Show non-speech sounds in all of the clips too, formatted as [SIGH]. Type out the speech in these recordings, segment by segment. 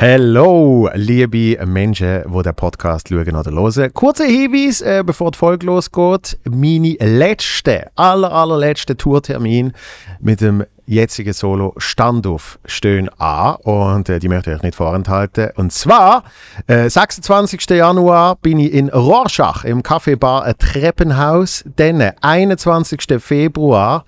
Hallo, liebe Menschen, die den Podcast schauen oder hören. Kurzer Hinweis, äh, bevor die Folge losgeht. Meine letzte, aller, allerletzte Tourtermin mit dem jetzigen Solo Standoff stehen an und äh, die möchte ich euch nicht vorenthalten. Und zwar, äh, 26. Januar bin ich in Rorschach im Kaffeebar Treppenhaus. Dann 21. Februar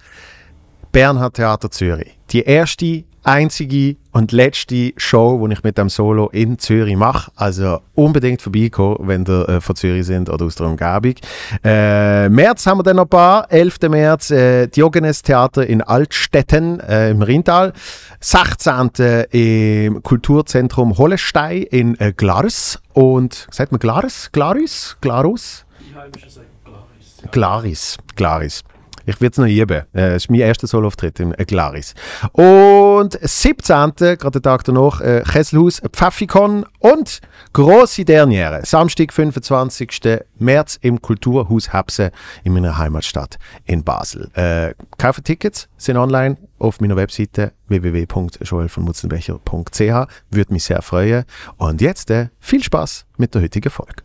Bernhard Theater Zürich. Die erste einzige und letzte Show, die ich mit dem Solo in Zürich mache. Also unbedingt vorbeikommen, wenn ihr äh, von Zürich sind oder aus der Umgebung. Äh, März haben wir dann noch ein paar. 11. März äh, Diogenes Theater in Altstetten äh, im Rheintal. 16. im Kulturzentrum Hollestein in äh, Glarus. Und, sagt man Glarus? Glarus? Glarus? Die Heimischen sagen Glaris. Glaris. Glaris. Ich würde es noch üben. Äh, das ist mein erster Soloauftritt im Glaris. Und 17. gerade den Tag danach, äh, Kesselhaus Pfaffikon und grosse Derniere. Samstag, 25. März im Kulturhaus Hebse in meiner Heimatstadt in Basel. Äh, kaufen Tickets, sind online auf meiner Webseite www.joelvonmutzenbecher.ch. Würde mich sehr freuen. Und jetzt äh, viel Spaß mit der heutigen Folge.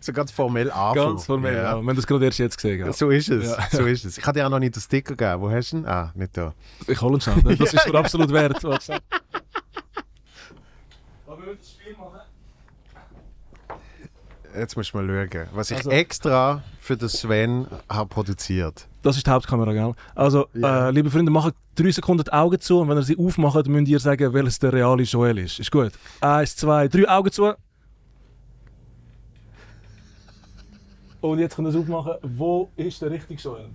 So [LAUGHS] ganz formell anfangen. Ganz formell, ja. Ja. Wir haben das gerade erst jetzt gesehen. Ja. So ist es. Ja. So ist es. Ich hatte dir auch noch nicht den Sticker gegeben. Wo hast du ihn? Ah, nicht da. Ich hole ihn schon. Das ist mir absolut wert. Was machen. Jetzt musst du mal schauen, was ich Also- extra für den Sven produziert. Das ist die Hauptkamera, gell? Also, Ja. äh, liebe Freunde, macht drei Sekunden die Augen zu und wenn ihr sie aufmacht, müsst ihr sagen, welches der reale Joel ist. Ist gut? Eins, zwei, drei Augen zu. Und jetzt könnt ihr es aufmachen. Wo ist der richtige Joel?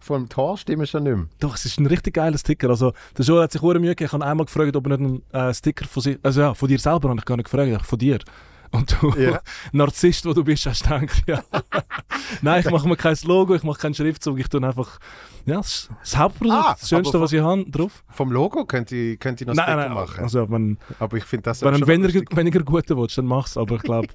Vom Tor stimmen schon nicht mehr. Doch, es ist ein richtig geiler Sticker. Also, der Joel hat sich sehr Mühe gegeben. Ich habe einmal gefragt, ob er nicht einen äh, Sticker von sich, also ja, von dir selber habe ich gar nicht gefragt, von dir. Und du, Ja. [LAUGHS] Narzisst, wo du bist, hast du gedacht, ja. [LAUGHS] Nein, ich mache mir kein Logo, ich mache keinen Schriftzug, ich tue einfach, ja, das, das Hauptprodukt, Ah, das Schönste, aber was ich habe, drauf. Vom Logo könnte ich, könnte ich noch Nein, nein, machen. also wenn, Aber ich finde das wenn du weniger, weniger guten willst, dann mach's, aber ich glaube,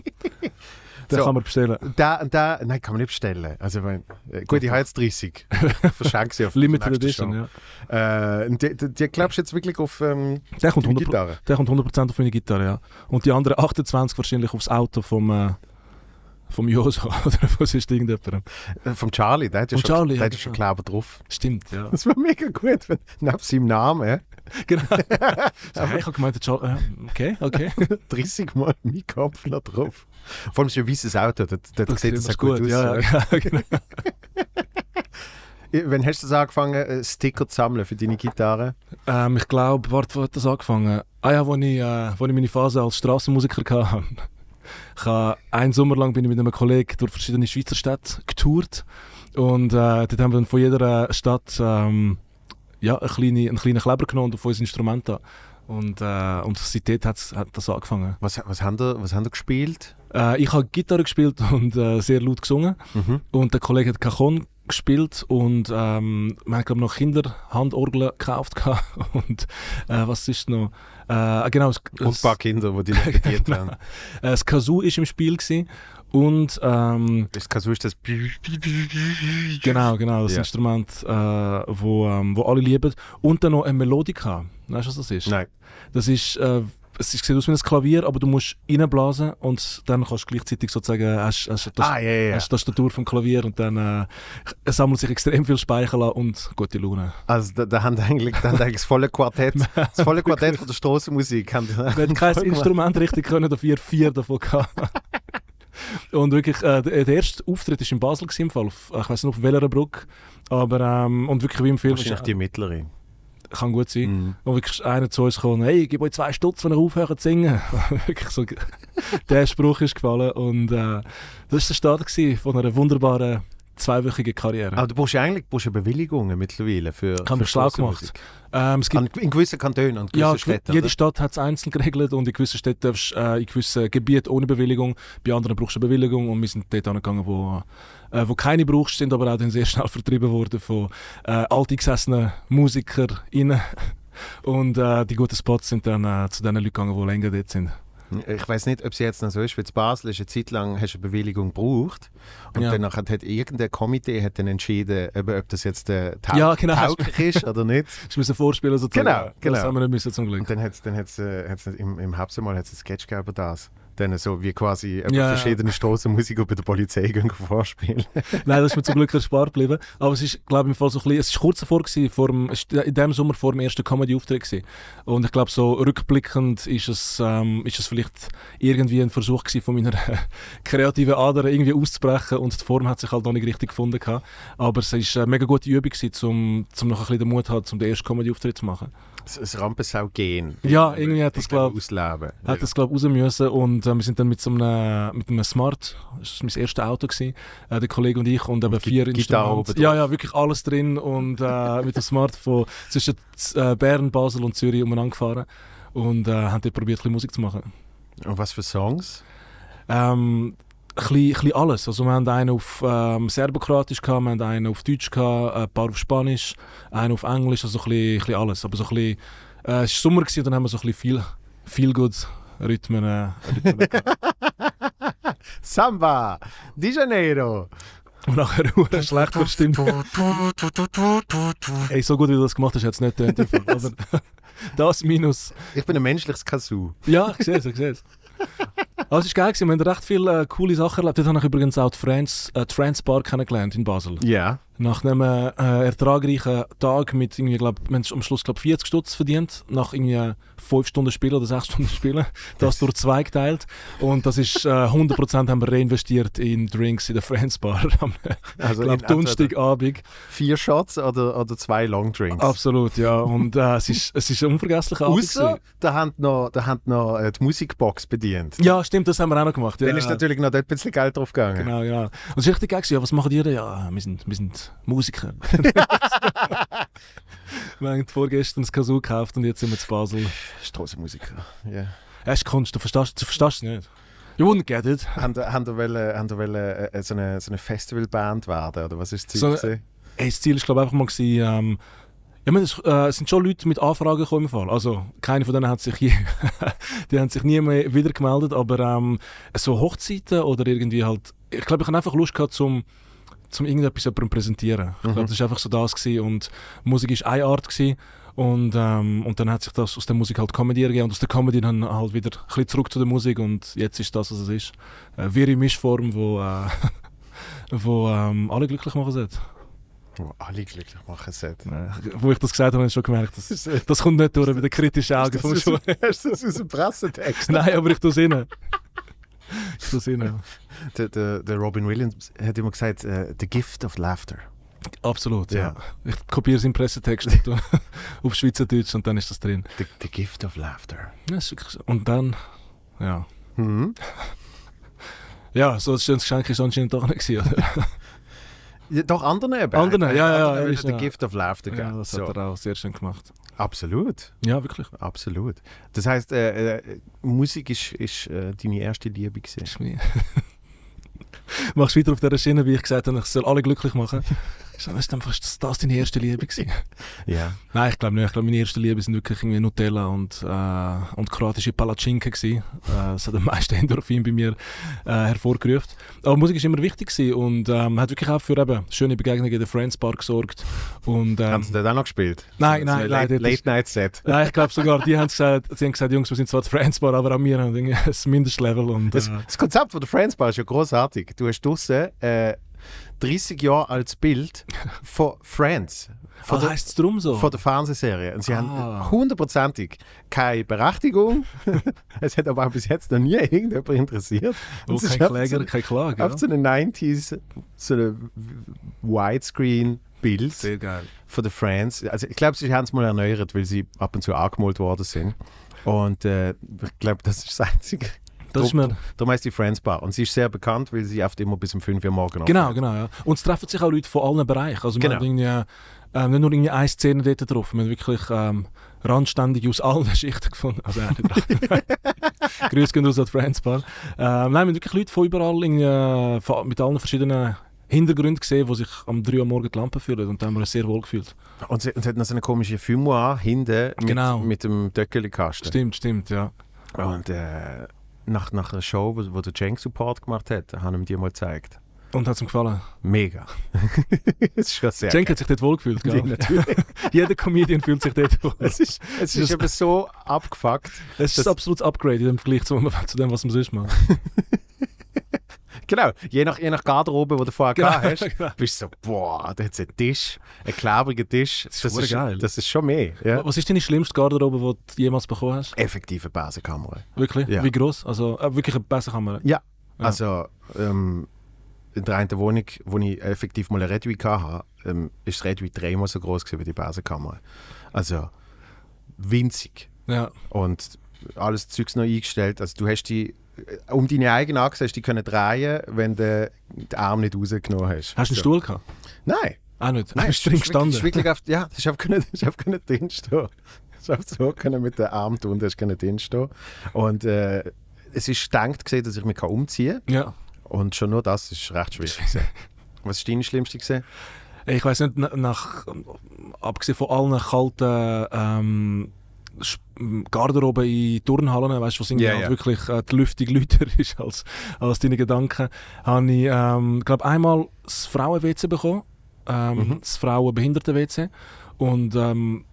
[LAUGHS] den So. kann man bestellen. Da, da, nein, kann man nicht bestellen. Also, wenn, äh, gut, ich habe jetzt 30. Ich [LAUGHS] verschenke sie auf Limited Edition, ja. Äh, die, die, die glaubst du jetzt wirklich auf ähm, Der kommt, die 100%, Gitarre? der kommt 100% auf meine Gitarre, ja. Und die anderen 28 wahrscheinlich aufs Auto vom, äh, vom Joso [LAUGHS] oder was ist irgendjemand. Äh, Vom Charlie, der hat ja Vom schon, Charlie, der hat ja, ja schon genau. Glauben drauf. Stimmt, ja. Das war mega gut, wenn neben seinem Namen [LAUGHS] genau. ich habe gemeint, Charlie, äh, okay, okay. 30 Mal mein Kopf noch drauf. Vor allem ist ein weißes Auto, da, da Das sieht das ja gut, aus. ja, ja, genau. [LAUGHS] Wann hast du das angefangen, äh, Sticker zu sammeln für deine Gitarre? ähm, ich glaube, warte, wo hat das angefangen? Ah ja, als ich, äh, wo ich meine Phase als Straßenmusiker hatte. Ich habe einen Sommer lang bin ich mit einem Kollegen durch verschiedene Schweizer Städte getourt und äh, dort haben wir dann von jeder äh, Stadt ähm, ja, einen, kleinen, einen kleinen Kleber genommen und auf unser Instrument an. Und, äh, und seitdem hat's- hat das angefangen. Was, was, haben ihr, was haben ihr gespielt? Äh, ich habe Gitarre gespielt und äh, sehr laut gesungen. Mhm. Und der Kollege hat Cajon gespielt und ähm, wir haben noch Kinderhandorgeln gekauft. [LAUGHS] Und äh, was ist noch? Äh, genau, das, Und ein paar Kinder, die dich bedient [LAUGHS] haben. äh, das Kazoo ist im Spiel gewesen. Und ähm, ist das. genau, genau, das Ja. Instrument, äh, wo, ähm, wo alle lieben. Und dann noch eine Melodika. Weißt du, was das ist? Nein. Das ist, äh, es sieht aus wie ein Klavier, aber du musst reinblasen und dann kannst du gleichzeitig sozusagen, hast, hast, das, Ah, ja, ja. hast die Tastatur vom Klavier und dann äh, sammelt sich extrem viel Speichel an und gute Laune. Also, da, da haben eigentlich, da haben eigentlich das volle Quartett, das volle Quartett von der Strassenmusik. Wir hatten kein. [LAUGHS] Instrument richtig können, dafür vier davon gehabt. Und wirklich, äh, der, der erste Auftritt war in Basel, gewesen, im Fall, auf, ich weiß nicht auf welcher Brücke, aber ähm, und wirklich wie im Film, Wahrscheinlich die mittlere. kann gut sein. Mhm. Und wirklich einer zu uns kam, hey, gib euch zwei Stutz, wenn ihr aufhört zu singen. [LAUGHS] wirklich so, der Spruch ist gefallen und äh, das war der Start gewesen von einer wunderbaren zweiwöchige Karriere. Aber du brauchst ja eigentlich brauchst Bewilligungen mittlerweile für Kann für mich schlau gemacht. Ähm, es gibt An, in gewissen Kantonen, an gewissen ja, Städten. jede oder? Stadt hat es einzeln geregelt und in gewissen Städten darfst du äh, in gewissen Gebieten ohne Bewilligung, bei anderen brauchst du eine Bewilligung und wir sind dort angegangen, wo, äh, wo keine brauchst, sind aber auch dann sehr schnell [LAUGHS] vertrieben worden von äh, alteingesessenen MusikerInnen und äh, die guten Spots sind dann äh, zu den Leuten gegangen, die länger dort sind. Ich weiß nicht, ob es jetzt noch so ist, weil in Basel ist eine Zeit lang hast du eine Bewilligung gebraucht und Ja. danach hat, hat irgendein Komitee hat dann entschieden, ob, das jetzt äh, taug Ja, genau. tauglich ist oder nicht. [LAUGHS] Ich muss vorspielen sozusagen. Genau, genau. Das haben wir nicht müssen zum Glück. Und dann hat es dann hat's, äh, hat's im, im hat's einen Sketch gegeben über das. Dann so wie quasi Ja, verschiedene Strassenmusiker bei der Polizei gehen vorspielen. [LAUGHS] Nein, das ist mir zum Glück erspart geblieben. Aber es ist, glaube ich, im Fall so ein bisschen, es ist kurz davor gewesen, vor dem, in dem Sommer vor dem ersten Comedy-Auftritt. Und ich glaube, so rückblickend ist es, ähm, ist es vielleicht irgendwie ein Versuch gewesen, von meiner [LAUGHS] kreativen Ader irgendwie auszubrechen und die Form hat sich halt noch nicht richtig gefunden gehabt. Aber es ist eine mega gute Übung gewesen, um, um noch ein bisschen den Mut zu haben, um den ersten Comedy-Auftritt zu machen. Das, Rampensau gehen. Ja, irgendwie hat das, glaube, glaub- Ausleben. hat das glaube ich raus müssen und äh, wir sind dann mit so einem, mit einem Smart, das war mein erstes Auto, gewesen, äh, der Kollege und ich und eben vier Instrumente. Ja, ja, wirklich alles drin und äh, mit dem Smart von zwischen äh, Bern, Basel und Zürich umeinander gefahren und äh, haben dort probiert, ein bisschen Musik zu machen. Und was für Songs? Ähm, bisschen, ein bisschen alles. Also wir haben einen auf ähm, Serbokroatisch, gehabt, wir haben einen auf Deutsch, gehabt, ein paar auf Spanisch, einen auf Englisch, also ein bisschen, ein bisschen alles. Aber so ein bisschen, äh, es war Sommer gewesen, und dann haben wir so ein bisschen viel, viel gut Rhythmen, äh, Rhythmen. [LAUGHS] Samba, Di Janeiro. Und nachher [LAUGHS] hure schlecht verstimmt. Ey, so gut wie du das gemacht hast, hat es nicht getönt. Aber [LAUGHS] das minus. Ich bin ein menschliches Kazoo. Ja, ich sehe es, ich sehe es. Aber es war geil, gewesen. wir haben recht viele äh, coole Sachen erlebt. Dort habe ich übrigens auch die Trans, äh, Bar kennengelernt in Basel. Ja. Nach einem äh, ertragreichen Tag mit irgendwie, glaub, haben am Schluss glaub, 40 Stutz verdient, nach irgendwie 5 Stunden Spielen oder 6 [LAUGHS] Stunden Spielen. Das durch zwei geteilt. Und das ist äh, 100% haben wir reinvestiert in Drinks in der Friends Bar [LAUGHS] am Also glaub, Donnerstagabend. Vier Shots oder, oder zwei Longdrinks. Absolut, ja. Und äh, es, ist, es ist ein unvergesslicher Abend. Da haben noch, da haben noch äh, die Musikbox bedient. Ja, stimmt, das haben wir auch noch gemacht. Ja, Dann ist natürlich noch dort ein bisschen Geld drauf gegangen. Genau, ja. Und es ist richtig geil. Ja, was machen die denn? Ja, wir sind, wir sind Musiker. [LAUGHS] [LAUGHS] wir haben vorgestern das Kazoo gekauft und jetzt sind wir zu Basel. Strassenmusiker. Ja. Es ist Kunst, du verstehst, du verstehst es nicht. You wouldn't get it. Haben ihr wollen- äh, so eine, so eine Festivalband werden? Oder was ist das So Ziel? gewesen? Hey, das Ziel ist glaube ich einfach mal gewesen, ähm, ja, man, es, äh, es sind schon Leute mit Anfragen gekommen im Fall. Also keine von denen hat sich je, [LAUGHS] die haben sich nie mehr wieder gemeldet, aber ähm, so Hochzeiten oder irgendwie halt, ich glaube, ich habe einfach Lust gehabt zum zum irgendetwas jemandem präsentieren. Ich glaube, Mhm. das war einfach so das gewesen. und Musik war eine Art gewesen. und ähm, und dann hat sich das aus der Musik halt Comedy ergeben und aus der Comedy dann halt wieder ein bisschen zurück zu der Musik und jetzt ist das, was es ist. Eine wirre Mischform, wo, äh, [LAUGHS] wo ähm, alle glücklich machen sollte. Wo alle glücklich machen sollten. Äh, Wo ich das gesagt habe, habe ich schon gemerkt, das, Das kommt nicht durch mit den kritischen Augen vom Schuh. [LAUGHS] Hast du das aus dem Pressetext? Nein, aber ich tue es rein. [LAUGHS] Es rein. Der, der, der Robin Williams hat immer gesagt, äh, the gift of laughter. Absolut, ja. Ja. Ich kopiere seinen Pressetext und [LAUGHS] tue auf Schweizerdeutsch und dann ist das drin. The, the gift of laughter. Ja. Und dann, ja. Hm? [LAUGHS] Ja, so ein schönes Geschenk ist anscheinend doch nicht gewesen, oder? Ja, doch, anderen eben. Anderen, ja, ja, Andere ja, ist the ja. gift of laughter Ja, das so. hat er auch sehr schön gemacht. Absolut, Ja, wirklich. absolut. Das heißt, äh, äh, Musik ist, ist äh, deine erste Liebe gewesen. Ist mir- [LAUGHS] Machst weiter auf dieser Schiene, wie ich gesagt habe, ich soll alle glücklich machen. [LAUGHS] So, ist einfach ist das, das deine erste Liebe gewesen? Ja. [LAUGHS] Nein, ich glaube nicht. Ich glaube, meine erste Liebe sind wirklich irgendwie Nutella und, äh, und kroatische Palatschinken gewesen. Äh, das hat am meisten [LAUGHS] Endorphin bei mir äh, hervorgerufen. Aber Musik ist immer wichtig gewesen und ähm, hat wirklich auch für eben schöne Begegnungen in der Friends Bar gesorgt. Und, ähm, Haben sie dort auch noch gespielt? Nein, So nein, ein nein, Late, dort ist- Late Night Set. Nein, ich glaube sogar, die [LAUGHS] haben gesagt, sie haben gesagt, Jungs, wir sind zwar die Friends Bar, aber auch wir haben ein Mindestlevel. Und, Das, äh, das Konzept von der Friends Bar ist ja großartig. Du hast draussen äh, 30 Jahre als Bild [LAUGHS] von Friends. Von, ah, heisst es drum so? von der Fernsehserie. Und sie Ah. haben hundertprozentig keine Berechtigung. [LAUGHS] es hat aber auch bis jetzt noch nie irgendjemand interessiert. oh, es ist kein einfach so- Kläger, kein Klage. Auf Ja? so einem 90s, so ein Widescreen-Bild Sehr geil. von den Friends. Also ich glaube, sie haben es mal erneuert, weil sie ab und zu angemalt worden sind. Und äh, ich glaube, das ist das einzige Das ist mir, Darum heisst die Friends Bar. Und sie ist sehr bekannt, weil sie oft immer bis um 5 Uhr morgens genau, genau, ja. Und es treffen sich auch Leute von allen Bereichen. Also Genau. irgendwie, ähm, nicht nur irgendwie eine Szene dort drauf, wir haben wirklich ähm, Randständige aus allen [LAUGHS] Schichten gefunden. Also ja, nicht dran. Grüß gehen aus an die Friends Bar. Ähm, nein, wir haben wirklich Leute von überall irgendwie, äh, von- mit allen verschiedenen Hintergründen gesehen, die sich am 3 Uhr morgens die Lampe fühlen und da haben wir uns sehr wohl gefühlt. Und sie, und sie hat noch so eine komische Fumoir hinten mit, Genau. mit dem Döckelikasten. Stimmt, stimmt, ja. Und äh, nach, nach einer Show, wo, wo der Cenk Support gemacht hat, haben ihm die mal gezeigt. Und hat es ihm gefallen. Mega. [LAUGHS] das ist schon sehr Cenk hat sich dort wohl gefühlt, [LAUGHS] Ja, gell? natürlich. [LAUGHS] Jeder Comedian fühlt sich dort wohl. Es ist, es ist aber so abgefuckt. Es ist ein absolutes Upgrade im Vergleich zu, zu dem, was man sonst macht. Genau, je nach, je nach Garderobe, die du vorher Genau, gehabt hast, genau. bist du so, boah, da hat es einen Tisch, einen klebrigen Tisch. Das ist verdammt geil. Das ist schon mehr. Ja. Was ist deine schlimmste Garderobe, die du jemals bekommen hast? Effektive Basenkamera. Wirklich? Ja. Wie groß? Also äh, wirklich eine Besserkamera? Ja, Ja. also ähm, in der einen Wohnung, wo ich effektiv mal ein Redui hatte, ähm, ist das Redui dreimal so groß wie die Basenkamera. Also winzig. Ja. Und alles Zeugs noch eingestellt. Also du hast die, um deine eigene Achse hast die können drehen, wenn du den Arm nicht rausgenommen hast. Hast du einen So. Stuhl gehabt? Nein. Auch nicht? Nein, Bist du drin wirklich- gestanden? ist wirklich auf, ja, das ist einfach nicht, das ist einfach nicht drin stehen. Das ist einfach so können mit den Arm tun, das ist können drin stehen. Und äh, es ist gedacht gesehen, dass ich mich kann umziehen Ja. kann. Und schon nur das ist recht schwierig gewesen. Was ist deine schlimmste gesehen? Ich weiß nicht, na- nach, abgesehen von allen kalten ähm, Garderoben in Turnhallen, weißt du, was irgendwie halt ja. wirklich äh, die Lüftung lauter [LAUGHS] ist als, als deine Gedanken, habe ich, ähm, glaube einmal das Frauen-WC bekommen, ähm, Mhm. das Frauen-Behinderten-WC und ähm,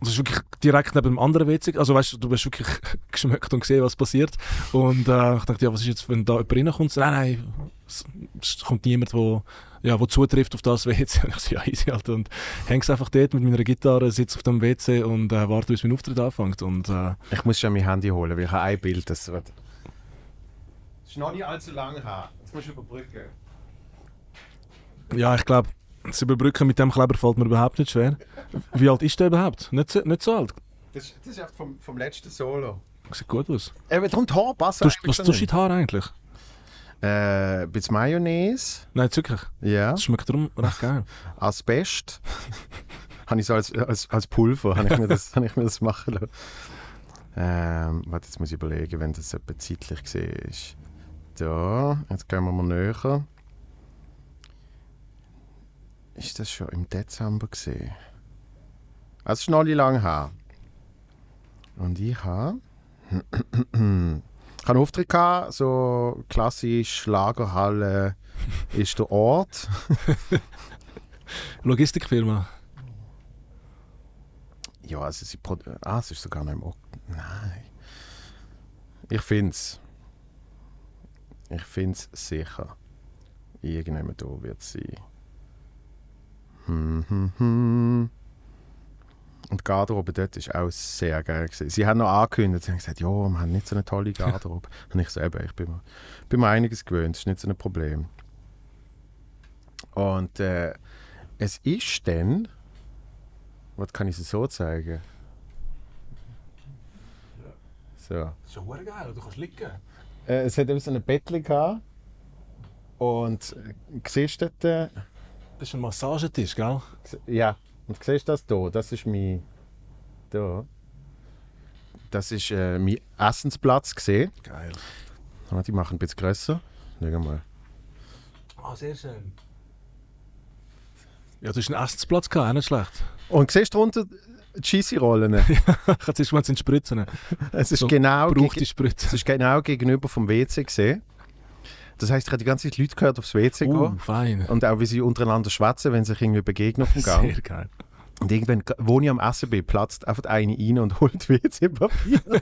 das ist wirklich direkt neben dem anderen WC. Also weißt du, du hast wirklich [LAUGHS] geschmeckt und gesehen, was passiert. Und äh, ich dachte, ja, was ist jetzt, wenn da jemand reinkommt? Nein, nein, es, kommt niemand, wo, ja, wo zutrifft auf das WC. [LAUGHS] Und ich so, ja, easy, Alter. Und hängst einfach dort mit meiner Gitarre, sitze auf dem WC und äh, warte, bis mein Auftritt anfängt. Und äh, Ich muss schon mein Handy holen, weil ich habe ein Bild, das wird... Das ist noch nicht allzu lang her. Jetzt musst du überbrücken. ja, ich glaube, das Überbrücken mit dem Kleber fällt mir überhaupt nicht schwer. Wie alt ist der überhaupt? Nicht so, nicht so alt. Das, das ist echt vom, vom letzten Solo. Sieht gut aus. Eben, darum die Haare passen Du, was tust du in die Haare eigentlich? Äh, ein bisschen Mayonnaise. Nein, wirklich. Ja. Das schmeckt darum recht geil. [LAUGHS] Asbest. [LAUGHS] habe ich so als, als, als Pulver, habe ich, mir das- habe ich mir das machen lassen. Ähm, warte, jetzt muss ich überlegen, wenn das etwa zeitlich ist. Da, jetzt gehen wir mal näher. Ist das schon im Dezember gesehen? Also, es ist noch nicht lang her. Und ich habe. [CLEARS THROAT] ich habe einen Auftritt gehabt, so klassisch Lagerhalle [LAUGHS] ist der Ort. Logistikfirma. Ja, also sie produ- Ah, es ist sogar noch im Ok Nein. Ich finde es. Ich finde es sicher. Irgendjemand da wird es sein. Hm, hm, hm. Und die Garderobe dort war auch sehr geil. Gewesen. Sie haben noch angekündigt, sie haben gesagt, ja, wir haben nicht so eine tolle Garderobe. [LAUGHS] Und ich so, eben, ich bin mir, bin mir einiges gewöhnt, das ist nicht so ein Problem. Und äh, es ist dann, was kann ich so zeigen? So. Das ist ja geil, du kannst liegen. Äh, es hat eben so eine Bettchen gehabt. Und äh, siehst du dort, äh, Das ist ein Massagetisch, gell? ja, und siehst du das hier? Das ist mein, da. Das ist äh, mein Essensplatz gesehen. Geil. Die machen ein bisschen grösser. Schau mal. Ah, sehr schön. Ja, du hast einen Essensplatz auch nicht schlecht. Und siehst du drunter die Cheesy-Rollen? Ich [LAUGHS] hätte jetzt mal in Spritzen. es ist So genau geg- es ist genau gegenüber vom WC gesehen. Das heisst, ich habe die ganze Zeit Leute gehört aufs WC Uh, gehen. fein. Und auch wie sie untereinander schwätzen, wenn sie sich irgendwie begegnen auf [LAUGHS] dem Gang. Sehr geil. Und irgendwann, wo ich am Essen bin, platzt einfach eine rein und [LAUGHS] holt WC-Papier. [LAUGHS]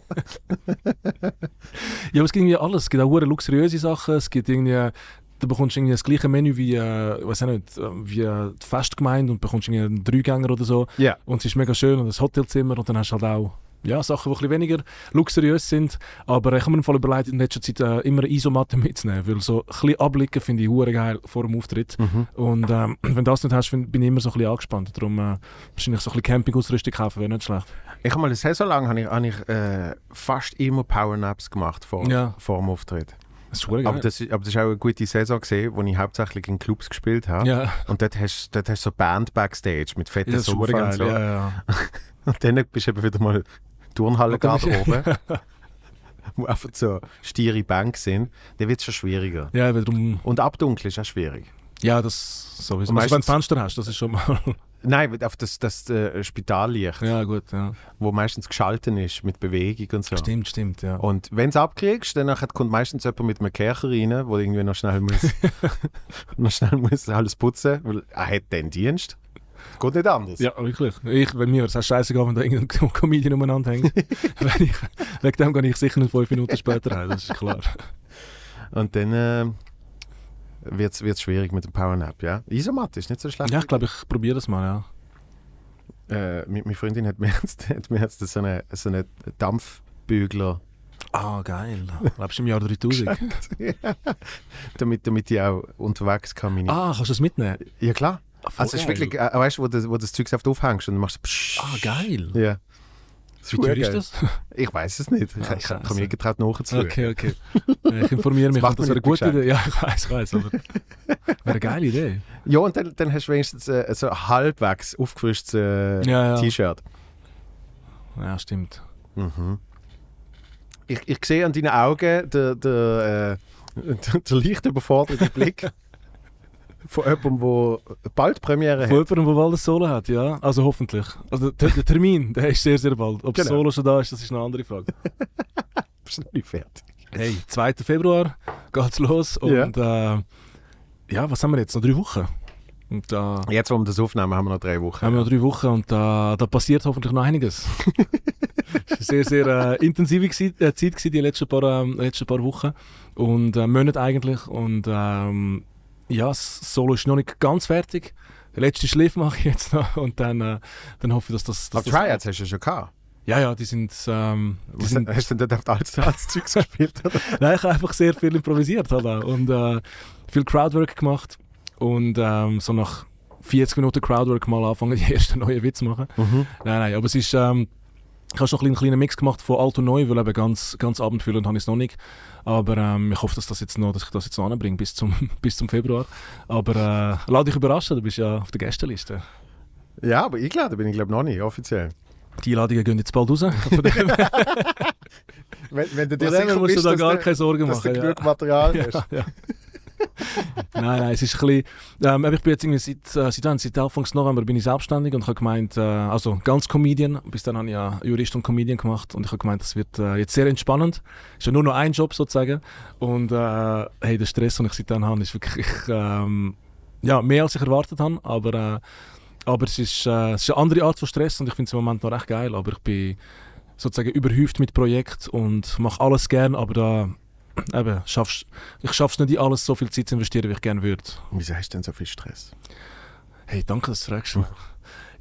Ja, aber es gibt irgendwie alles. Es gibt auch luxuriöse Sachen. Es gibt irgendwie, da bekommst du irgendwie das gleiche Menü wie, äh, ich weiß nicht, äh, wie äh, die Festgemeinde und bekommst irgendwie einen Dreigänger oder so. Ja. Und es ist mega schön und ein Hotelzimmer und dann hast du halt auch ja, Sachen, die ein bisschen weniger luxuriös sind. Aber ich habe mir im Fall überlegt, in letzter Zeit äh, immer eine Isomatte [LAUGHS] mitzunehmen, weil so ein bisschen abblicken finde ich hure geil vor dem Auftritt. Mhm. Und ähm, [CLEARS THROAT] wenn du das nicht hast, find, bin ich immer so ein bisschen angespannt. Darum äh, wahrscheinlich so ein bisschen Campingausrüstung kaufen wäre nicht schlecht. Ich habe mal eine Saison lang habe ich, habe ich äh, fast immer Powernaps gemacht vor, Ja. vor dem Auftritt. Das ist. Aber das, ist- aber das ist auch eine gute Saison gesehen, wo ich hauptsächlich in Clubs gespielt habe. ja, Und dort hast dort hast du so Band Backstage mit fetten Sofa und so. Ja, ja. [LAUGHS] Und dann bist du eben wieder mal Turnhalle bist- oben, [LAUGHS] wo einfach so stiere Bank sind. Dann wird es schon schwieriger. ja, darum, Und abdunkeln ist auch schwierig. ja, das sowieso. Also, wenn du Fenster hast, das ist schon mal. [LAUGHS] Nein, auf das, das äh, Spitallicht, ja, gut, ja. wo meistens geschalten ist mit Bewegung und so. Stimmt, stimmt, ja. Und wenn du es abkriegst, dann kommt meistens jemand mit einem Kercher rein, der irgendwie noch schnell muss, [LAUGHS] noch schnell muss alles putzen, weil er hat den Dienst. Geht nicht anders. Ja, wirklich. Ich, bei mir es scheißegal, wenn da irgendein [LAUGHS] Comedian umeinander hängt. [LAUGHS] Wenn ich, wegen dem gehe ich sicher nicht fünf Minuten später heim, das ist klar. Und dann äh, wird es schwierig mit dem Powernap, ja. Isomatte ist nicht so schlecht. Ja, ich glaube, ich probiere das mal, ja. Äh, meine Freundin hat mir jetzt, [LAUGHS] hat mir jetzt so einen so eine Dampfbügler, Ah, geil. Lebst du im Jahr 3000? damit, damit ich auch unterwegs kann. Meine ah, kannst du das mitnehmen? ja klar. Voll Also es ist wirklich, äh, weißt du, wo, du- wo das Zeug oft aufhängst und dann machst du psch. Ah, geil. Ja. Das Wie teuer ist das? [LAUGHS] Ich weiß es nicht. Ich, Ah, ich, habe mir getraut nachzuschauen. Okay, okay. Ich informiere mich, das man wäre eine gute. Idee. Ja, [LAUGHS] ich weiß, ich weiß, aber wäre eine geile Idee. Ja, und dann, dann hast du wenigstens äh, so ein halbwegs aufgefrischtes äh, Ja, ja. T-Shirt. Ja, stimmt. Mhm. Ich, ich sehe an deinen Augen den, den, äh, [LAUGHS] den, den leicht überforderten Blick von jemandem, der bald Premiere Von hat. jemandem, der bald ein Solo hat, ja. Also hoffentlich. Also der, der Termin, der ist sehr, sehr bald. Ob das Genau. Solo schon da ist, das ist eine andere Frage. [LAUGHS] Bist du noch nicht fertig? Hey, 2. Februar geht's los und äh, ja, was haben wir jetzt? Noch drei Wochen. Und da Jetzt, wo wir das aufnehmen, haben wir noch drei Wochen. haben wir noch drei Wochen und da, da passiert hoffentlich noch einiges. [LAUGHS] Es war eine sehr, sehr äh, intensive Gsi- äh, Zeit die letzten paar, ähm, letzten paar Wochen und äh, Monate eigentlich und ähm, ja, das Solo ist noch nicht ganz fertig. Den letzten Schliff mache ich jetzt noch und dann, äh, dann hoffe ich, dass das... Dass Aber das Tryouts hast du ja schon gehabt. ja, ja, die sind... Ähm, die sind hast du denn dort auf alles, alles Zeugs gespielt? Oder? [LAUGHS] Nein, ich habe einfach sehr viel improvisiert halt auch. und äh, viel Crowdwork gemacht und ähm, so nach 40 Minuten Crowdwork mal anfangen, [LAUGHS] die ersten neuen Witze machen. Mhm. Nein, nein, aber es ist... Ähm, ich habe schon einen kleinen Mix gemacht von alt und neu, weil eben ganz, ganz abendfüllend habe ich es noch nicht. Aber ähm, ich hoffe, dass, das jetzt noch, dass ich das jetzt noch anbringe bis zum, [LAUGHS] bis zum Februar. Aber äh, lass dich überraschen, du bist ja auf der Gästeliste. Ja, aber eingeladen bin ich glaube noch nicht, offiziell. Die Einladungen gehen jetzt bald raus. [LAUGHS] [LAUGHS] Wenn, wenn du dir sicher musst du bist, da dass gar du, keine Sorgen dass du machen. ja. genug Material hast. Ja, ja. [LAUGHS] nein, nein, es ist ein bisschen, ähm, ich bin jetzt irgendwie seit, äh, seit, seit Anfang November bin ich selbstständig und habe gemeint, äh, also ganz Comedian, bis dann habe ich ja Jurist und Comedian gemacht und ich habe gemeint, das wird äh, jetzt sehr entspannend. Ist ja nur noch ein Job sozusagen. Und äh, hey, der Stress, den ich seitdem habe, ist wirklich ähm, ja, mehr als ich erwartet habe, aber, äh, aber es, ist, äh, es ist eine andere Art von Stress und ich finde es im Moment noch recht geil, aber ich bin sozusagen überhäuft mit Projekt und mache alles gern, aber da eben, schaffst, ich schaffe es nicht in alles so viel Zeit zu investieren, wie ich gerne würde. Wieso hast du denn so viel Stress? Hey, danke, dass du fragst.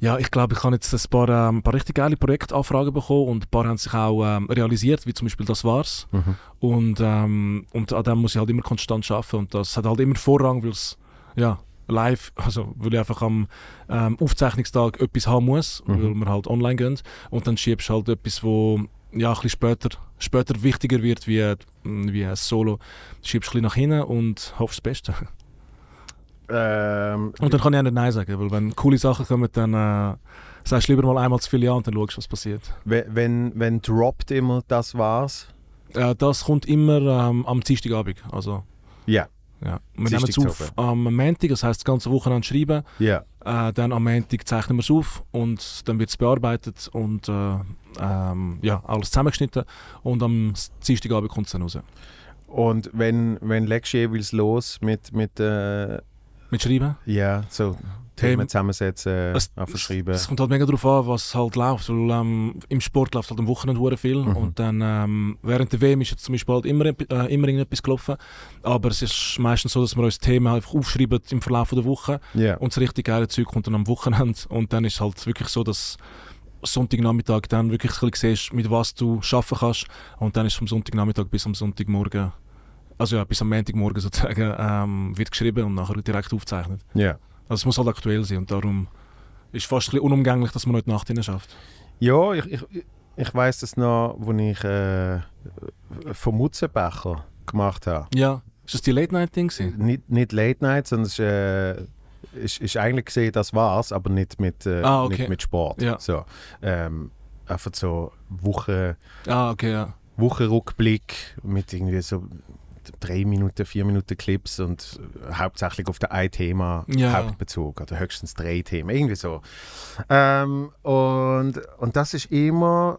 Ja, ich glaube, ich habe jetzt ein paar, ähm, ein paar richtig geile Projektanfragen bekommen und ein paar haben sich auch ähm, realisiert, wie zum Beispiel «Das war's». Mhm. Und, ähm, und an dem muss ich halt immer konstant arbeiten und das hat halt immer Vorrang, weil es ja, live, also weil ich einfach am ähm, Aufzeichnungstag etwas haben muss, Mhm. weil wir halt online gehen und dann schiebst du halt etwas, wo ja, ein bisschen später, später wichtiger wird wie, wie ein Solo. Schiebst ein bisschen nach hinten und hoffst das Beste. Ähm, Und dann kann ich auch nicht Nein sagen, weil wenn coole Sachen kommen, dann äh, sagst du lieber mal einmal zu viele Ja und dann schaust du, was passiert. wenn, wenn, wenn droppt immer das war's? Äh, das kommt immer ähm, am Dienstagabend. Also, Ja. Ja. Wir nehmen es auf am Montag, das heisst das ganze Wochenende schreiben. Ja. Äh, dann am Montag zeichnen wir es auf und dann wird es bearbeitet und äh, ähm, ja, alles zusammengeschnitten. Und am Dienstagabend kommt es dann raus. Und wenn, wenn legst du jeweils los mit, mit äh, Mit Schreiben. ja, so Themen. Themen zusammensetzen, Es- einfach schreiben? Es kommt halt mega darauf an, was halt läuft. Weil, ähm, Im Sport läuft halt am Wochenende viel. Mhm. Und dann ähm, während der WM ist jetzt zum Beispiel halt immer, äh, immer irgendetwas gelaufen. Aber es ist meistens so, dass wir uns Themen einfach aufschreiben im Verlauf der Woche. Ja. Und das richtig geile Zeug kommt dann am Wochenende. Und dann ist es halt wirklich so, dass Sonntagnachmittag dann wirklich ein bisschen siehst, mit was du arbeiten kannst. Und dann ist vom Sonntagnachmittag bis am Sonntagmorgen, also ja, bis am Montagmorgen sozusagen, ähm, wird geschrieben und nachher direkt aufgezeichnet. Ja. Also es muss halt aktuell sein und darum ist es fast ein bisschen unumgänglich, dass man die Nacht hinein schafft. Ja, ich, ich, ich weiss das noch, als ich äh, vom Mutzenbecher gemacht habe. Ja. Ist das die Late-Night-Ding? Nicht, nicht Late Night, sondern es ist, äh, ist, ist eigentlich gesehen, das war's, aber nicht mit, äh, Ah, okay. nicht mit Sport. Ja. So, ähm, einfach so Woche, Ah, okay, ja. Wochenrückblick mit irgendwie so drei Minuten, vier Minuten Clips und hauptsächlich auf ein Thema Ja. Hauptbezug oder höchstens drei Themen, irgendwie so. Ähm, und, und das ist immer,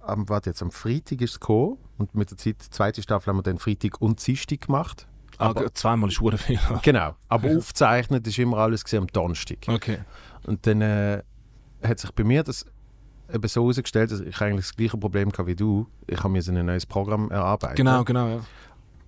am, warte jetzt, am Freitag ist es gekommen und mit der Zeit, zweite Staffel haben wir dann Freitag und Dienstag gemacht. Ah, Aber- zweimal ist viel. [LAUGHS] Genau, aber [LAUGHS] aufgezeichnet ist immer alles gesehen am Donnerstag. Okay. Und dann äh, hat sich bei mir das eben so herausgestellt, dass ich eigentlich das gleiche Problem hatte wie du. Ich habe mir so ein neues Programm erarbeitet. Genau, genau, ja.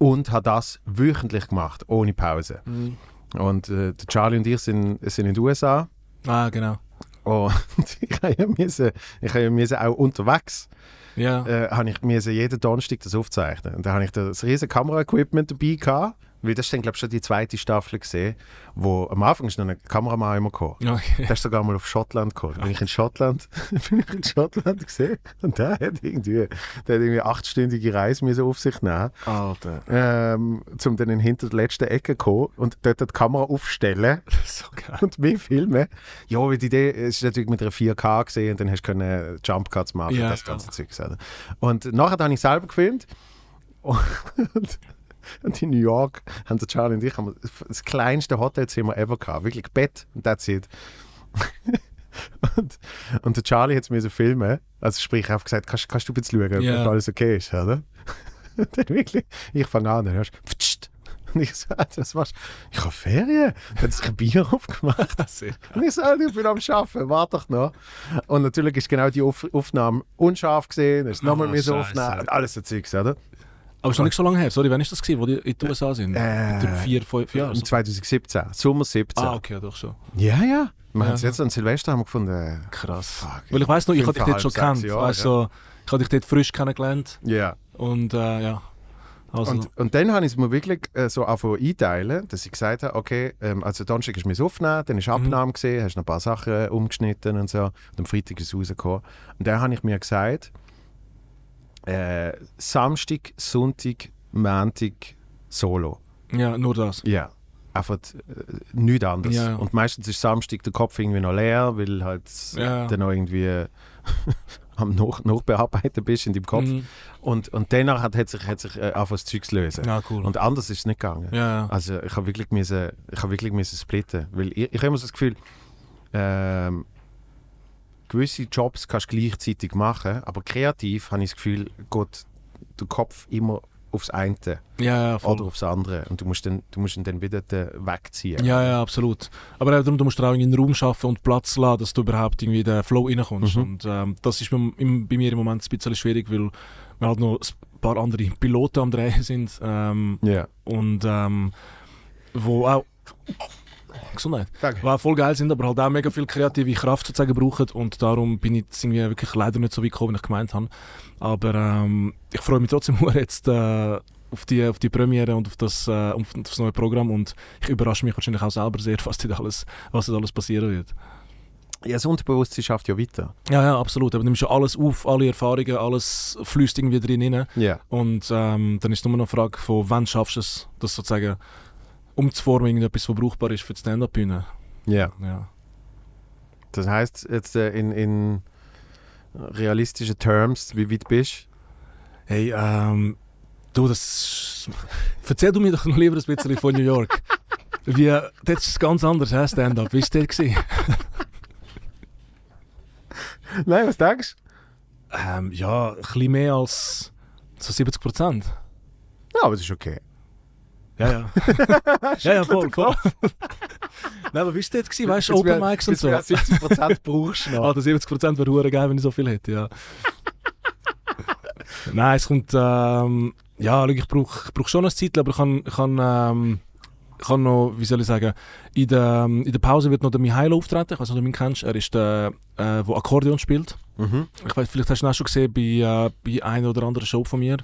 Und habe das wöchentlich gemacht, ohne Pause. Mhm. Und äh, Charlie und ich sind, sind in den USA. Ah, genau. Und [LAUGHS] ich habe ja müssen, ich habe ja müssen auch unterwegs Ja. äh, habe ich müssen jeden Donnerstag das aufzeichnen. Und da habe ich das riesige Kameraequipment dabei gehabt, weil das ist dann glaube ich schon die zweite Staffel gesehen, wo am Anfang ist noch ein Kameramann immer gekommen. Okay. Der ist sogar mal auf Schottland gekommen. Bin ich in Schottland, [LAUGHS] bin ich in Schottland gesehen und der hat irgendwie, der hat irgendwie achtstündige Reise müssen auf sich nehmen, Alter. ähm, um dann in hinter der letzten Ecke zu kommen und dort die Kamera aufstellen [LAUGHS] so geil. und mich filmen. Ja, weil die Idee es ist natürlich mit einer 4K gesehen und dann hast du können Jump Cuts machen, Ja, das ja. ganze Zeug. oder? Und nachher habe ich selber gefilmt [LAUGHS] und, und in New York haben der Charlie und ich haben das kleinste Hotelzimmer ever gehabt, wirklich Bett und that's it. [LAUGHS] und, und der Charlie hat es mir so filmen, also sprich, er hat gesagt, kannst, kannst du jetzt schauen, ob Ja. alles okay ist, oder? [LAUGHS] Und dann wirklich, ich fange an, dann hörst du. Und ich so, was machst du? Ich habe Ferien. Dann hat sich ein Bier [LAUGHS] aufgemacht. Sehr Und ich so, ich bin am Arbeiten, warte doch noch. Und natürlich ist genau die Auf Aufnahme unscharf gesehen, ist nochmal Ah, mir so aufnehmen, alles so Zeugs, oder? Aber noch nicht so lange her. Sorry, wann ist das gewesen, wo die in den USA sind? Äh, vier, fünf Jahre? Im 2017, Sommer 17. Ah, okay, doch schon. Ja, ja. Wir Ja. haben es jetzt an Silvester haben wir gefunden. äh, Krass. Fuck. Weil ich weiß noch, ich habe dich dort schon sechs Jahre, Weißt, so, ich habe dich dort frisch kennengelernt. Ja. Und äh, ja. Also, Und, und dann habe ich es mir wirklich äh, so angefangen einteilen, dass ich gesagt habe, okay, ähm, also Donnerstag ist mir Aufnehmen, dann ist Mhm. Abnahme gesehen, hast noch ein paar Sachen äh, umgeschnitten und so. Und am Freitag ist es rausgekommen. Und dann habe ich mir gesagt, äh, Samstag, Sonntag, Montag, Solo. ja, nur das. Ja. Einfach äh, nichts anderes. Ja, ja. Und meistens ist Samstag der Kopf irgendwie noch leer, weil halt Ja, dann noch irgendwie [LAUGHS] am noch, Nachbearbeiten bist in deinem Kopf. Mhm. Und, und danach hat, hat sich, hat sich äh, angefangen, das Zeug lösen. Ja, cool. Und anders ist es nicht gegangen. ja, ja. Also ich habe wirklich, müssen, ich habe wirklich müssen splitten. Weil ich, ich habe immer so das Gefühl, ähm, gewisse Jobs kannst du gleichzeitig machen, aber kreativ habe ich das Gefühl, geht der Kopf immer aufs eine ja, ja, oder aufs andere. Und du musst dann, du musst ihn dann wieder da wegziehen. Ja, ja, absolut. Aber darum, du musst dir auch einen Raum schaffen und Platz lassen, dass du überhaupt irgendwie den Flow reinkommst. Mhm. Und ähm, das ist bei, bei mir im Moment ein bisschen schwierig, weil wir halt noch ein paar andere Piloten am Drehen sind. Ähm, Ja. und ähm, wo auch Gesundheit. Danke. Die auch voll geil sind, aber halt auch mega viel kreative Kraft sozusagen brauchen und darum bin ich jetzt irgendwie wirklich leider nicht so weit gekommen, wie ich gemeint habe. Aber ähm, ich freue mich trotzdem [LAUGHS] jetzt äh, auf, die, auf die Premiere und auf das, äh, auf das neue Programm und ich überrasche mich wahrscheinlich auch selber sehr, [LAUGHS] was dort alles, was dort alles passieren wird. Ja, das Unterbewusstsein schafft ja weiter. Ja, ja, absolut. Aber du nimmst ja alles auf, alle Erfahrungen, alles fließt irgendwie drin rein. Ja. Und ähm, dann ist es nur noch eine Frage von, wann schaffst du es, das sozusagen umzuformen, irgendetwas, was brauchbar ist für die Stand-Up-Bühne. Ja. Ja. Das heißt, jetzt äh, in, in realistischen Terms, wie weit bist Hey, ähm, du, das. Erzähl du mir doch noch lieber ein bisschen von New York. [LAUGHS] Wie, das ist ganz anders, hä, Stand-up. Wie war das? du? Nein, was denkst Ähm, ja, ein bisschen mehr als so 70 Prozent. du? Ja, aber es ist okay. Ja, ja. [LAUGHS] ja, ja, voll, voll. [LAUGHS] Nein, aber wie war das? gewesen? Weißt du, Open Mics und so. 70% [LAUGHS] brauchst du noch. Ah, der 70 Prozent wäre hure geil, wenn ich so viel hätte, ja. Nein, es kommt, ähm, ja, ich brauche ich brauch schon eine Zeit, aber ich kann, ich kann ähm, ich kann noch, wie soll ich sagen, in der, in der Pause wird noch der Mihailo auftreten. Ich weiß nicht, ob du ihn kennst. Er ist der, äh, der Akkordeon spielt. Mhm. Ich weiß, vielleicht hast du ihn auch schon gesehen bei, äh, bei einer oder anderen Show von mir.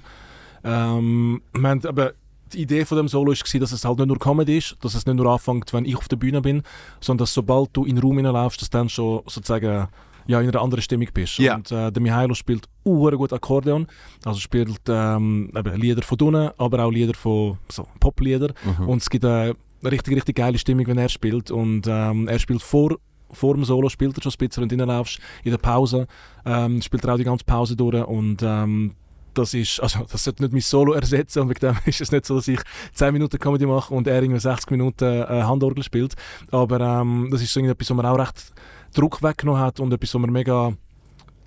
Ähm, wir haben, aber die Idee von dem Solo war, dass es halt nicht nur Comedy ist, dass es nicht nur anfängt, wenn ich auf der Bühne bin, sondern dass sobald du in den Raum hineinlaufst, dass dann schon sozusagen ja, in einer anderen Stimmung bist. Ja. Und äh, der Mihailo spielt uhr gut Akkordeon, also spielt ähm, Lieder von unten, aber auch Lieder von so Poplieder. Mhm. Und es gibt eine richtig, richtig geile Stimmung, wenn er spielt. Und ähm, er spielt vor, vor dem Solo, spielt er schon bisschen und reinlaufst. In der Pause ähm, spielt er auch die ganze Pause durch. Und ähm, das ist, also das sollte nicht mein Solo ersetzen und wegen dem ist es nicht so, dass ich 10 Minuten Comedy mache und er irgendwie 60 Minuten äh, Handorgel spielt. Aber ähm, das ist so etwas, was mir auch recht Druck weggenommen hat und etwas, was mir mega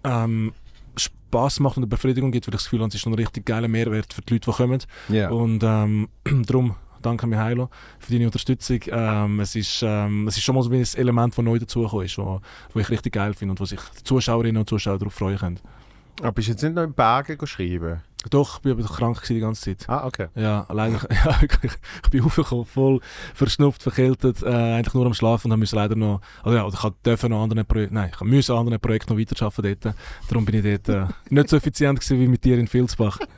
ähm, Spass macht und eine Befriedigung gibt, weil ich das Gefühl habe, es ist ein richtig geiler Mehrwert für die Leute, die kommen. Ja. Und ähm, [CLEARS THROAT] darum danke Mihailo für deine Unterstützung. Ähm, es, ist, ähm, es ist schon mal so ein Element, das neu dazugekommen ist, wo, wo ich richtig geil finde und wo sich die Zuschauerinnen und Zuschauer darauf freuen können. Aber bist du jetzt nicht noch in Bergen geschrieben? Doch, ich war aber krank die ganze Zeit. Ah, okay. Ja, leider. [LAUGHS] Ja, wirklich. Ich bin aufgekommen, voll verschnupft, verkältet, äh, eigentlich nur am Schlafen und musste leider noch, also ja, ich durfte noch andere Projekte, nein, ich musste an anderen Projekten noch weiterarbeiten dort. Darum bin ich dort äh, [LAUGHS] nicht so effizient gewesen wie mit dir in Vilsbach. [LAUGHS]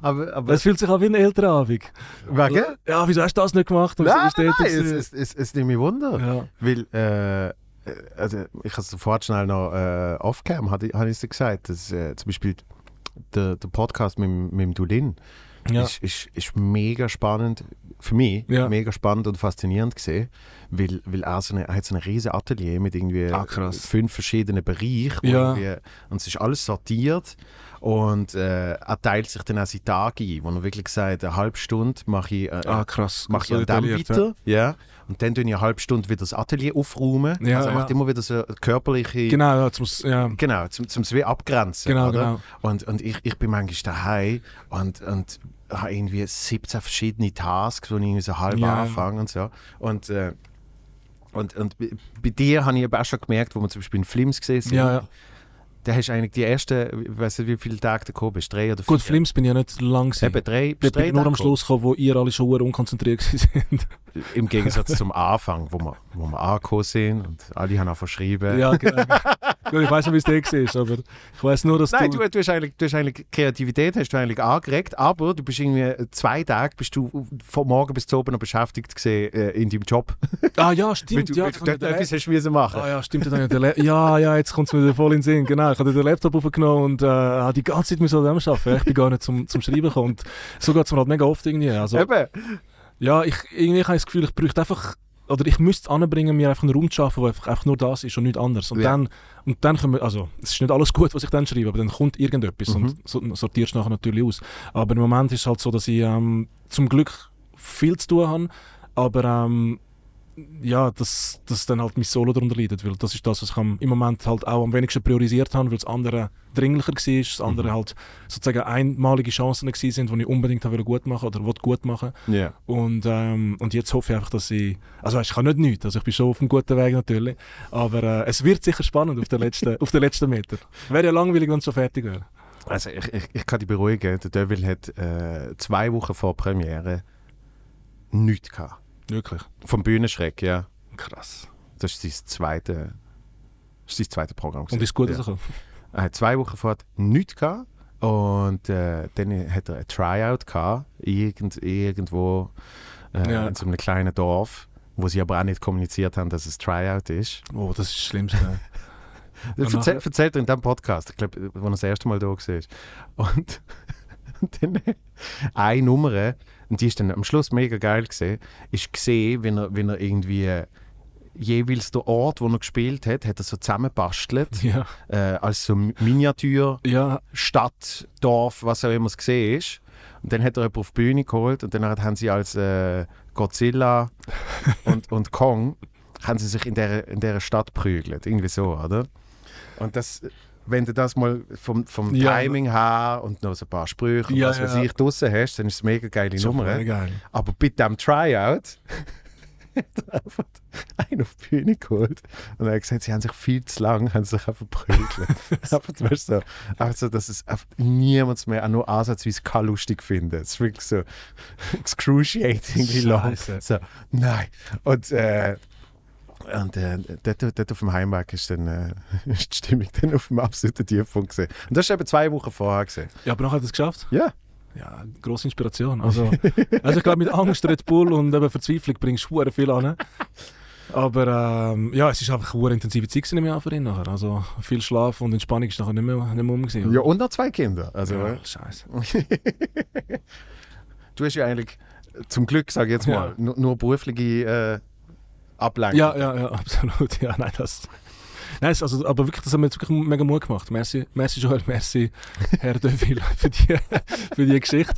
Aber, aber Es fühlt sich an wie ein älterer Abend. wegen? Ja, wieso hast du das nicht gemacht? Und Nein, so nein, nein, es, gewesen. es, es, es nimmt mich Wunder. ja. Weil, äh, also ich habe es sofort schnell noch äh, off-cam, habe ich es dir gesagt, dass äh, zum Beispiel der, der Podcast mit, mit dem Dulin Ja. ist, ist, ist mega spannend, für mich Ja. mega spannend und faszinierend gesehen, weil, weil er, so eine, er hat so ein riesen Atelier mit irgendwie Ah, fünf verschiedenen Bereichen Ja. und es ist alles sortiert und äh, er teilt sich dann auch seine Tage ein, wo er wirklich sagt, eine halbe Stunde mache ich, äh, Ah, krass. mache ich an dem weiter. Ja. Und dann tue ich eine halbe Stunde wieder das Atelier aufräumen. Ja, also er ja. macht immer wieder so körperliche. Genau, ja, zum, ja, Genau, zum, zum wie abgrenzen. genau, oder? genau. Und, und ich, ich bin manchmal daheim und, und habe irgendwie 17 verschiedene Tasks, die ich irgendwie so halb Ja. anfange und so. Und, äh, und, und bei- dir habe ich aber auch schon gemerkt, wo wir zum Beispiel in Flims gesehen sind, Ja, ja. da hast du eigentlich die ersten, ich weiß nicht, wie viele Tage du gekommen bist, drei oder vier? Gut, Flims bin ich ja nicht lang gewesen. Eben drei, Dort bin drei ich nur am Schluss gekommen, wo ihr alle schon unkonzentriert [LAUGHS] sind. Im Gegensatz zum Anfang, wo wir, wo wir angekommen sind und alle haben auch verschrieben. ja, genau. Gut, ich weiß nicht, wie es dir war, aber ich weiß nur, dass Nein, du... du, du, hast eigentlich, du hast eigentlich Kreativität hast du eigentlich angeregt, aber du bist irgendwie zwei Tage bist du von morgen bis zu oben noch beschäftigt gewesen, äh, in deinem Job. Ah ja, Weil stimmt. du, ja, weil du etwas hast müssen machen. Ah ja, stimmt. ja, ja, jetzt kommt es mir wieder voll in den Sinn. Genau, ich habe den Laptop aufgenommen und äh, habe die ganze Zeit müssen an dem arbeiten. Ich bin gar nicht zum, zum Schreiben gekommen. Und so geht es mir halt mega oft irgendwie. Also, Eben. Ja, ich, irgendwie habe ich das Gefühl, ich bräuchte einfach... Oder ich müsste es anbringen, mir einfach einen Raum zu schaffen, wo einfach, einfach nur das ist und nichts anderes. Und Ja. dann, und dann können wir, also es ist nicht alles gut, was ich dann schreibe, aber dann kommt irgendetwas Mhm. und so, sortierst nachher natürlich aus. Aber im Moment ist es halt so, dass ich ähm, zum Glück viel zu tun habe, aber ähm, ja, dass, dass dann halt mein Solo darunter leidet, weil das ist das, was ich am, im Moment halt auch am wenigsten priorisiert habe, weil das andere dringlicher war, das andere Mhm. halt sozusagen einmalige Chancen sind, die ich unbedingt habe gut machen oder wollte gut machen Ja. und, ähm, und jetzt hoffe ich einfach, dass ich. Also, weißt, ich kann nicht nichts. Also, ich bin schon auf einem guten Weg natürlich. Aber äh, es wird sicher spannend auf den letzten, [LAUGHS] auf den letzten Meter. Wäre ja langweilig, wenn es schon fertig wäre. Also ich, ich, ich kann dich beruhigen, der Devil hat äh, zwei Wochen vor Premiere nichts gehabt. Wirklich. Vom Bühnenschreck, ja. Krass. Das ist sein zweite, das ist sein zweites Programm. Und ist gut ja. rausgekommen. Er hat zwei Wochen vorher nichts gehabt. Und äh, dann hat er ein Tryout gehabt, irgend, irgendwo äh, Ja. in so einem kleinen Dorf, wo sie aber auch nicht kommuniziert haben, dass es Tryout ist. Oh, das ist das Schlimmste. [LAUGHS] Das erzähl, erzählt er in diesem Podcast, ich glaube, wo er das erste Mal da war. Und, [LAUGHS] und dann eine Nummer, und die ist dann am Schluss mega geil gesehen, ist gesehen, wenn er, wenn er irgendwie jeweils der Ort, wo er gespielt hat, hat er so zusammenbastelt, ja. äh, als so Miniatur Ja. Stadt, Dorf, was auch immer es gesehen ist. Und dann hat er jemanden auf die Bühne geholt und dann haben sie als äh, Godzilla [LAUGHS] und, und Kong haben sie sich in der, in der Stadt prügelt. Irgendwie so, oder? Und das, wenn du das mal vom, vom Ja. Timing her und noch so ein paar Sprüche, und Ja, was weiß ja. ich, draussen hast, dann ist es eine mega geile Nummer. geil. Aber bei diesem Tryout [LAUGHS] hat einfach einen auf die Bühne geholt und er hat gesagt, sie haben sich viel zu lang, haben sich einfach prügelt. aber [LAUGHS] [LAUGHS] so, einfach so, dass es niemand mehr auch nur ansatzweise kann lustig findet. Es ist wirklich so excruciatingly lang. Scheiße. So, nein. Und, äh, und äh, dort, dort auf dem Heimweg ist, dann, äh, [LAUGHS] ist die Stimmung dann auf dem absoluten Tiefpunkt gesehen. Und das ist eben zwei Wochen vorher gesehen. Ja, aber nachher hat er es geschafft. Ja. Ja, grosse Inspiration. Also, [LAUGHS] also ich glaube, mit Angst, Red Bull und eben Verzweiflung bringst du viel an. Aber ähm, ja, es ist einfach eine intensive Zeit gewesen im Jahr für ihn nachher. Also viel Schlaf und Entspannung ist nachher nicht mehr, nicht mehr um. gewesen. Ja, und noch zwei Kinder. Also, ja, äh, scheiße. [LAUGHS] du hast ja eigentlich, zum Glück, sage ich jetzt mal, Ja. nur, nur berufliche äh, Ablenkung. Ja, ja, ja, [LAUGHS] absolut. Ja, nein, das. Nein, es- also, aber wirklich, das hat mir jetzt wirklich mega Mut gemacht. Merci, merci Joel, merci [LAUGHS] Herr Deville für die, für die Geschichte.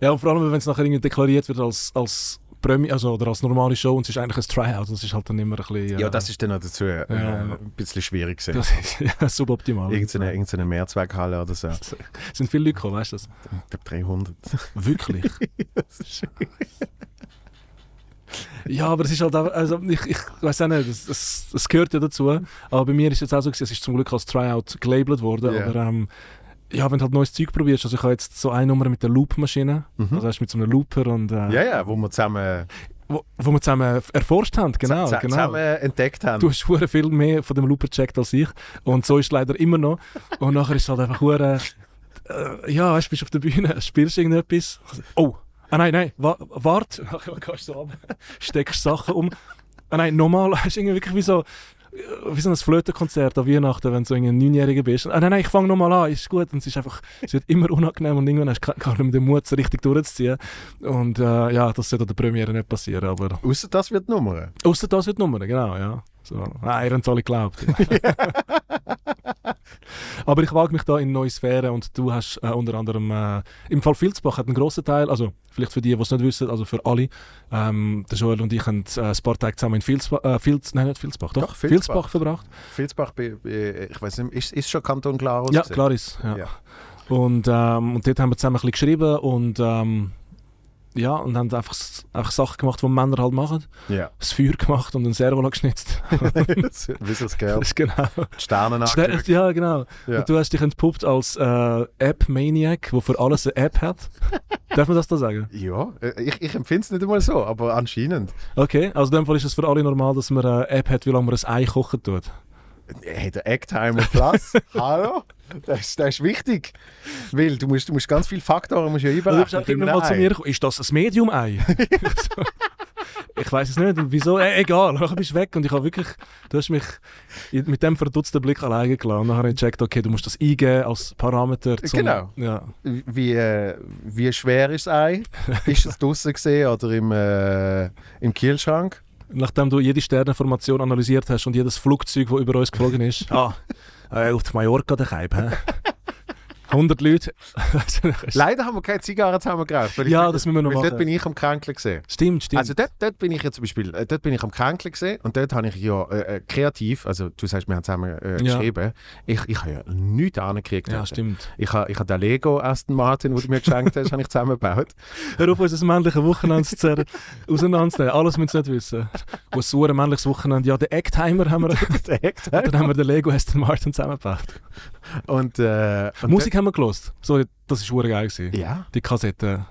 Ja, und vor allem, wenn es nachher irgendwie deklariert wird als, als Premiere, also oder als normale Show und es ist eigentlich ein Tryout, das ist halt dann immer ein bisschen... Ja, äh, das ist dann noch dazu äh, Ja. ein bisschen schwierig gewesen. das ist [LAUGHS] ja, suboptimal. Irgendeine, irgendeine Mehrzweckhalle oder so. Ich Es sind viele Leute gekommen, weißt du das? glaube 300. Wirklich? das ist Ja, aber es ist halt auch, also ich, ich weiß auch nicht, es, es, es gehört ja dazu. Aber bei mir ist es jetzt auch so, gewesen, es ist zum Glück als Tryout gelabelt worden. Ja. Aber ähm, ja, wenn du halt neues Zeug probierst, also ich habe jetzt so eine Nummer mit der Loop-Maschine, Mhm. also hast mit so einem Looper und äh, ja, ja, wo wir zusammen, wo, wo wir zusammen erforscht haben, genau, z- genau. zusammen entdeckt haben. Du hast hure viel mehr von dem Looper gecheckt als ich und so ist es leider immer noch. Und nachher ist es halt einfach hure, äh, ja, weißt, du bist auf der Bühne, spielst irgendetwas, oh, ah nein, nein, wa warte, [LAUGHS] gehst du so ab, steckst Sachen um, ah nein, normal, [LAUGHS] hast irgendwie wirklich wie so, wie so ein Flötenkonzert an Weihnachten, wenn du so ein Neunjähriger bist. Ah, nein, nein, ich fange nochmal an, ist gut. Und es ist einfach, es wird immer unangenehm und irgendwann hast du gar nicht mehr den Mut, so richtig durchzuziehen. Und äh, ja, das sollte an der Premiere nicht passieren, aber Außer das wird Nummer. Außer das wird Nummer, genau, ja. So. Nein, ihr habt es alle geglaubt. [LAUGHS] Aber ich wage mich da in neue Sphären und du hast äh, unter anderem äh, im Fall Vilsbach hat einen grossen Teil, also vielleicht für die, die es nicht wissen, also für alle, ähm, der Joel und ich haben äh, ein paar Tage zusammen in Vilsbach, äh, Vils, nein nicht Vilsbach, doch, Doch, Vilsbach. Vilsbach verbracht. Bei- ich weiß nicht, ist, ist schon Kanton Glarus? Ja, ist. Ja. Ja. Und, ähm, und dort haben wir zusammen ein bisschen geschrieben und ähm, ja, und haben einfach, einfach Sachen gemacht, die Männer halt machen. Ja. Das Feuer gemacht und ein Servola geschnitzt. [LAUGHS] Wie so das Geld. [LAUGHS] genau. Die Sterne angeschaut. ja, genau. Ja. Und du hast dich entpuppt als äh, App-Maniac, der für alles eine App hat. [LAUGHS] Darf man das da sagen? Ja, äh, ich, ich empfinde es nicht einmal so, aber anscheinend. Okay, also in dem Fall ist es für alle normal, dass man eine App hat, wie lange man ein Ei kochen tut. Hey, der Eggtimer Plus, hallo? Das, ist- das ist wichtig. Weil du musst, du musst ganz viele Faktoren musst ja Also, du immer einem mal zu mir ist das ein Medium-Ei? [LAUGHS] ich weiß es nicht, wieso? Äh, egal, nachher bist du weg und ich habe wirklich, du hast mich mit dem verdutzten Blick alleine gelassen. Und nachher habe ich gecheckt, okay, du musst das eingeben als Parameter. Zum, Genau. Ja. Wie, äh, wie schwer ist das Ei? [LAUGHS] ist es draußen gesehen oder im, äh, im Kühlschrank? Nachdem du jede Sternenformation analysiert hast und jedes Flugzeug, das über uns geflogen ist. ah, äh, auf Mallorca daheim? [LAUGHS] 100 Leute. [LAUGHS] Leider haben wir keine Zigarren zusammen geraucht. weil ich- Ja, das müssen wir noch weil Dort machen. bin ich am Kränkeln gesehen. stimmt, stimmt. Also dort, dort bin ich ja zum Beispiel, äh, dort bin ich am Kränkeln gesehen und dort habe ich ja äh, äh, kreativ, also du sagst, wir haben zusammen äh, Ja. geschrieben, ich, ich habe ja nichts angekriegt. ja, dort. stimmt. Ich habe ich ha den Lego Aston Martin, den du mir geschenkt hast, [LAUGHS] habe ich zusammengebaut. Hör auf, unser männliches Wochenende zu auseinanderzunehmen. Alles müssen sie nicht wissen. Wo so ein männliches Wochenende, ja, den Eggtimer haben wir, [LAUGHS] Der Heckteil. dann haben wir den Lego Aston Martin zusammengebaut. Und, äh, und Musik haben wir gelost. Sorry, das war geil. Gewesen. Ja, Die Kassette.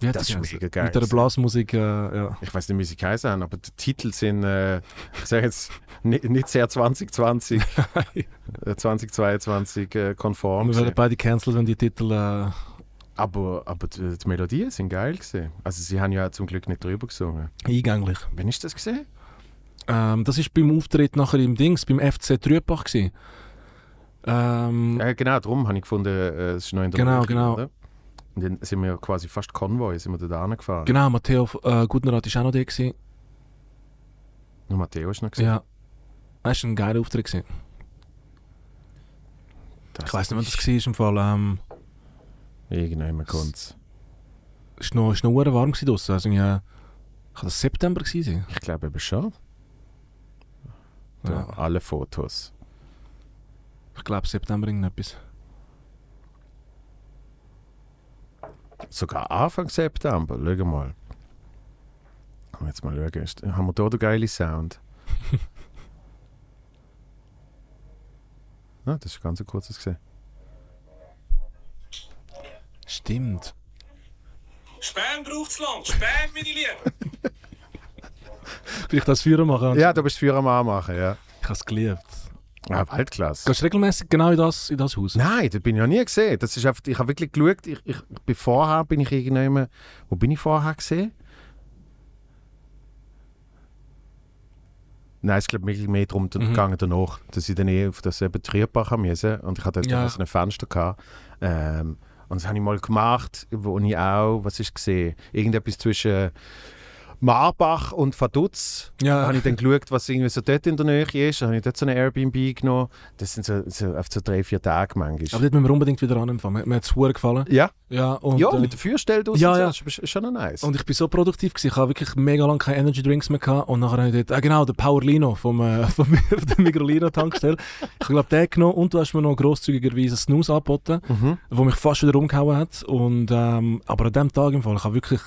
Wie hat Das die ist mega geil Mit der. Blasmusik, äh, ja. ich weiß nicht, wie sie haben, aber die Titel sind, äh, ich sage jetzt, nicht, nicht sehr 2020, [LAUGHS] äh, 2022 äh, konform. Wir werden beide cancelled, wenn die Titel. Äh, Aber, aber die, die Melodien sind geil gewesen. Also sie haben ja zum Glück nicht drüber gesungen. eingänglich. Wann ist das gesehen? Ähm, das war beim Auftritt nachher im Dings, beim FC Trübach. Gewesen. Ähm, Ja, genau, darum habe ich gefunden, äh, es ist noch in der Genau, Woche, genau. Oder? Und dann sind wir ja quasi fast Konvoi, sind wir da gefahren. Genau, Matteo äh, Gutnerat war auch noch da. Gewesen. Nur Matteo ist noch gesehen. Ja. Das war ein geiler Auftritt. Gewesen. Ich weiß nicht, wann das war im Fall. Ähm, Irgendwann kommt es. noch, ist noch verdammt warm draussen. Also, ja, kann das September gewesen sein? Ich glaube eben schon. Da, Ja. Alle Fotos. Ich glaube September irgendetwas. Sogar Anfang September, schau mal. Jetzt mal schauen. Ist, haben wir hier den geilen Sound? [LAUGHS] ah, das ist ein ganz kurzes gesehen. Stimmt. Sperm braucht's lang, Sperm, meine Lieben. [LAUGHS] Vielleicht das Führer machen. Ja, du bist Feuer am Anmachen, ja. Ich habe es geliebt. Ah, Weltklasse. Gehst du regelmäßig genau in das, in das Haus? Nein, das bin ich noch nie gesehen. Das ist einfach, ich habe wirklich geschaut, ich, ich, bin vorher bin ich irgendwann, wo bin ich vorher gesehen? Nein, es ist glaube ich mehr darum Mhm. gegangen danach, dass ich dann eh auf das eben Trierbach musste und ich hatte dort Ja. ja. so ein Fenster gehabt. Ähm, und das habe ich mal gemacht, wo ich auch, was ist gesehen, irgendetwas zwischen Marbach und Vaduz. Ja. Da habe ich dann geschaut, was irgendwie so dort in der Nähe ist. Da habe ich dort so eine Airbnb genommen. Das sind so, so auf so drei, vier Tage manchmal. Aber dort müssen wir unbedingt wieder anfangen. Mir hat es gefallen. ja, Ja, und, ja äh, mit der Feuerstelle draus ja, ja. das ist, schon nice. Und ich bin so produktiv gewesen. Ich habe wirklich mega lange keine Energy Drinks mehr gehabt. Und nachher habe ich dort, ah genau, der Powerlino vom, äh, [LAUGHS] vom der Migrolino Tankstelle. Ich glaube, den genommen und du hast mir noch grosszügigerweise einen Snooze angeboten, mhm. wo mich fast wieder umgehauen hat. Und, ähm, aber an dem Tag im Fall, ich habe wirklich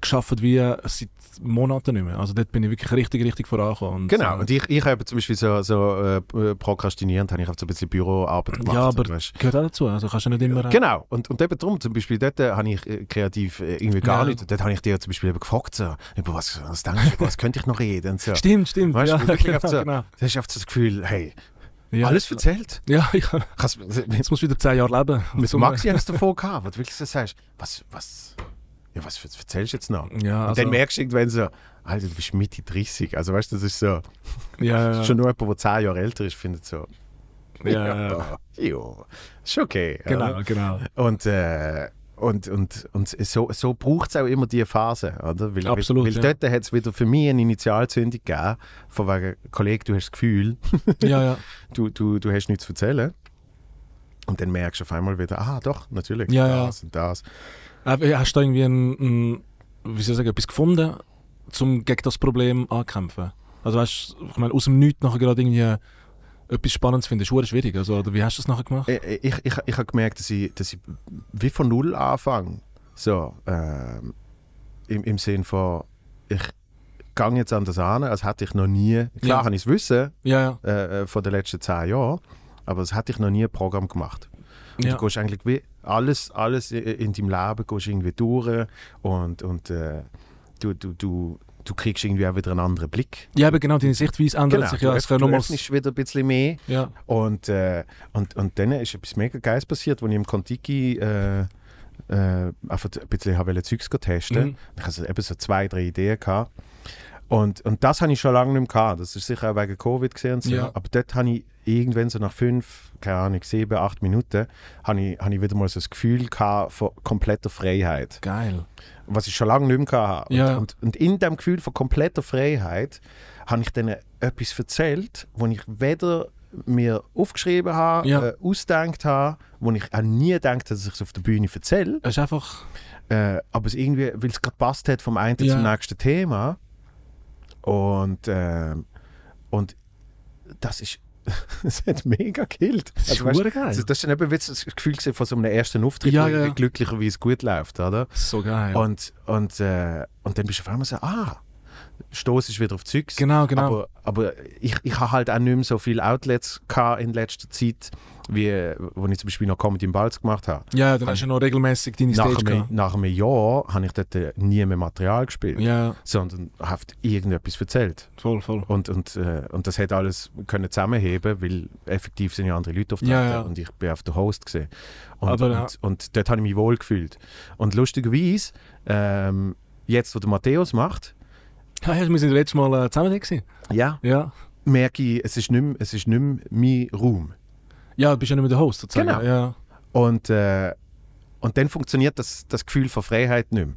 geschafft wie seit Monaten nicht mehr. Also dort bin ich wirklich richtig, richtig vorangekommen. Und, Genau, äh, und ich, ich habe zum Beispiel so, so äh, prokrastinierend, habe ich so ein bisschen Büroarbeit gemacht. Ja, aber weißt. gehört auch dazu. Also kannst du nicht immer... äh, Genau, und, und eben darum, zum Beispiel dort äh, habe ich äh, kreativ äh, irgendwie gar Ja. nicht, dort habe ich dir zum Beispiel eben gefragt, so, über was, was denkst du, über was könnte ich noch reden so. Stimmt, stimmt. Weißt du, ja, genau, so- genau. Da hast du einfach so das Gefühl, hey, Ja, alles erzählt. Ja, mit Jetzt musst du wieder zehn Jahre leben. mit Maxi hast du davor gehabt, wo du wirklich so sagst, was, was, ja, was erzählst du jetzt noch? Ja, und also, dann merkst du irgendwann so, Alter, du bist Mitte 30. Also weißt du, das ist so, ja, ja, schon nur jemand, der 10 Jahre älter ist, findet so, ja, ja. ja, ist okay. Genau, oder? genau. Und, äh, und, und, und so, so braucht es auch immer diese Phase, oder? Weil, Absolut, Weil, ja. weil dort hat es wieder für mich eine Initialzündung gegeben, von wegen, Kollege, du hast das Gefühl, [LAUGHS] Ja, ja. du, du, du hast nichts zu erzählen. Und dann merkst du auf einmal wieder, ah doch, natürlich, Ja, ja. das und das. Äh, Hast du irgendwie ein, ein, wie soll ich sagen, etwas gefunden, um gegen das Problem anzukämpfen? Also weißt du, ich meine, aus dem Nichts nachher gerade irgendwie etwas Spannendes finden, ist schwierig. Also, oder wie hast du das nachher gemacht? Ich, ich, ich, ich habe gemerkt, dass ich, dass ich wie von Null anfange. So, ähm, im, im Sinn von, ich gehe jetzt an das an, als hätte ich noch nie, klar Ja. habe ich es wissen, Ja, ja. äh, äh, von den letzten zehn Jahren, aber das hätte ich noch nie ein Programm gemacht. Und ja. Du gehst eigentlich wie alles, alles in deinem Leben gehst irgendwie durch und, und äh, du, du, du, du kriegst irgendwie auch wieder einen anderen Blick. Ja, aber genau, deine Sichtweise ändert sich ja. Es du nochmals. wieder ein bisschen mehr Ja, und, äh, und, und dann ist etwas mega Geiles passiert, als ich im Contiki äh, äh, einfach ein bisschen habe Zeugs testen Mhm. Ich hatte eben so zwei, drei Ideen. Gehabt. Und, und das habe ich schon lange nicht mehr gehabt. Das ist sicher auch wegen Covid gesehen. So. Ja. Aber dort habe ich irgendwann so nach fünf, keine Ahnung, sieben, acht Minuten, habe ich, habe ich wieder mal so das Gefühl gehabt von kompletter Freiheit. geil. Was ich schon lange nicht mehr gehabt habe. Ja. Und, und, und in dem Gefühl von kompletter Freiheit habe ich dann etwas erzählt, wo ich weder mir aufgeschrieben habe, Ja. äh, ausgedacht habe, wo ich auch nie gedacht dass ich es auf der Bühne erzähle. Es ist einfach. Äh, aber es irgendwie, weil es gerade passt hat vom einen Ja. zum nächsten Thema. Und, ähm, und das ist, [LAUGHS] es hat mega gekillt. Das ist Also, weißt, verdammt geil. das, das ist eben das Gefühl von so einem ersten Auftritt, Ja, wo ja. glücklicherweise gut läuft, oder? So geil. Und, und, äh, und dann bist du auf einmal so, ah, Stoß ist wieder auf Zeugs. genau, genau. Aber, aber ich, ich habe halt auch nicht mehr so viele Outlets gehabt in letzter Zeit, wie wo ich zum Beispiel noch Comedy im Balz gemacht habe. ja, dann hast du ja noch regelmäßig deine Nach Stage einem, nach einem Jahr habe ich dort äh, nie mehr Material gespielt, Ja, sondern habe irgendetwas erzählt. voll, voll. Und, und, äh, und das hat alles können zusammenheben, weil effektiv sind ja andere Leute auftreten Ja, ja. und ich bin auf der Host gesehen. Und, Aber, ja. und, und dort habe ich mich wohl gefühlt. Und lustigerweise, ähm, jetzt wo der Matthäus macht, Ja, ja, wir sind letztes Mal äh, zusammen gewesen. ja, Ja. merke ich, es ist nicht mehr, es ist nicht mehr mein Raum. Ja, du bist ja nicht mehr der Host sozusagen. Genau. Ja. Und, äh, und dann funktioniert das, das Gefühl von Freiheit nicht mehr.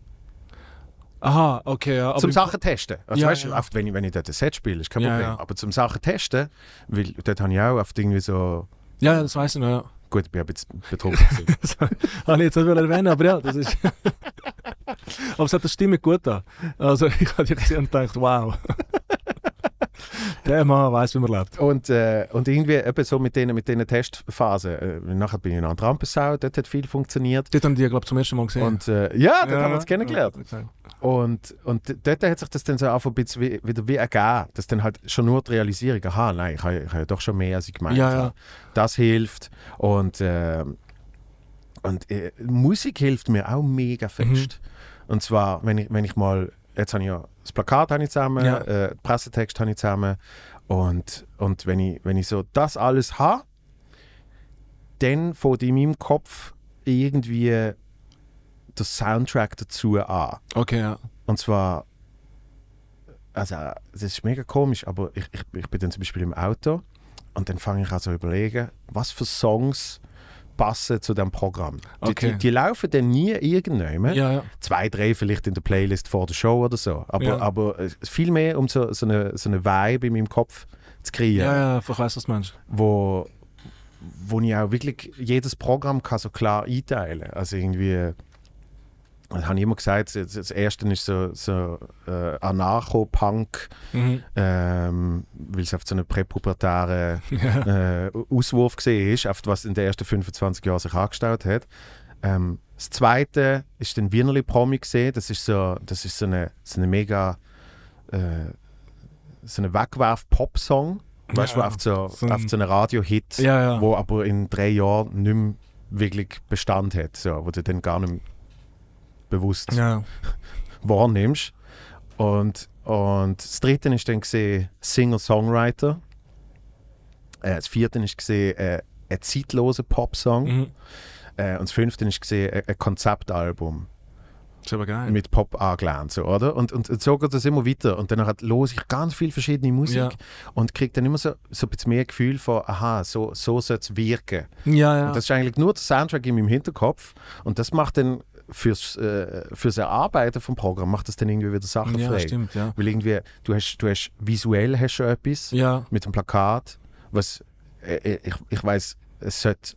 Aha, okay. Ja, zum Sachen testen. Also Ja, weißt, ja. oft, wenn, ich, wenn ich dort ein Set spiele, ist kein Problem. ja. Aber zum Sachen testen, weil dort habe ich auch oft irgendwie so, Ja, das weiß ich noch. Ja. gut, ich bin ein bisschen betrunken. [LAUGHS] habe ich jetzt nicht erwähnen, aber ja, das ist. [LAUGHS] aber es hat der Stimme gut an. Also [LAUGHS] ich habe und gedacht, wow. Der Mann weiß, wie man lebt. Und, äh, und irgendwie eben so mit diesen mit denen Testphasen. Äh, nachher bin ich in einer Rampensau, dort hat viel funktioniert. Dort haben die, glaube ich, zum ersten Mal gesehen. Und äh, ja, dort haben wir uns kennengelernt. Ja. Und, und dort hat sich das dann so einfach ein bisschen wie, wieder wie ergeben, dass dann halt schon nur die Realisierung, aha, nein, ich habe, ja doch schon mehr, als ich gemeint Ja, ja. habe. Das hilft. Und, äh, und äh, Musik hilft mir auch mega fest. Und zwar, wenn ich, wenn ich mal, jetzt habe ich ja das Plakat habe ich zusammen, Ja. äh, den Pressetext habe ich zusammen. Und, und wenn, ich, wenn ich so das alles habe, dann fängt in meinem Kopf irgendwie der Soundtrack dazu an. Okay, ja. Und zwar, also das ist mega komisch, aber ich, ich, ich bin dann zum Beispiel im Auto und dann fange ich an zu überlegen, was für Songs passen zu dem Programm. Die, Okay. die, die laufen dann nie irgendjemand. Ja, ja. Zwei, drei vielleicht in der Playlist vor der Show oder so. Aber, Ja. aber äh, viel mehr, um so, so, eine, so eine Vibe in meinem Kopf zu kreieren Ja, ja, ich weiß, was meinst. wo, wo ich auch wirklich jedes Programm kann so klar einteilen Also irgendwie, das habe ich immer gesagt, das das erste ist so, so äh, Anarcho-Punk, Mhm. ähm, weil es auf so einen präpubertären [LAUGHS] Ja. äh, Auswurf gesehen ist, auf was in den ersten 25 Jahren sich angestellt hat. Ähm, das zweite ist den Wienerli Promi gesehen. Das ist so, das ist so eine, so eine mega äh, so eine Wegwerf-Pop-Song. Weißt du, Ja, auf so, so auf so einen Radio-Hit, Ja, ja. wo aber in drei Jahren nicht mehr wirklich Bestand hat, so, wo du dann gar nicht mehr bewusst ja. [LAUGHS] wahrnimmst. Und, und das dritte ist dann gesehen Singer-Songwriter. Äh, das vierte ist gesehen äh, ein zeitloser Popsong. Mhm. Äh, und das fünfte ist gesehen ein, ein Konzeptalbum ist aber geil. mit Pop angelehnt. So, oder? Und, und so geht das immer weiter. Und dann los ich ganz viel verschiedene Musik Ja. und kriege dann immer so, so ein bisschen mehr Gefühl von, aha, so, so soll es wirken. Ja, ja. Und das ist eigentlich nur der Soundtrack in meinem Hinterkopf. Und das macht dann fürs, äh, fürs Erarbeiten vom Programm macht das dann irgendwie wieder Sachen ja, frei. stimmt, ja. Weil irgendwie, du hast, du hast visuell hast du etwas Ja, mit dem Plakat, was äh, ich, ich weiß, es sollte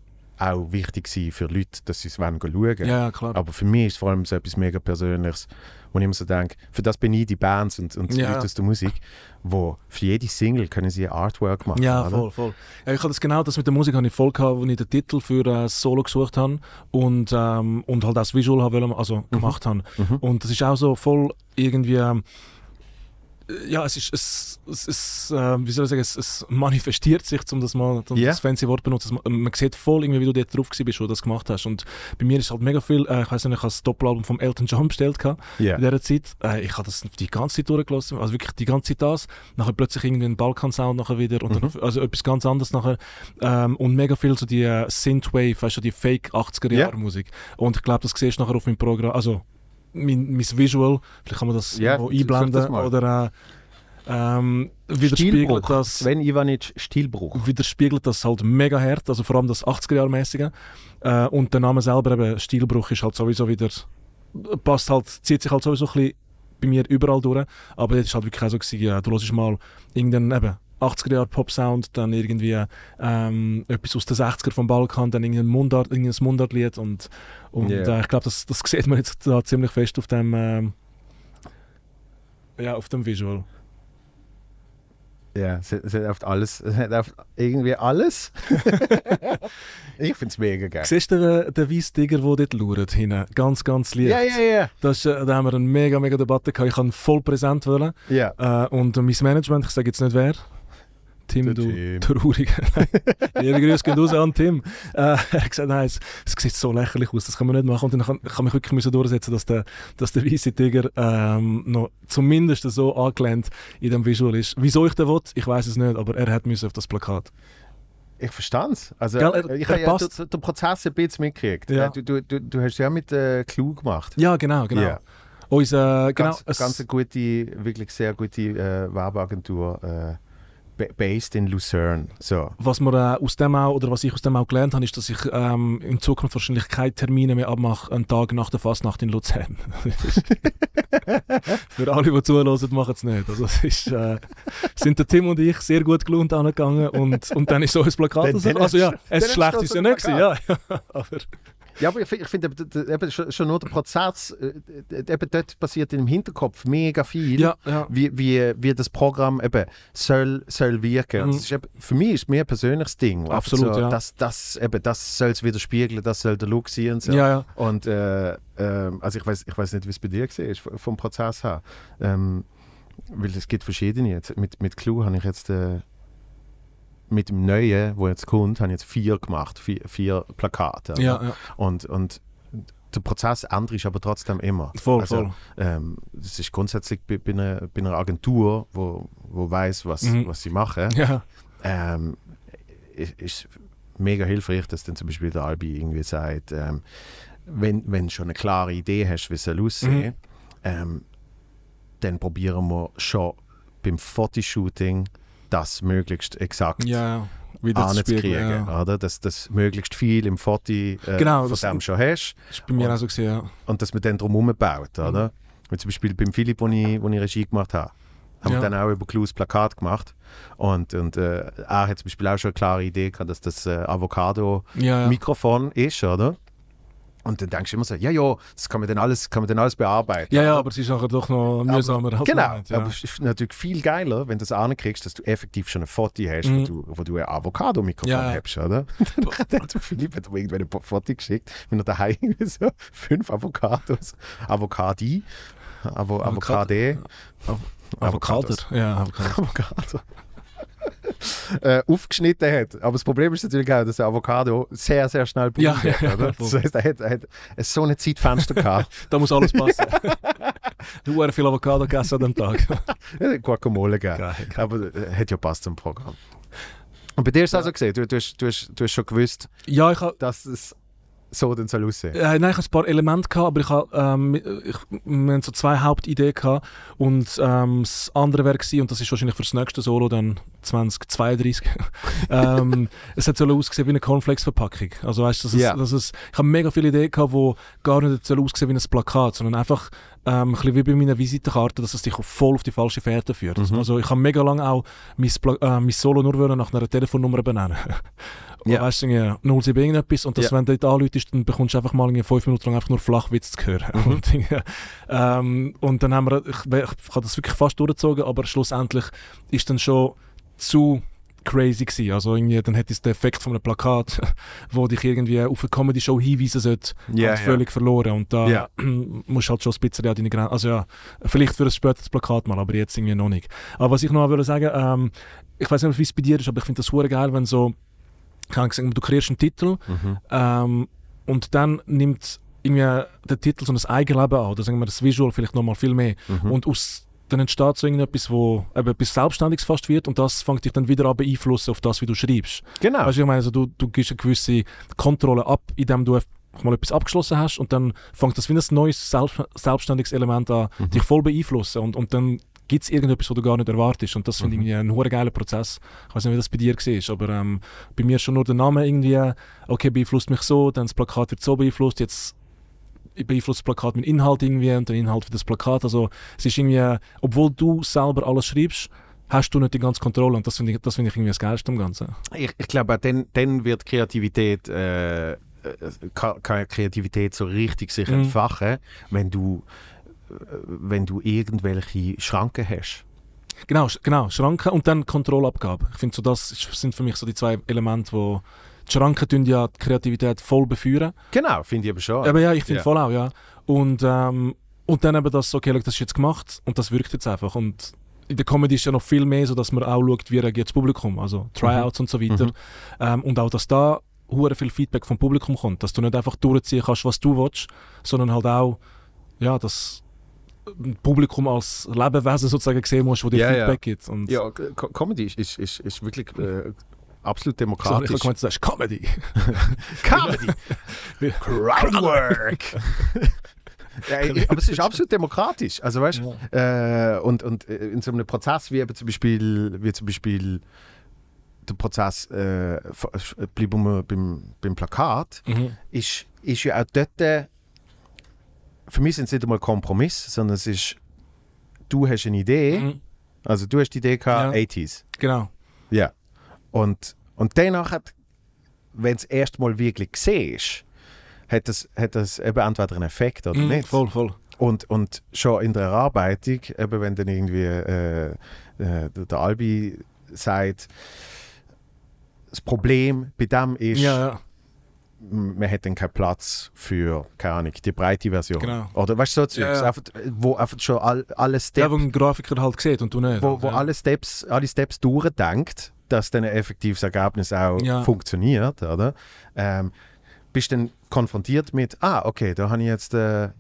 auch wichtig sein für Leute, dass sie es wollen schauen. ja, ja, klar. Aber für mich ist es vor allem so etwas mega Persönliches, wo ich immer so denke, für das bin ich die Bands und, und die Ja. Leute aus der Musik, wo für jede Single können sie ein Artwork machen. Ja, oder? voll, voll. Ja, ich hatte das genau das mit der Musik habe ich voll gehabt, wo ich den Titel für äh, das Solo gesucht habe und, ähm, und halt das Visual habe wollen, also gemacht habe. Mhm. Und das ist auch so voll irgendwie, ähm, ja, es ist, es, es, es äh, wie soll ich sagen, es, es manifestiert sich, um das mal um Ja. das fancy Wort benutzen. Es- Man sieht voll irgendwie, wie du dort drauf bist, wo du das gemacht hast. Und bei mir ist halt mega viel, äh, ich weiß nicht, ich habe das Doppelalbum vom Elton John bestellt Ja. in dieser Zeit. Äh, ich habe das die ganze Zeit durchgelassen, also wirklich die ganze Zeit das. Nachher plötzlich irgendwie ein Balkan-Sound nachher wieder, und dann, also etwas ganz anderes nachher. Ähm, und mega viel so die äh, Synthwave, weißt du, die Fake 80er-Jahre-Musik. Und ich glaube, das siehst du nachher auf meinem Programm, also mein, mein Visual, vielleicht kann man das Ja, einblenden das oder äh, ähm, widerspiegelt das Sven Ivanic Stilbruch. widerspiegelt das halt mega hart, also vor allem das 80er-Jahr-mäßige. Äh, und der Name selber, eben Stilbruch, ist halt sowieso wieder, passt halt, zieht sich halt sowieso ein bisschen bei mir überall durch. Aber das ist halt wirklich auch so gewesen, ja, du hörst mal irgendeinen eben 80er-Jahre-Pop-Sound, dann irgendwie ähm, etwas aus den 60er vom Balkan, dann irgendein Mundart, irgendein Mundartlied und, und Yeah. äh, ich glaube, das, das sieht man jetzt da ziemlich fest auf dem ähm, ja, auf dem Visual. Ja, es hat, oft alles. Es hat oft irgendwie alles. [LAUGHS] ich finde es mega geil. Siehst du den, den weißen Tiger, der dort lauert, hinten? Ganz, ganz lieb. Ja, ja, ja. Das, äh, da haben wir eine mega, mega Debatte gehabt. Ich kann voll präsent wollen. Ja. Äh, und mein Management, ich sage jetzt nicht wer. Tim, du Tim. Trauriger. [LAUGHS] Liebe Grüße gehen raus an Tim. Äh, er hat gesagt, nein, es, es sieht so lächerlich aus, das kann man nicht machen. Und dann kann ich kann mich wirklich müssen durchsetzen, dass der, dass der weiße Tiger ähm, noch zumindest so angelehnt in dem Visual ist. Wieso ich den will, ich weiß es nicht, aber er hat müssen auf das Plakat. Ich verstehe es. Also, Gell, er- ich habe ja den, den Prozess ein bisschen mitgekriegt. Ja. Äh, Du, du, du, du hast ja mit äh, Clue gemacht. Ja, genau, genau. Ja. Unser, äh, genau Ganz, ganz eine gute, wirklich sehr gute äh, Werbeagentur. Äh, based in Lucerne. So. was wir äh, aus dem auch, oder was ich aus dem auch gelernt habe, ist, dass ich ähm, in Zukunft wahrscheinlich keine Termine mehr abmache, einen Tag nach der Fastnacht in Luzern. [LAUGHS] [LAUGHS] Für alle, die zuhören, machen es nicht. Also es ist, äh, sind der Tim und ich sehr gut gelohnt angegangen und, und dann ist so ein Plakat. Dann- Also, also ja, es schlecht ist ja nicht gewesen, ja. ja. Aber Ja, aber ich, fi- ich finde eben, schon, nur der Prozess, äh, eben dort passiert im Hinterkopf mega viel. Ja, ja. Wie, wie, wie das Programm eben soll, soll wirken. Mhm. eben, für mich ist es mehr ein persönliches Ding. Absolut, so, ja. Das, das, eben, das soll es widerspiegeln, das soll der Look sein und so. Ja, ja. Und äh, ähm, also ich weiß ich weiß nicht, wie es bei dir war, vom Prozess her. Ähm, weil es gibt verschiedene. Jetzt, mit, mit Clue habe ich jetzt äh, mit dem Neuen, wo jetzt kommt, habe ich jetzt vier gemacht, vier, vier Plakate. Ja, ja. Und, und der Prozess ändert sich aber trotzdem immer. Voll, also, voll. Ähm, das ist grundsätzlich bei, bei, einer, bei einer Agentur, wo, wo weiß, was, Mhm. was sie machen, Ja, ähm, ist, ist mega hilfreich, dass dann zum Beispiel der Albi irgendwie sagt, ähm, wenn, wenn du schon eine klare Idee hast, wie es soll aussehen, Mhm. ähm, dann probieren wir schon beim Fotoshooting das möglichst exakt ja, anzukriegen, ja. oder? Dass das möglichst viel im Foto äh, Genau, von dem schon hast Das ist bei mir Und- auch so gesehen, ja. und dass man dann drum herum baut, oder? Wie zum Beispiel beim Philipp, wo ich, wo ich Regie gemacht habe, haben Ja. wir dann auch über Clues Plakat gemacht und, und äh, er hat zum Beispiel auch schon eine klare Idee gehabt, dass das äh, Avocado-Mikrofon Ja, ja. ist, oder? Und dann denkst du immer so, ja, ja, das kann man dann alles, kann man dann alles bearbeiten. ja, ja, aber es ist nachher doch noch mühsamer als Genau, meint, ja. aber es ist natürlich viel geiler, wenn du es ankriegst, dass du effektiv schon ein Foto hast, Mhm. wo, du, wo du ein Avocado-Mikrofon Ja, hast, oder? [LAUGHS] Dann hat Philipp hat mir irgendwann ein Foto geschickt, wenn er daheim [LAUGHS] so fünf Avocados, Avocadi, Avo, Avocade, [LAUGHS] Avocado. Ja, Avocado. [LAUGHS] Äh, aufgeschnitten hat. Aber das Problem ist natürlich auch, dass der Avocado sehr, sehr schnell braun Ja, wird. ja, ja. Das heißt, er hat, er hat so ein Zeitfenster [LAUGHS] gehabt. Da muss alles passen. [LAUGHS] du hast viel Avocado gegessen an dem Tag. Ja, Guacamole gegeben. Aber äh, hat ja passt zum Programm. Und bei dir ist es also gesehen, du, du, hast, du, hast, du hast schon gewusst, Ja, ich dass es so dann soll aussehen. Äh, nein, ich hatte ein paar Elemente, gehabt, aber ich habe, ähm, ich, wir haben so zwei Hauptideen gehabt. Und ähm, das andere wäre gewesen, und das ist wahrscheinlich für das nächste Solo dann 2032, [LAUGHS] ähm, es hat so ausgesehen wie eine Cornflakes-Verpackung. Also weißt dass es, Ja. dass es, ich habe mega viele Ideen gehabt, die gar nicht so aussehen wie ein Plakat, sondern einfach ähm, ein bisschen wie bei meiner Visitenkarte, dass es dich voll auf die falsche Fährte führt. Mhm. Also ich habe mega lange auch mein, Pla äh, mein Solo nur nach einer Telefonnummer benennen. Ja. Weißt du, irgendwie 07 irgendetwas und dass, Ja. wenn du dort anläutest, dann bekommst du einfach mal irgendwie fünf Minuten lang einfach nur Flachwitz zu hören. Mhm. [LAUGHS] Und, ähm, und dann haben wir, ich, ich, habe das wirklich fast durchgezogen, aber schlussendlich ist dann schon zu crazy gewesen. Also irgendwie, dann hätte es den Effekt von einem Plakat, [LAUGHS] wo dich irgendwie auf eine Comedy-Show hinweisen sollte, halt ja. völlig verloren. Und da Ja. [CLEARS THROAT] musst du halt schon ein bisschen an deine Grenzen, also ja, vielleicht für ein späteres Plakat mal, aber jetzt irgendwie noch nicht. Aber was ich noch würde sagen, ähm, ich weiß nicht, wie es bei dir ist, aber ich finde das super geil, wenn so, keine Ahnung, du kreierst einen Titel Mhm. ähm, und dann nimmt irgendwie der Titel so ein Eigenleben an, oder sagen wir das Visual vielleicht noch mal viel mehr. Mhm. Und aus, dann entsteht so irgendetwas, wo eben etwas Selbstständiges fast wird und das fängt dich dann wieder an beeinflussen auf das, wie du schreibst. Genau. Weißt du, ich meine, also du, du gibst eine gewisse Kontrolle ab, indem du mal etwas abgeschlossen hast und dann fängt das wie ein neues selbst, selbstständiges Element an, Mhm. dich voll beeinflussen und, und dann gibt es irgendetwas, was du gar nicht erwartest und das finde Mhm. ich ein hure geiler Prozess. Ich weiß nicht, wie das bei dir war, aber ähm, bei mir ist schon nur der Name irgendwie, okay, beeinflusst mich so, dann das Plakat wird so beeinflusst, jetzt beeinflusst das Plakat mit Inhalt irgendwie und der Inhalt für das Plakat, also es ist irgendwie, obwohl du selber alles schreibst, hast du nicht die ganze Kontrolle und das finde ich, das finde ich irgendwie das Geilste am Ganzen. Ich, ich glaube, dann, dann wird Kreativität, äh, äh, kann, kann Kreativität so richtig sich Mhm. entfachen, wenn du, wenn du irgendwelche Schranken hast. Genau, genau, Schranken und dann Kontrollabgabe. Ich finde, so das sind für mich so die zwei Elemente, wo die Schranken tun ja die Kreativität voll befeuern. Genau, finde ich aber schon. Aber ja, ich finde Ja. voll auch, ja. Und, ähm, und dann eben das, so, okay, schau, das ist jetzt gemacht und das wirkt jetzt einfach. Und in der Comedy ist ja noch viel mehr so, dass man auch schaut, wie reagiert das Publikum, also Tryouts und so weiter. Mhm. Ähm, und auch, dass da hure viel Feedback vom Publikum kommt, dass du nicht einfach durchziehen kannst, was du willst, sondern halt auch, ja, das Publikum als Lebewesen sozusagen sehen musst, wo dir Ja, ja. Feedback gibt. Und Ja, Co Comedy ist, ist, ist, ist wirklich äh, absolut so, ich demokratisch. habe gemeint, du sagst Comedy. [LAUGHS] Comedy! Crowdwork! [LAUGHS] ja, ich- aber es ist absolut demokratisch. Also weißt äh, und, und äh, in so einem Prozess wie eben zum Beispiel, wie zum Beispiel der Prozess äh, äh, bleiben wir beim, beim Plakat, Mhm. ist, ist ja auch dort äh, für mich sind es nicht einmal Kompromiss, sondern es ist du hast eine Idee, Mhm. also du hast die Idee gehabt, Ja. 80s. Genau. Ja. Und, und danach, hat, wenn du es erst mal wirklich siehst, hat das, hat das eben entweder einen Effekt oder Mhm, nicht. Voll, voll. Und, und schon in der Erarbeitung, eben wenn dann irgendwie äh, äh, der, der Albi sagt, das Problem bei dem ist, Ja, ja. Man hat dann keinen Platz für, keine Ahnung, die breite Version. Genau. Oder weißt du, so Zeugs, Ja, ja. Einfach, wo einfach schon all, alle Steps, wo ein Grafiker halt sieht und du nicht. wo, wo ja. alle Steps, alle Steps durchdenkt, dass dann ein effektives Ergebnis auch Ja. funktioniert, oder? Ähm, bist dann konfrontiert mit, ah, okay, da habe ich jetzt, äh,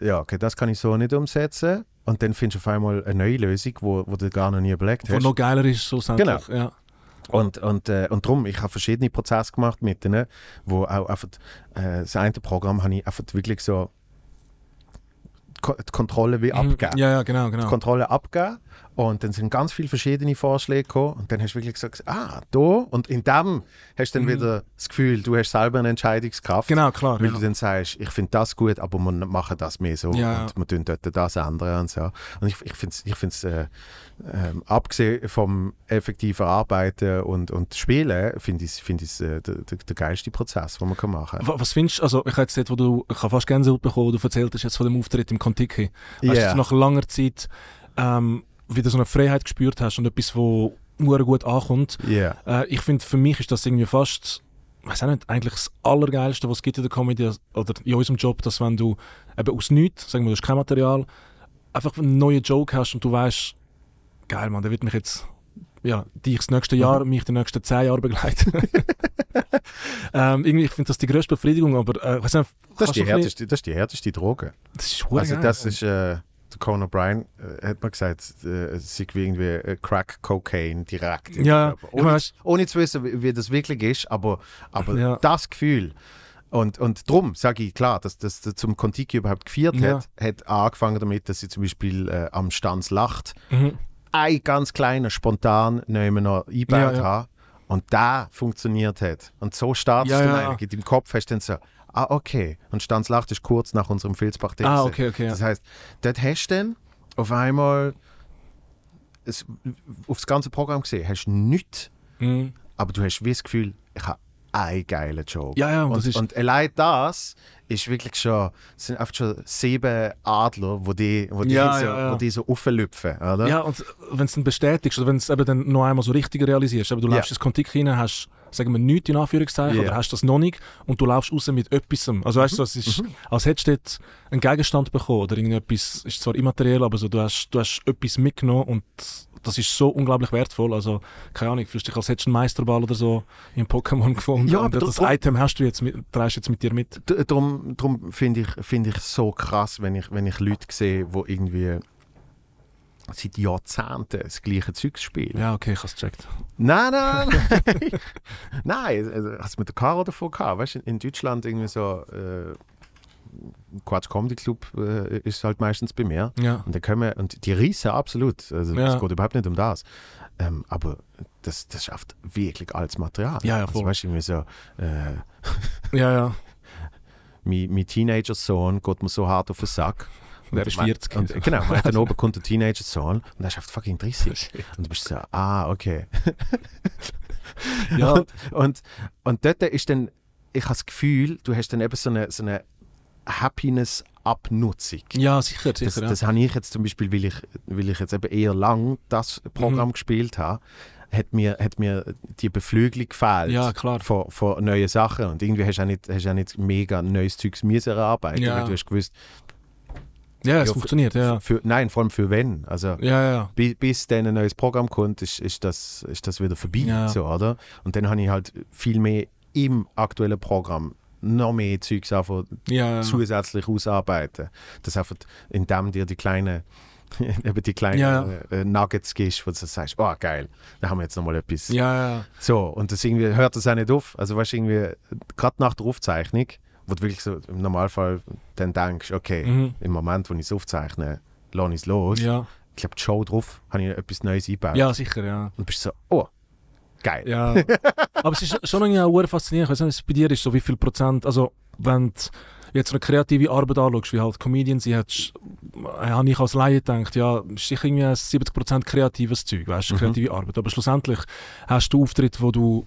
ja, okay, das kann ich so nicht umsetzen. Und dann findest du auf einmal eine neue Lösung, wo, wo du gar noch nie überlegt Wo hast. noch geiler ist, schlussendlich. Genau. Ja. Und, und, äh, und darum, ich habe verschiedene Prozesse gemacht mit denen, wo auch einfach, äh, das eine Programm habe ich einfach wirklich so die Kontrolle wie Mhm. abgegeben. Ja, ja, genau, Die genau. Kontrolle abgeben und dann sind ganz viele verschiedene Vorschläge gekommen und dann hast du wirklich gesagt, ah, da und in dem hast du dann Mhm. wieder das Gefühl, du hast selber eine Entscheidungskraft. Genau, klar. Weil Ja. du dann sagst, ich finde das gut, aber wir machen das mehr so Ja. und wir tun dort das ändern und so. Und ich, ich finde es, ich find's, äh, ähm, abgesehen vom effektiven Arbeiten und, und Spielen, finde ich es find äh, der, der, der geilste Prozess, den man kann machen kann. Wa- Was findest du, also ich habe jetzt dort, wo du, ich habe fast Gänsehaut bekommen, wo du erzählt hast jetzt von dem Auftritt im Kontiki. Weißt Ja. du, nach langer Zeit ähm, wieder so eine Freiheit gespürt hast und etwas, wo nur gut ankommt. Ja. Äh, ich finde, für mich ist das irgendwie fast, weiß auch nicht, eigentlich das Allergeilste, was es gibt in der Comedy oder in unserem Job, dass wenn du eben aus nichts, sagen wir, du hast kein Material, einfach einen neuen Joke hast und du weißt, geil, Mann, der wird mich jetzt, ja, dich das nächste Jahr, mich die nächsten zehn Jahre begleiten. [LAUGHS] ähm, irgendwie, ich finde das die größte Befriedigung, aber äh, nicht, Das, ist die härteste, das ist die härteste Droge. das ist Also das ist, äh, Conan O'Brien äh, hat mir gesagt, äh, es sei wie irgendwie äh, Crack Cocaine direkt. Ja, Ohne, ohne zu wissen, wie, wie das wirklich ist, aber, aber Ja. das Gefühl und, und darum sage ich klar, dass das zum Kontiki überhaupt geführt Ja. hat, hat angefangen damit, dass sie zum Beispiel äh, am Stanz lacht, Mhm. ein ganz kleiner spontan nehmen noch eingebaut Ja, ja. und da funktioniert hat. Und so startest Ja, du ja, eigentlich. Deinem Kopf hast du dann so, ah okay. Und Stanz lacht ist kurz nach unserem Filzbach Ah, okay, okay. Ja. das heißt, dort hast du dann auf einmal es, auf das ganze Programm gesehen, hast nichts, Mhm. aber du hast wie das Gefühl, ich habe einen geilen Joke. Ja, ja, und das ist- und allein das ist wirklich schon, es sind einfach schon sieben Adler, wo die, wo die, Ja, so, ja, ja. Wo die so auflüpfen, oder? Ja, und wenn es dann bestätigst oder wenn es eben dann noch einmal so richtig realisierst, aber du Ja. läufst ins Kontik rein, hast, sagen wir, nichts in Anführungszeichen, Ja. oder hast das noch nicht und du laufst raus mit etwas. Also weißt du, es ist, als hättest du dort einen Gegenstand bekommen oder irgendetwas, ist zwar immateriell, aber so, du, hast, du hast etwas mitgenommen und das ist so unglaublich wertvoll. Also, keine Ahnung, fühlst dich als hättest du einen Meisterball oder so in Pokémon [LAUGHS] gefunden. Ja, und aber das Item hast du jetzt mit, trägst jetzt mit dir mit. Darum, darum finde ich, find ich so krass, wenn ich, wenn ich Leute sehe, die irgendwie seit Jahrzehnten das gleiche Zeug spielen. Ja, okay, ich habe es gecheckt. Nein, nein, nein. [LAUGHS] nein, also, hast du mit der Caro davon gehabt? Weißt du, in Deutschland irgendwie so äh, Quatsch Comedy Club äh, ist halt meistens bei mir. Ja. Und, dann können und die reissen absolut. Also, Ja. Es geht überhaupt nicht um das. Ähm, aber das, das schafft wirklich altes Material. Ja, ja, also, voll. weißt du, irgendwie so, äh, Ja, ja. [LAUGHS] mein, mein Teenager-Sohn geht mir so hart auf den Sack. Und er ist man- 40. Und, genau, und dann [LAUGHS] oben kommt der Teenager-Sohn und er schafft fucking 30. [LAUGHS] Und du bist so, ah, okay. [LAUGHS] Ja. Und, und, und dort ist dann, ich habe das Gefühl, du hast dann eben so eine, so eine Happiness-Abnutzung. ja, sicher, sicher. Das, ja. das habe ich jetzt zum Beispiel, weil ich, weil ich jetzt eben eher lang das Programm Mhm. gespielt habe, hat mir, hat mir die Beflügelung gefehlt Ja, klar. von, von neuen Sachen. Und irgendwie hast du auch nicht, hast auch nicht mega neues Zeugs müssen erarbeiten, Ja. du hast gewusst, Ja, es Ja, funktioniert, ja. für, nein, vor allem für wenn. Also Ja, ja. bis, bis dann ein neues Programm kommt, ist, ist, das, ist das wieder vorbei. Ja. So, oder? Und dann habe ich halt viel mehr im aktuellen Programm noch mehr Zeugs einfach ja, ja. zusätzlich ausarbeiten. Das einfach, indem dir die kleinen [LAUGHS] eben die kleinen Ja. äh, Nuggets gibst, wo du sagst, oh geil, da haben wir jetzt nochmal etwas. Ja, ja. So, und das irgendwie hört das auch nicht auf. Also weißt du, irgendwie, gerade nach der Aufzeichnung, wo du wirklich so im Normalfall dann denkst, okay, Mhm. im Moment, wo ich es aufzeichne, lasse ich es los. Ja. Ich glaube, die Show drauf, habe ich etwas Neues eingebaut. ja, sicher, ja. Und bist so, oh, geil. ja. [LAUGHS] Aber es ist schon irgendwie auch faszinierend. Ich weiß nicht, bei dir ist, so wie viel Prozent, also wenn du jetzt eine kreative Arbeit anschaust, wie halt Comedians, ich hätte, habe ich als Laie gedacht, ja, ist sicher irgendwie ein 70% kreatives Zeug, weißt du, Mhm. kreative Arbeit. Aber schlussendlich hast du Auftritte, wo du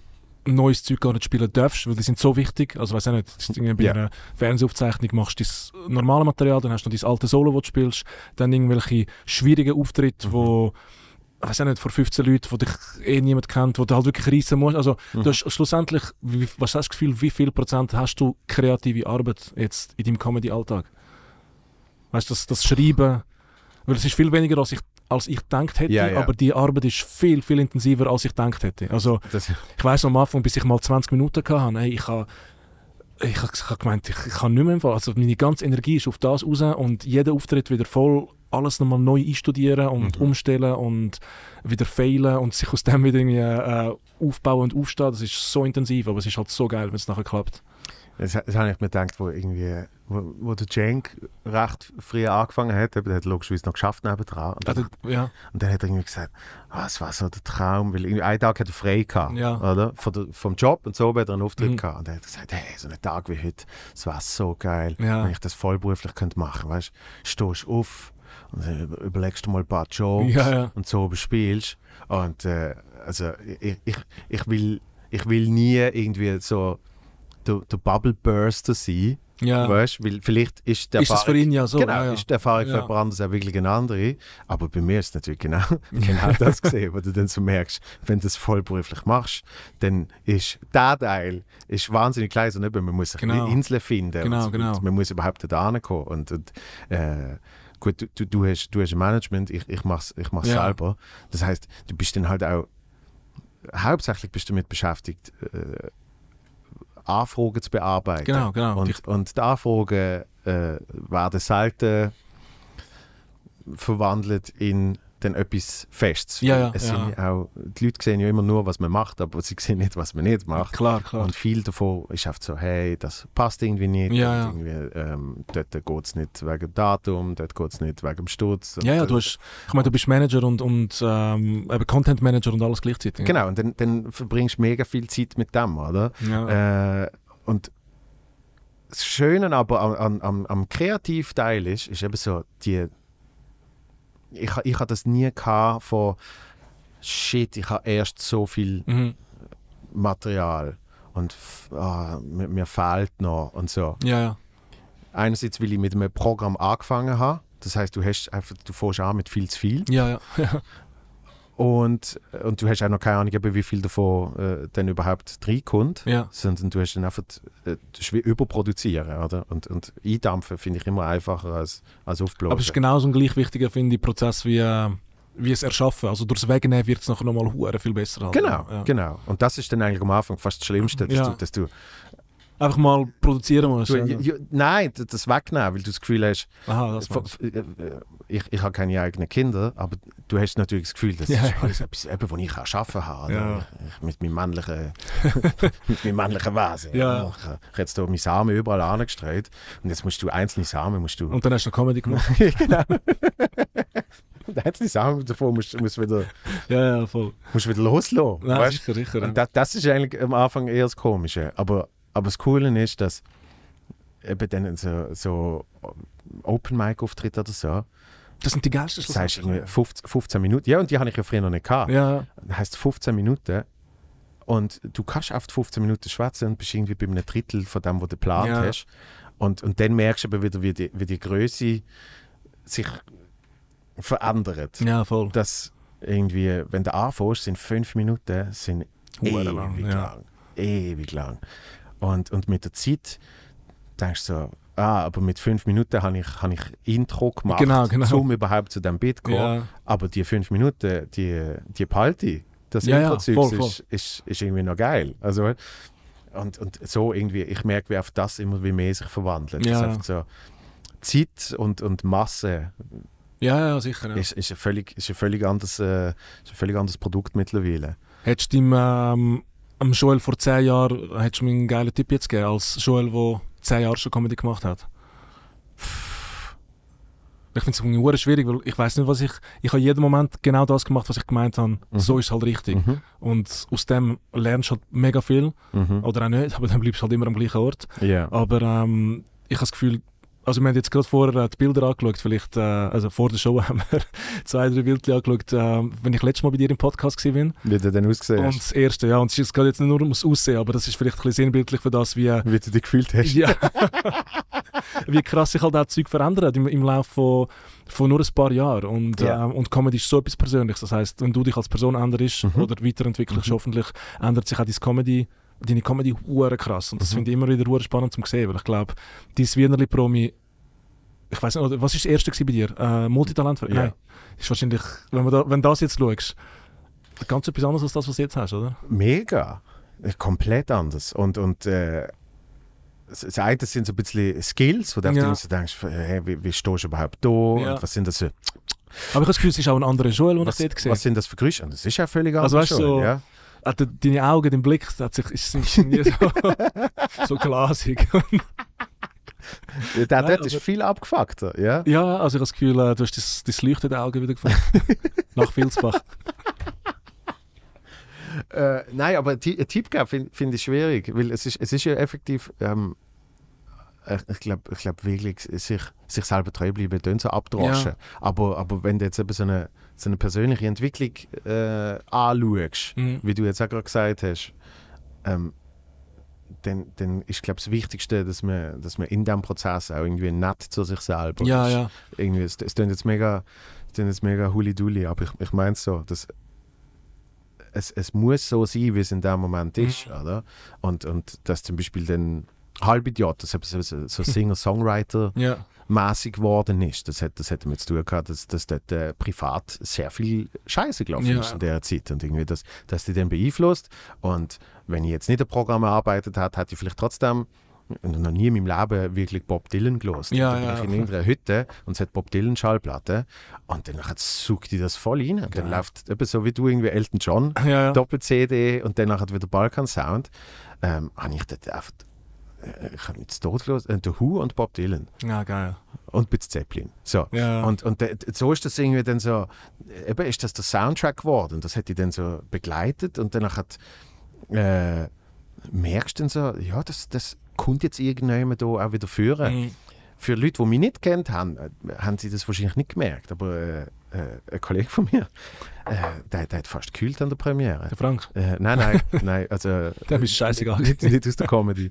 neues Zeug gar nicht spielen darfst, weil die sind so wichtig. Also weiß auch nicht, bei Ja. einer Fernsehaufzeichnung machst du das normale Material, dann hast du noch dein alte Solo, das du spielst, dann irgendwelche schwierigen Auftritte, wo weiß auch nicht, vor 15 Leuten, wo dich eh niemand kennt, wo du halt wirklich reissen musst. Also du hast schlussendlich, wie, was hast du Gefühl, wie viel Prozent hast du kreative Arbeit jetzt in deinem Comedy-Alltag? Weißt du, das, das Schreiben, weil es ist viel weniger, als ich, als ich gedacht hätte, Ja, ja. aber die Arbeit ist viel, viel intensiver, als ich gedacht hätte. Also Das, ich weiss am Anfang, bis ich mal 20 Minuten hatte, hey, ich habe ich habe gemeint, ich, ich kann nicht mehr Fall. Also meine ganze Energie ist auf das raus und jeder Auftritt wieder voll alles nochmal neu einstudieren und Mhm. umstellen und wieder failen und sich aus dem wieder irgendwie äh, aufbauen und aufstehen. Das ist so intensiv, aber es ist halt so geil, wenn es nachher klappt. Das, das habe ich mir gedacht, wo irgendwie, wo, wo der Cenk recht früh angefangen hat, eben, der hat logischerweise noch geschafft nebendran. Und dann, Also, ja, und dann hat er irgendwie gesagt, ah, es war so der Traum, weil irgendwie einen Tag hat er frei gehabt, Ja. oder? Der, vom Job und so hat er einen Auftritt Mhm. gehabt. Und dann hat er gesagt, hey, so ein Tag wie heute, es war so geil, Ja. wenn ich das vollberuflich könnte machen, weißt du, stehst auf und dann über- überlegst du mal ein paar Jokes Ja, ja. und so bespielst. Und äh, also ich, ich, ich, will, ich will nie irgendwie so der, der Bubble Burster sein, ja. weißt du, weil vielleicht ist der ist das für ihn ja so? Genau, ja, ja. ist die Erfahrung für Ja. jemand anderes auch wirklich eine andere. Aber bei mir ist es natürlich genau, [LAUGHS] [LAUGHS] genau das gesehen, wo du dann so merkst, wenn du das vollberuflich machst, dann ist der Teil ist wahnsinnig klein. So, nicht? man muss sich Genau. eine Insel finden. Genau, und, genau. Und man muss überhaupt da hinkommen. Und, und äh, gut, du, du, du, hast, du hast ein Management, ich, ich mache es ich mach's Ja. selber. Das heißt, du bist dann halt auch hauptsächlich bist du damit beschäftigt, äh, Anfragen zu bearbeiten. Genau, genau. Und, und die Anfragen äh, werden selten verwandelt in dann etwas Festes. Ja, ja, es ja. Sind auch, die Leute sehen ja immer nur, was man macht, aber sie [LAUGHS] sehen nicht, was man nicht macht. Klar, klar. Und viel davon ist oft so, hey, das passt irgendwie nicht. Ja, Irgendwie, ähm, dort geht es nicht wegen dem Datum, dort geht es nicht wegen dem Sturz. Ja, ja, du hast, ich meine, du bist Manager und, und ähm, Content Manager und alles gleichzeitig. Genau, und dann, dann verbringst du mega viel Zeit mit dem, oder? Ja. Äh, und das Schöne aber am, am, am, am Kreativteil ist, ist eben so, die, ich, ich hatte das nie gehabt von shit, ich habe erst so viel mhm. Material und ah, mir, mir fehlt noch und so. ja, ja. Einerseits, weil ich mit einem Programm angefangen habe, das heißt, du hast einfach, du fährst an mit viel zu viel Ja, ja. [LAUGHS] und, und du hast auch noch keine Ahnung, wie viel davon äh, dann überhaupt reinkommt. ja. sondern du hast dann einfach, äh, überproduzieren, oder? Und, und eindampfen finde ich immer einfacher als, als aufblasen. Aber es ist genauso ein gleich wichtiger, finde ich, Prozess wie, äh, wie es erschaffen. Also durchs Wegnehmen wird es nachher nochmal viel besser. Halt. Genau, Ja. genau. Und das ist dann eigentlich am Anfang fast das Schlimmste, dass Ja. du, dass du, Einfach mal produzieren musst. du ja. nein, das- wegnehmen, weil du das Gefühl hast, Aha, das äh, äh, ich, ich habe keine eigenen Kinder, aber du hast natürlich das Gefühl, das Ja, ist alles etwas, eben, was ich arbeiten kann. Ja. Ich, mit meinem männlichen, [LAUGHS] mit meinem männlichen Wesen. Ja. Ich habe jetzt hier meine Samen überall angestreut und jetzt musst du einzelne Samen musst du Und dann hast du noch Comedy gemacht. [LAUGHS] genau. Und einzelne Samen davon musst du musst wieder, ja, ja, voll. musst wieder loslassen. Nein, sicher, sicher. Und das, das ist eigentlich am Anfang eher das Komische. Aber, aber das Coole ist, dass eben dann so, so Open Mic Auftritt oder so, Das sind die geilsten das heißt Schlussendlich. irgendwie 15, 15 Minuten. Ja, und die habe ich ja früher noch nicht gehabt. Ja, Das heißt 15 Minuten. Und du kannst auf 15 Minuten schwätzen und bist irgendwie bei einem Drittel von dem, was du geplant Ja. hast. Und, und dann merkst du aber wieder, wie die, wie die Größe sich verändert. ja, voll. Dass irgendwie, wenn du anfängst, sind fünf Minuten sind ewig lang, lang. ja. Ewig lang. Und, und mit der Zeit denkst du so, ah, aber mit fünf Minuten habe ich, habe ich Intro gemacht, Genau, genau. um überhaupt zu dem Beat zu kommen. Ja, Aber die fünf Minuten, die, die behalte ich. Das Ja, ja, voll, voll. ist, ist, ist irgendwie noch geil. Also, und, und so irgendwie, ich merke, wie auf das immer wie mehr sich verwandelt. Ja, ja. so, Zeit und, und Masse ja, ja sicher. Ja. ist, ist, ein völlig, ist, ein völlig anderes, äh, ist ein völlig anderes Produkt mittlerweile. Hättest du ihm ähm, am Joel vor 10 Jahren hättest du mir einen geilen Tipp jetzt gegeben, als Joel, der 10 Jahre schon Comedy gemacht hat? Ich finde es irgendwie schwierig, weil ich weiß nicht, was ich. Ich habe jeden Moment genau das gemacht, was ich gemeint habe. Mhm. So ist es halt richtig. Mhm. Und aus dem lernst du halt mega viel. Mhm. Oder auch nicht, [LAUGHS] aber dann bleibst du halt immer am gleichen Ort. Ja. Aber ähm, ich habe das Gefühl, also wir haben jetzt gerade vorher äh, die Bilder angeschaut, vielleicht, äh, also vor der Show [LAUGHS] haben wir zwei, drei Bilder angeschaut, äh, wenn ich letztes Mal bei dir im Podcast war. bin. Wie du denn ausgesehen Und das erste, ja, und es ist gerade jetzt nicht nur ums Aussehen, aber das ist vielleicht ein bisschen sinnbildlich für das, wie, Wie du dich gefühlt hast. ja, [LAUGHS] wie krass sich halt auch Zeug verändert im, im Laufe von, von nur ein paar Jahren. Und, Ja. ähm, und Comedy ist so etwas Persönliches. Das heißt, wenn du dich als Person änderst Mhm. oder weiterentwickelst, Mhm. hoffentlich ändert sich auch deine Comedy, deine Comedy hure krass. Und das Mhm. finde ich immer wieder hure spannend zu sehen, weil ich glaube, dein Wienerli-Promi, ich weiß nicht, was war das erste bei dir? Äh, Multitalent? Ja. Nein. Ist wahrscheinlich, wenn, man da, wenn das jetzt schaust, ganz etwas anderes als das, was du jetzt hast, oder? Mega. Äh, Komplett anders. Und, und äh, das eine sind so ein bisschen Skills, wo du Ja. denkst, hey, wie, wie stehst du überhaupt da? Ja. Und was sind das für, Aber ich habe das Gefühl, es ist auch ein anderer Joel, den was, ich dort gesehen was sind das für? Und das ist ja völlig Also anders. weißt du, schon, so- ja? Ah, de- deine Augen, dein Blick, das hat sich, ist, ist nie so, [LAUGHS] so glasig. Ja, Der Nein, dort ist aber- viel abgefuckter. Ja? ja, also ich habe das Gefühl, äh, du hast das, das leuchtende Auge wieder gefunden. [LAUGHS] Nach Vilsbach. Äh, nein, aber einen Tipp geben finde find ich schwierig, weil es ist, es ist ja effektiv, ähm, ich, glaube ich glaub wirklich, sich, sich selber treu bleiben, dann so abdroschen. Aber, aber wenn du jetzt eben so eine, so eine persönliche Entwicklung äh, anschaust, Mhm. wie du jetzt auch gerade gesagt hast, ähm, dann, dann ist glaube das Wichtigste, dass man, dass man in diesem Prozess auch irgendwie nett zu sich selber Ja, ist. ja. Irgendwie, es, es klingt jetzt mega, es klingt jetzt mega huli-duli, aber ich, ich meine es so, dass es, es muss so sein, wie es in dem Moment ist, oder? Und, und dass zum Beispiel dann Halbidiot, das so, [LAUGHS] so, so Singer-Songwriter-mäßig Ja. geworden ist, das, hat, das hat damit zu tun gehabt, dass, dass dort äh, privat sehr viel Scheiße gelaufen Ja. ist in der Zeit und irgendwie das, das die dann beeinflusst und wenn ich jetzt nicht ein Programm erarbeitet hätte, hätte ich vielleicht trotzdem noch nie in meinem Leben wirklich Bob Dylan gelost. Ja, da bin ja. ich in irgendeiner Hütte und es hat Bob Dylan Schallplatte und dann sucht die das voll rein. Und dann läuft eben so wie du irgendwie Elton John Ja. Doppel-CD und dann nachher wieder Balkan Sound. Ähm, habe ich dort einfach ich habe jetzt tot gehört, äh, The Who und Bob Dylan ja, geil. und Bitz Zeppelin. So. Ja. Und, und de- so ist das irgendwie dann so, eben ist das der Soundtrack geworden. Das hat die dann so begleitet und dann hat äh, merkst du dann so, ja, das, das kommt jetzt irgendjemand da auch wieder führen. Mhm. Für Leute, die mich nicht kennt haben, äh, haben sie das wahrscheinlich nicht gemerkt. Aber äh, äh, ein Kollege von mir, äh, der, der hat fast gekühlt an der Premiere. Der Frank, Äh, nein, nein, [LAUGHS] nein, also der ist scheißegal. nicht, nicht aus der Comedy.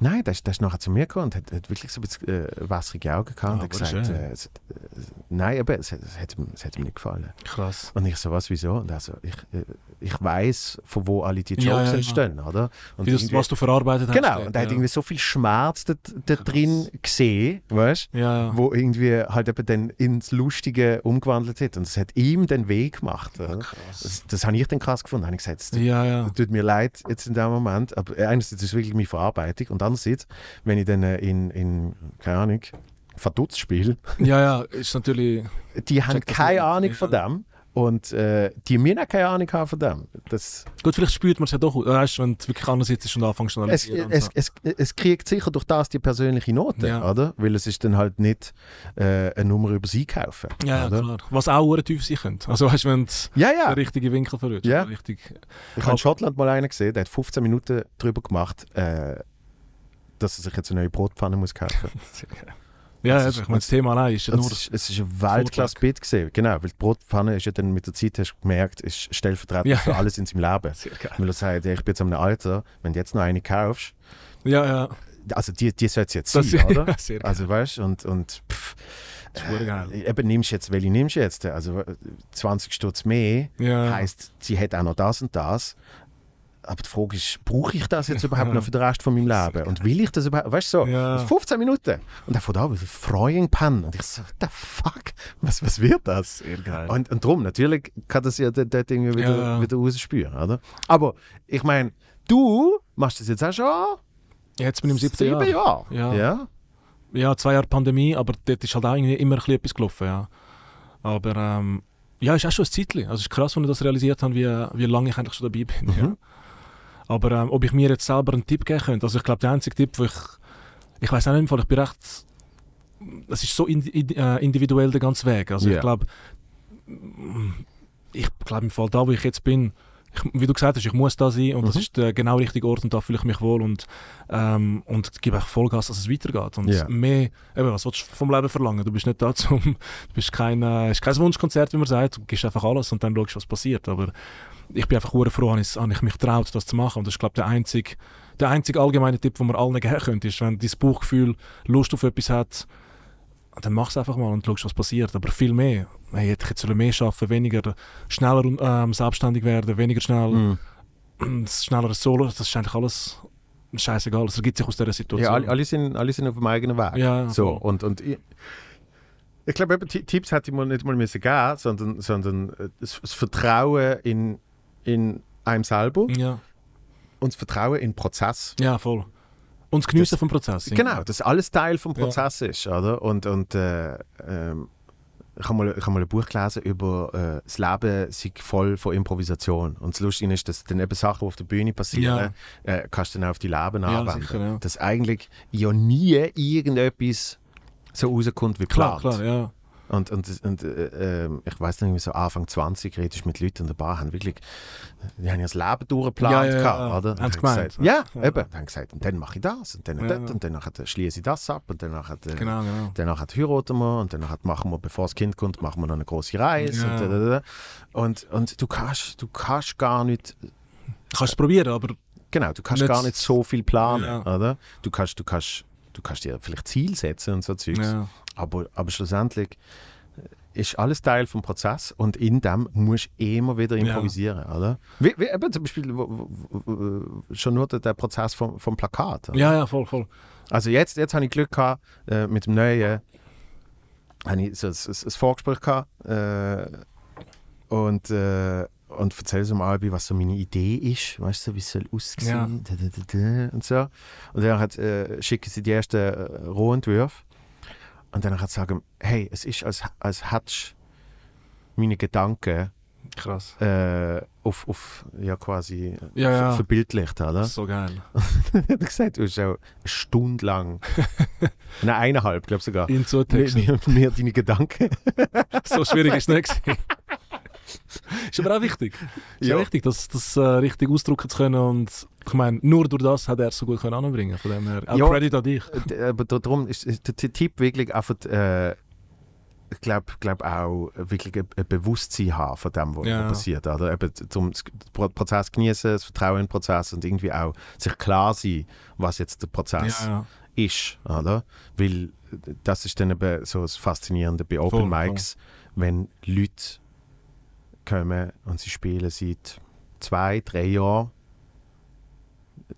Nein, der, ist- der ist nachher zu mir gekommen und hat, hat wirklich so ein bisschen äh, wässrige Augen gehabt und Ah, hat gesagt, äh, es, äh, nein, aber es, hat- es, hat, ihm- es hat ihm nicht gefallen. Krass. Und ich so, was, wieso? Und also, ich, äh, ich weiß, von wo alle die Jokes Ja, ja, ja. entstehen, oder? Und das, was du verarbeitet hast. genau, und er hat ja. irgendwie so viel Schmerz da, da drin gesehen, weißt du? Ja, ja. Wo irgendwie halt eben dann ins Lustige umgewandelt hat. Und es hat ihm den Weg gemacht. Krass. Das, das habe ich dann krass gefunden. Da habe ich gesagt, es Ja, ja. tut mir leid jetzt in dem Moment, aber einerseits ist es wirklich meine Verarbeitung und andererseits, wenn ich dann äh, in, in keine Ahnung, Verdutz spiele, Ja, ja, ist natürlich. [LAUGHS] die haben keine. Ahnung Ja. von dem und äh, die müssen keine Ahnung haben von dem. Das, Gut, vielleicht spürt man es ja doch, weißt du, wenn du wirklich anders sitzt und anfängst zu es, analysieren. und es, so. es, es kriegt sicher durch das die persönliche Note, Ja. oder? Weil es ist dann halt nicht äh, eine Nummer über sie kaufen. ja, oder? klar. Was auch hure tief sein könnte. Also weißt du, wenn du Ja, den ja. richtigen Winkel verrückt. Ja. Richtig. Ich habe in Schottland mal einen gesehen, der hat 15 Minuten darüber gemacht, äh, dass er sich jetzt eine neue Brotpfanne muss kaufen [LAUGHS] [LAUGHS] Ja, Das ist- ich meine, das Thema allein ist ja nur. es, ist, es ist ein Weltklasse-Bit gesehen. Genau, weil die Brotpfanne ist ja dann mit der Zeit, hast du gemerkt, ist stellvertretend Ja. für alles in seinem Leben. Weil er sagt, ich bin jetzt einem Alter, wenn du jetzt noch eine kaufst, Ja, ja. also die, die sollte es jetzt Das sein, oder? [LAUGHS] ja. Also weißt du, und, und pff, äh, eben nimmst jetzt, welche nimmst du jetzt? Also äh, 20 Stutz mehr Ja. heisst, sie hat auch noch das und das. Aber die Frage ist, brauche ich das jetzt überhaupt noch für den Rest von meinem Leben? Und will ich das überhaupt? Weißt du, so, Ja. das ist 15 Minuten. Und er von da wieder Frying Pan. Und ich so, what the fuck? Was, was wird das? Sehr geil. Und, und darum, natürlich kann das ja dort irgendwie wieder, Ja. wieder rausspüren, oder? Aber ich meine, du machst das jetzt auch schon Jetzt bin ich im siebten sieben Jahr. Jahre. Ja. ja. Ja, zwei Jahre Pandemie, aber dort ist halt auch irgendwie immer ein bisschen etwas gelaufen, ja. Aber ähm, ja, ist auch schon ein Zeitchen. Also es ist krass, wenn ich das realisiert habe, wie, wie lange ich eigentlich schon dabei bin. Mhm. Ja. Aber ähm, ob ich mir jetzt selber einen Tipp geben könnte, also ich glaube, der einzige Tipp, wo ich, ich weiß auch nicht ich bin recht, es ist so indi indi- äh, individuell der ganze Weg. Also Ja. ich glaube, ich glaube im Fall da, wo ich jetzt bin, ich, wie du gesagt hast, ich muss da sein und das Mhm. ist der genau richtige Ort und da fühle ich mich wohl und, ähm, und gebe auch Vollgas, dass es weitergeht. Und Ja. mehr, eben, was willst du vom Leben verlangen? Du bist nicht da zum, [LAUGHS] du bist kein, äh, ist kein Wunschkonzert, wie man sagt, du gibst einfach alles und dann schaust, was passiert. Aber ich bin einfach froh, habe ich, habe ich mich getraut, das zu machen. Und das ist, glaube ich, der einzige, der einzige allgemeine Tipp, den man allen geben könnte, ist, wenn dein Bauchgefühl Lust auf etwas hat, dann mach es einfach mal und schau, was passiert. Aber viel mehr. Hey, hätte ich jetzt sollen mehr arbeiten, weniger, schneller ähm, selbstständig werden, weniger schnell, Mhm. schneller Solo, das ist eigentlich alles scheißegal. Es ergibt sich aus dieser Situation. Ja, alle, alle, sind, alle sind auf dem eigenen Weg. Ja, so, voll. und, und ich, ich glaube, Tipps hätte ich mal nicht mal müssen geben, sondern, sondern äh, das Vertrauen in, in einem selber ja. und das Vertrauen in den Prozess. ja, voll. Und das Geniessen Das- vom Prozess. Genau, dass alles Teil vom Ja. Prozess ist, oder? Und, und äh, ähm, ich habe mal, ich hab mal ein Buch gelesen über äh, das Leben sei voll von Improvisation. Und das Lustige ist, dass dann eben Sachen, die auf der Bühne passieren, äh, kannst du dann auf die Leben Ja, anwenden. sicher, ja. Dass eigentlich ja nie irgendetwas so rauskommt wie Klar, geplant. klar, ja. Und, und, und äh, ähm, ich weiß nicht, wie so Anfang 20 redest mit Leuten in der Bar, haben wirklich, die haben ja das Leben durchgeplant, Ja, ja, ja. gehabt, oder? Haben sie Und gemeint, gesagt, ja, ja. eben. Dann haben gesagt, und dann mache ich das, und dann Ja, das, ja. und dann schließe ich das ab, und dann äh, Genau, genau. heiraten wir, und dann machen wir, bevor das Kind kommt, machen wir noch eine große Reise. Ja. Und, da, da, da. und, und du kannst, du kannst gar nicht, kannst es probieren, aber genau, du kannst Nicht- gar nicht so viel planen, Ja. oder? Du kannst, du kannst, du kannst dir vielleicht Ziel setzen und so Zeugs. ja. Aber, aber schlussendlich ist alles Teil vom Prozess und in dem musst du immer wieder Ja. improvisieren, oder? Wie, wie eben zum Beispiel wo, wo, wo, schon nur der, Prozess vom, vom Plakat. oder? ja, ja, voll, voll. Also jetzt, jetzt habe ich Glück gehabt äh, mit dem neuen, habe ich so ein, ein, ein Vorgespräch gehabt äh, und äh, und erzähle so mal, was so meine Idee ist, weißt du, wie es soll aussehen da, und so. Und dann hat, äh, schicken sie die ersten äh, Rohentwürfe und dann hat sie sagen, hey, es ist, als, als hättest du meine Gedanken Krass. äh, auf, auf, ja quasi Ja, ja. ver- verbildlicht, oder? So geil. [LAUGHS] hat er gesagt, du hast auch eine Stunde lang, [LAUGHS] nein, eineinhalb, glaube ich sogar, In so mir, mir deine Gedanken. [LAUGHS] so schwierig ist es nicht. ist aber auch wichtig. Ist Ja. ja. wichtig, das, das äh, richtig ausdrücken zu können. Und ich meine, nur durch das hat er es so gut anbringen. Von dem her, auch Ja. Credit an dich. D- Aber darum ist, ist der Tipp wirklich einfach, äh, ich glaube glaub auch, wirklich ein, ein Bewusstsein haben von dem, was Ja. passiert. Oder? Eben zum Prozess genießen, das Vertrauen in den Prozess und irgendwie auch sich klar sein, was jetzt der Prozess Ja, ja. ist. Oder? Weil das ist dann eben so das Faszinierende bei Open Voll, Mics, wenn Leute kommen und sie spielen seit zwei, drei Jahren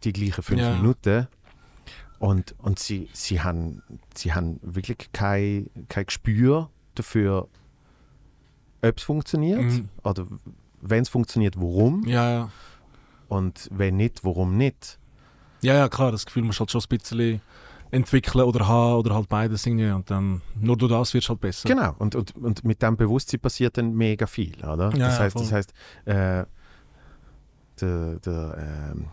die gleichen fünf Ja. Minuten und, und sie, sie, haben, sie haben wirklich kein, kein Gespür dafür, ob es funktioniert Mhm. oder wenn es funktioniert, warum Ja, ja. und wenn nicht, warum nicht. ja, ja, klar, das Gefühl musst du halt schon ein bisschen entwickeln oder haben oder halt beides irgendwie. Und dann nur durch das wird es halt besser. Genau, und, und, und mit dem Bewusstsein passiert dann mega viel, oder? Ja, das ja, heißt, das voll. heißt äh, der, der ähm,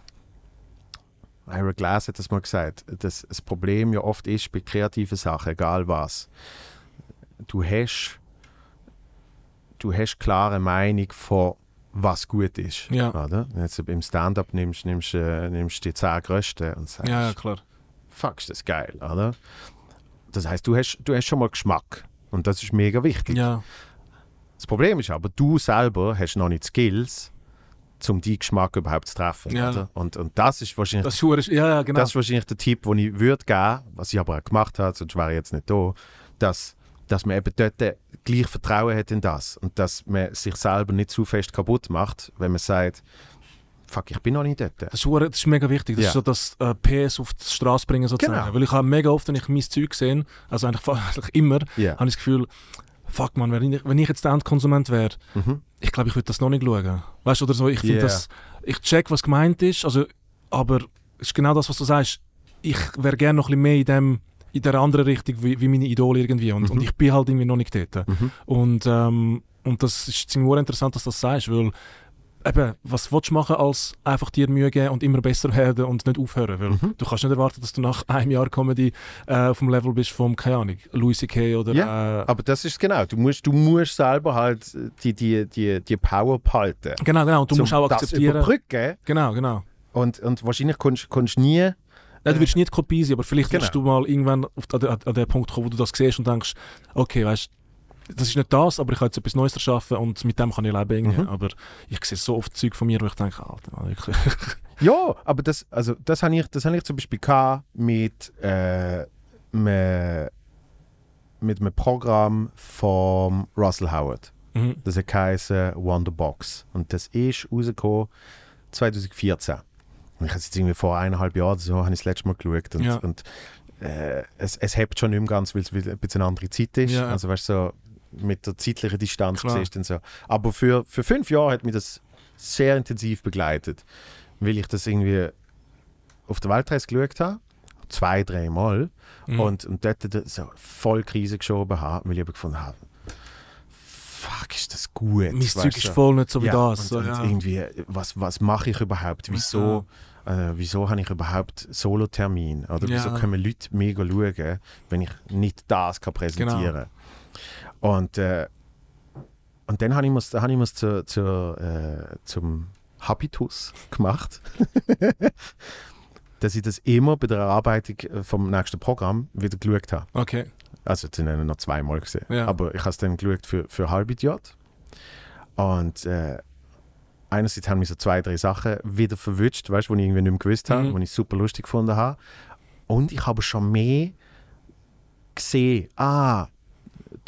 Ira Glass hat das mal gesagt, dass das Problem ja oft ist bei kreativen Sachen, egal was. Du hast, du hast klare Meinung von was gut ist. Ja. Oder? Wenn du jetzt im Stand-up nimmst, nimmst, äh, nimmst die zehn Größten und sagst, Ja, ja, klar. fuck, ist das geil, oder? Das heißt, du hast, du hast schon mal Geschmack. Und das ist mega wichtig. Ja, Das Problem ist aber, du selber hast noch nicht die Skills, um deinen Geschmack überhaupt zu treffen. Ja. Und, und das ist wahrscheinlich das ist ja, genau. das ist wahrscheinlich der Tipp, den ich würde geben, was ich aber auch gemacht habe, sonst wäre ich jetzt nicht da, dass, dass man eben dort gleich Vertrauen hat in das und dass man sich selber nicht zu fest kaputt macht, wenn man sagt, fuck, ich bin noch nicht dort. Das ist, das ist mega wichtig. Das Ja. ist so das äh, PS auf die Straße bringen sozusagen. Genau. Weil ich habe mega oft, wenn ich mein Zeug sehe, also eigentlich, [LAUGHS] eigentlich immer, Ja. habe ich das Gefühl, fuck man, wenn ich, wenn ich jetzt der Endkonsument wäre, Mhm. ich glaube, ich würde das noch nicht schauen. Weißt du, oder so, ich finde Yeah. das, ich check, was gemeint ist, also, aber es ist genau das, was du sagst. Ich wäre gerne noch ein bisschen mehr in dem, in der anderen Richtung wie, wie meine Idole irgendwie und, Mhm. und ich bin halt irgendwie noch nicht dort. Mhm. Und, ähm, und das ist ziemlich interessant, dass du das sagst, weil eben, was willst du machen, als einfach dir Mühe geben und immer besser werden und nicht aufhören? Weil Mhm. du kannst nicht erwarten, dass du nach einem Jahr Comedy äh, auf dem Level bist vom, keine Ahnung, Louis C.K. oder... Ja, äh, Aber das ist genau. Du musst, du musst selber halt die, die, die, die Power behalten. genau, genau. Und du Zum musst auch das akzeptieren... überbrücken. Genau, genau. Und, und wahrscheinlich kommst du nie. Nein, du wirst nie die Kopie sein, aber vielleicht Genau. wirst du mal irgendwann auf, an, den- an den Punkt kommen, wo du das siehst und denkst, okay, weißt das ist nicht das, aber ich kann jetzt etwas Neues erschaffen und mit dem kann ich leben. irgendwie. Mhm. Aber ich sehe so oft Zeug von mir, wo ich denke, Alter, Mann, wirklich. [LAUGHS] Ja, aber das, also das habe ich, das hab ich zum Beispiel mit, äh, me, mit einem Programm von Russell Howard. mhm. Das geheißen Wonderbox. Und das ist rausgekommen 2014. Und ich habe es jetzt irgendwie vor eineinhalb Jahren oder so, habe ich das letzte Mal geschaut. Und, Ja. und äh, es, es hebt schon nicht mehr ganz, weil es ein bisschen eine andere Zeit ist. Ja. Also weißt du, so mit der zeitlichen Distanz Klar. siehst dann so. Aber für, für fünf Jahre hat mich das sehr intensiv begleitet. Weil ich das irgendwie auf der Weltreise geschaut habe. Zwei, dreimal. Mhm. Und, und dort so voll Krise geschoben habe, weil ich gefunden habe, fuck, ist das gut. mein Zeug ist voll nicht so wie ja, das. Und, so, und ja. irgendwie, was, was mache ich überhaupt? Wieso, äh, wieso habe ich überhaupt Solo-Termin? Oder Ja. wieso können Leute mir schauen, wenn ich nicht das kann präsentieren Genau. Und, äh, und dann habe ich dann es zu, zu, äh, zum Habitus gemacht, [LAUGHS] dass ich das immer bei der Erarbeitung vom nächsten Programm wieder geschaut habe. Okay. Also, sind wir noch zweimal gesehen. Ja. Aber ich habe es dann geschaut für, für Halbidiot. Und äh, einerseits haben mich so zwei, drei Sachen wieder verwünscht, weißt du, die ich irgendwie nicht mehr gewusst habe, Mhm. die ich super lustig gefunden habe. Und ich habe schon mehr gesehen, ah,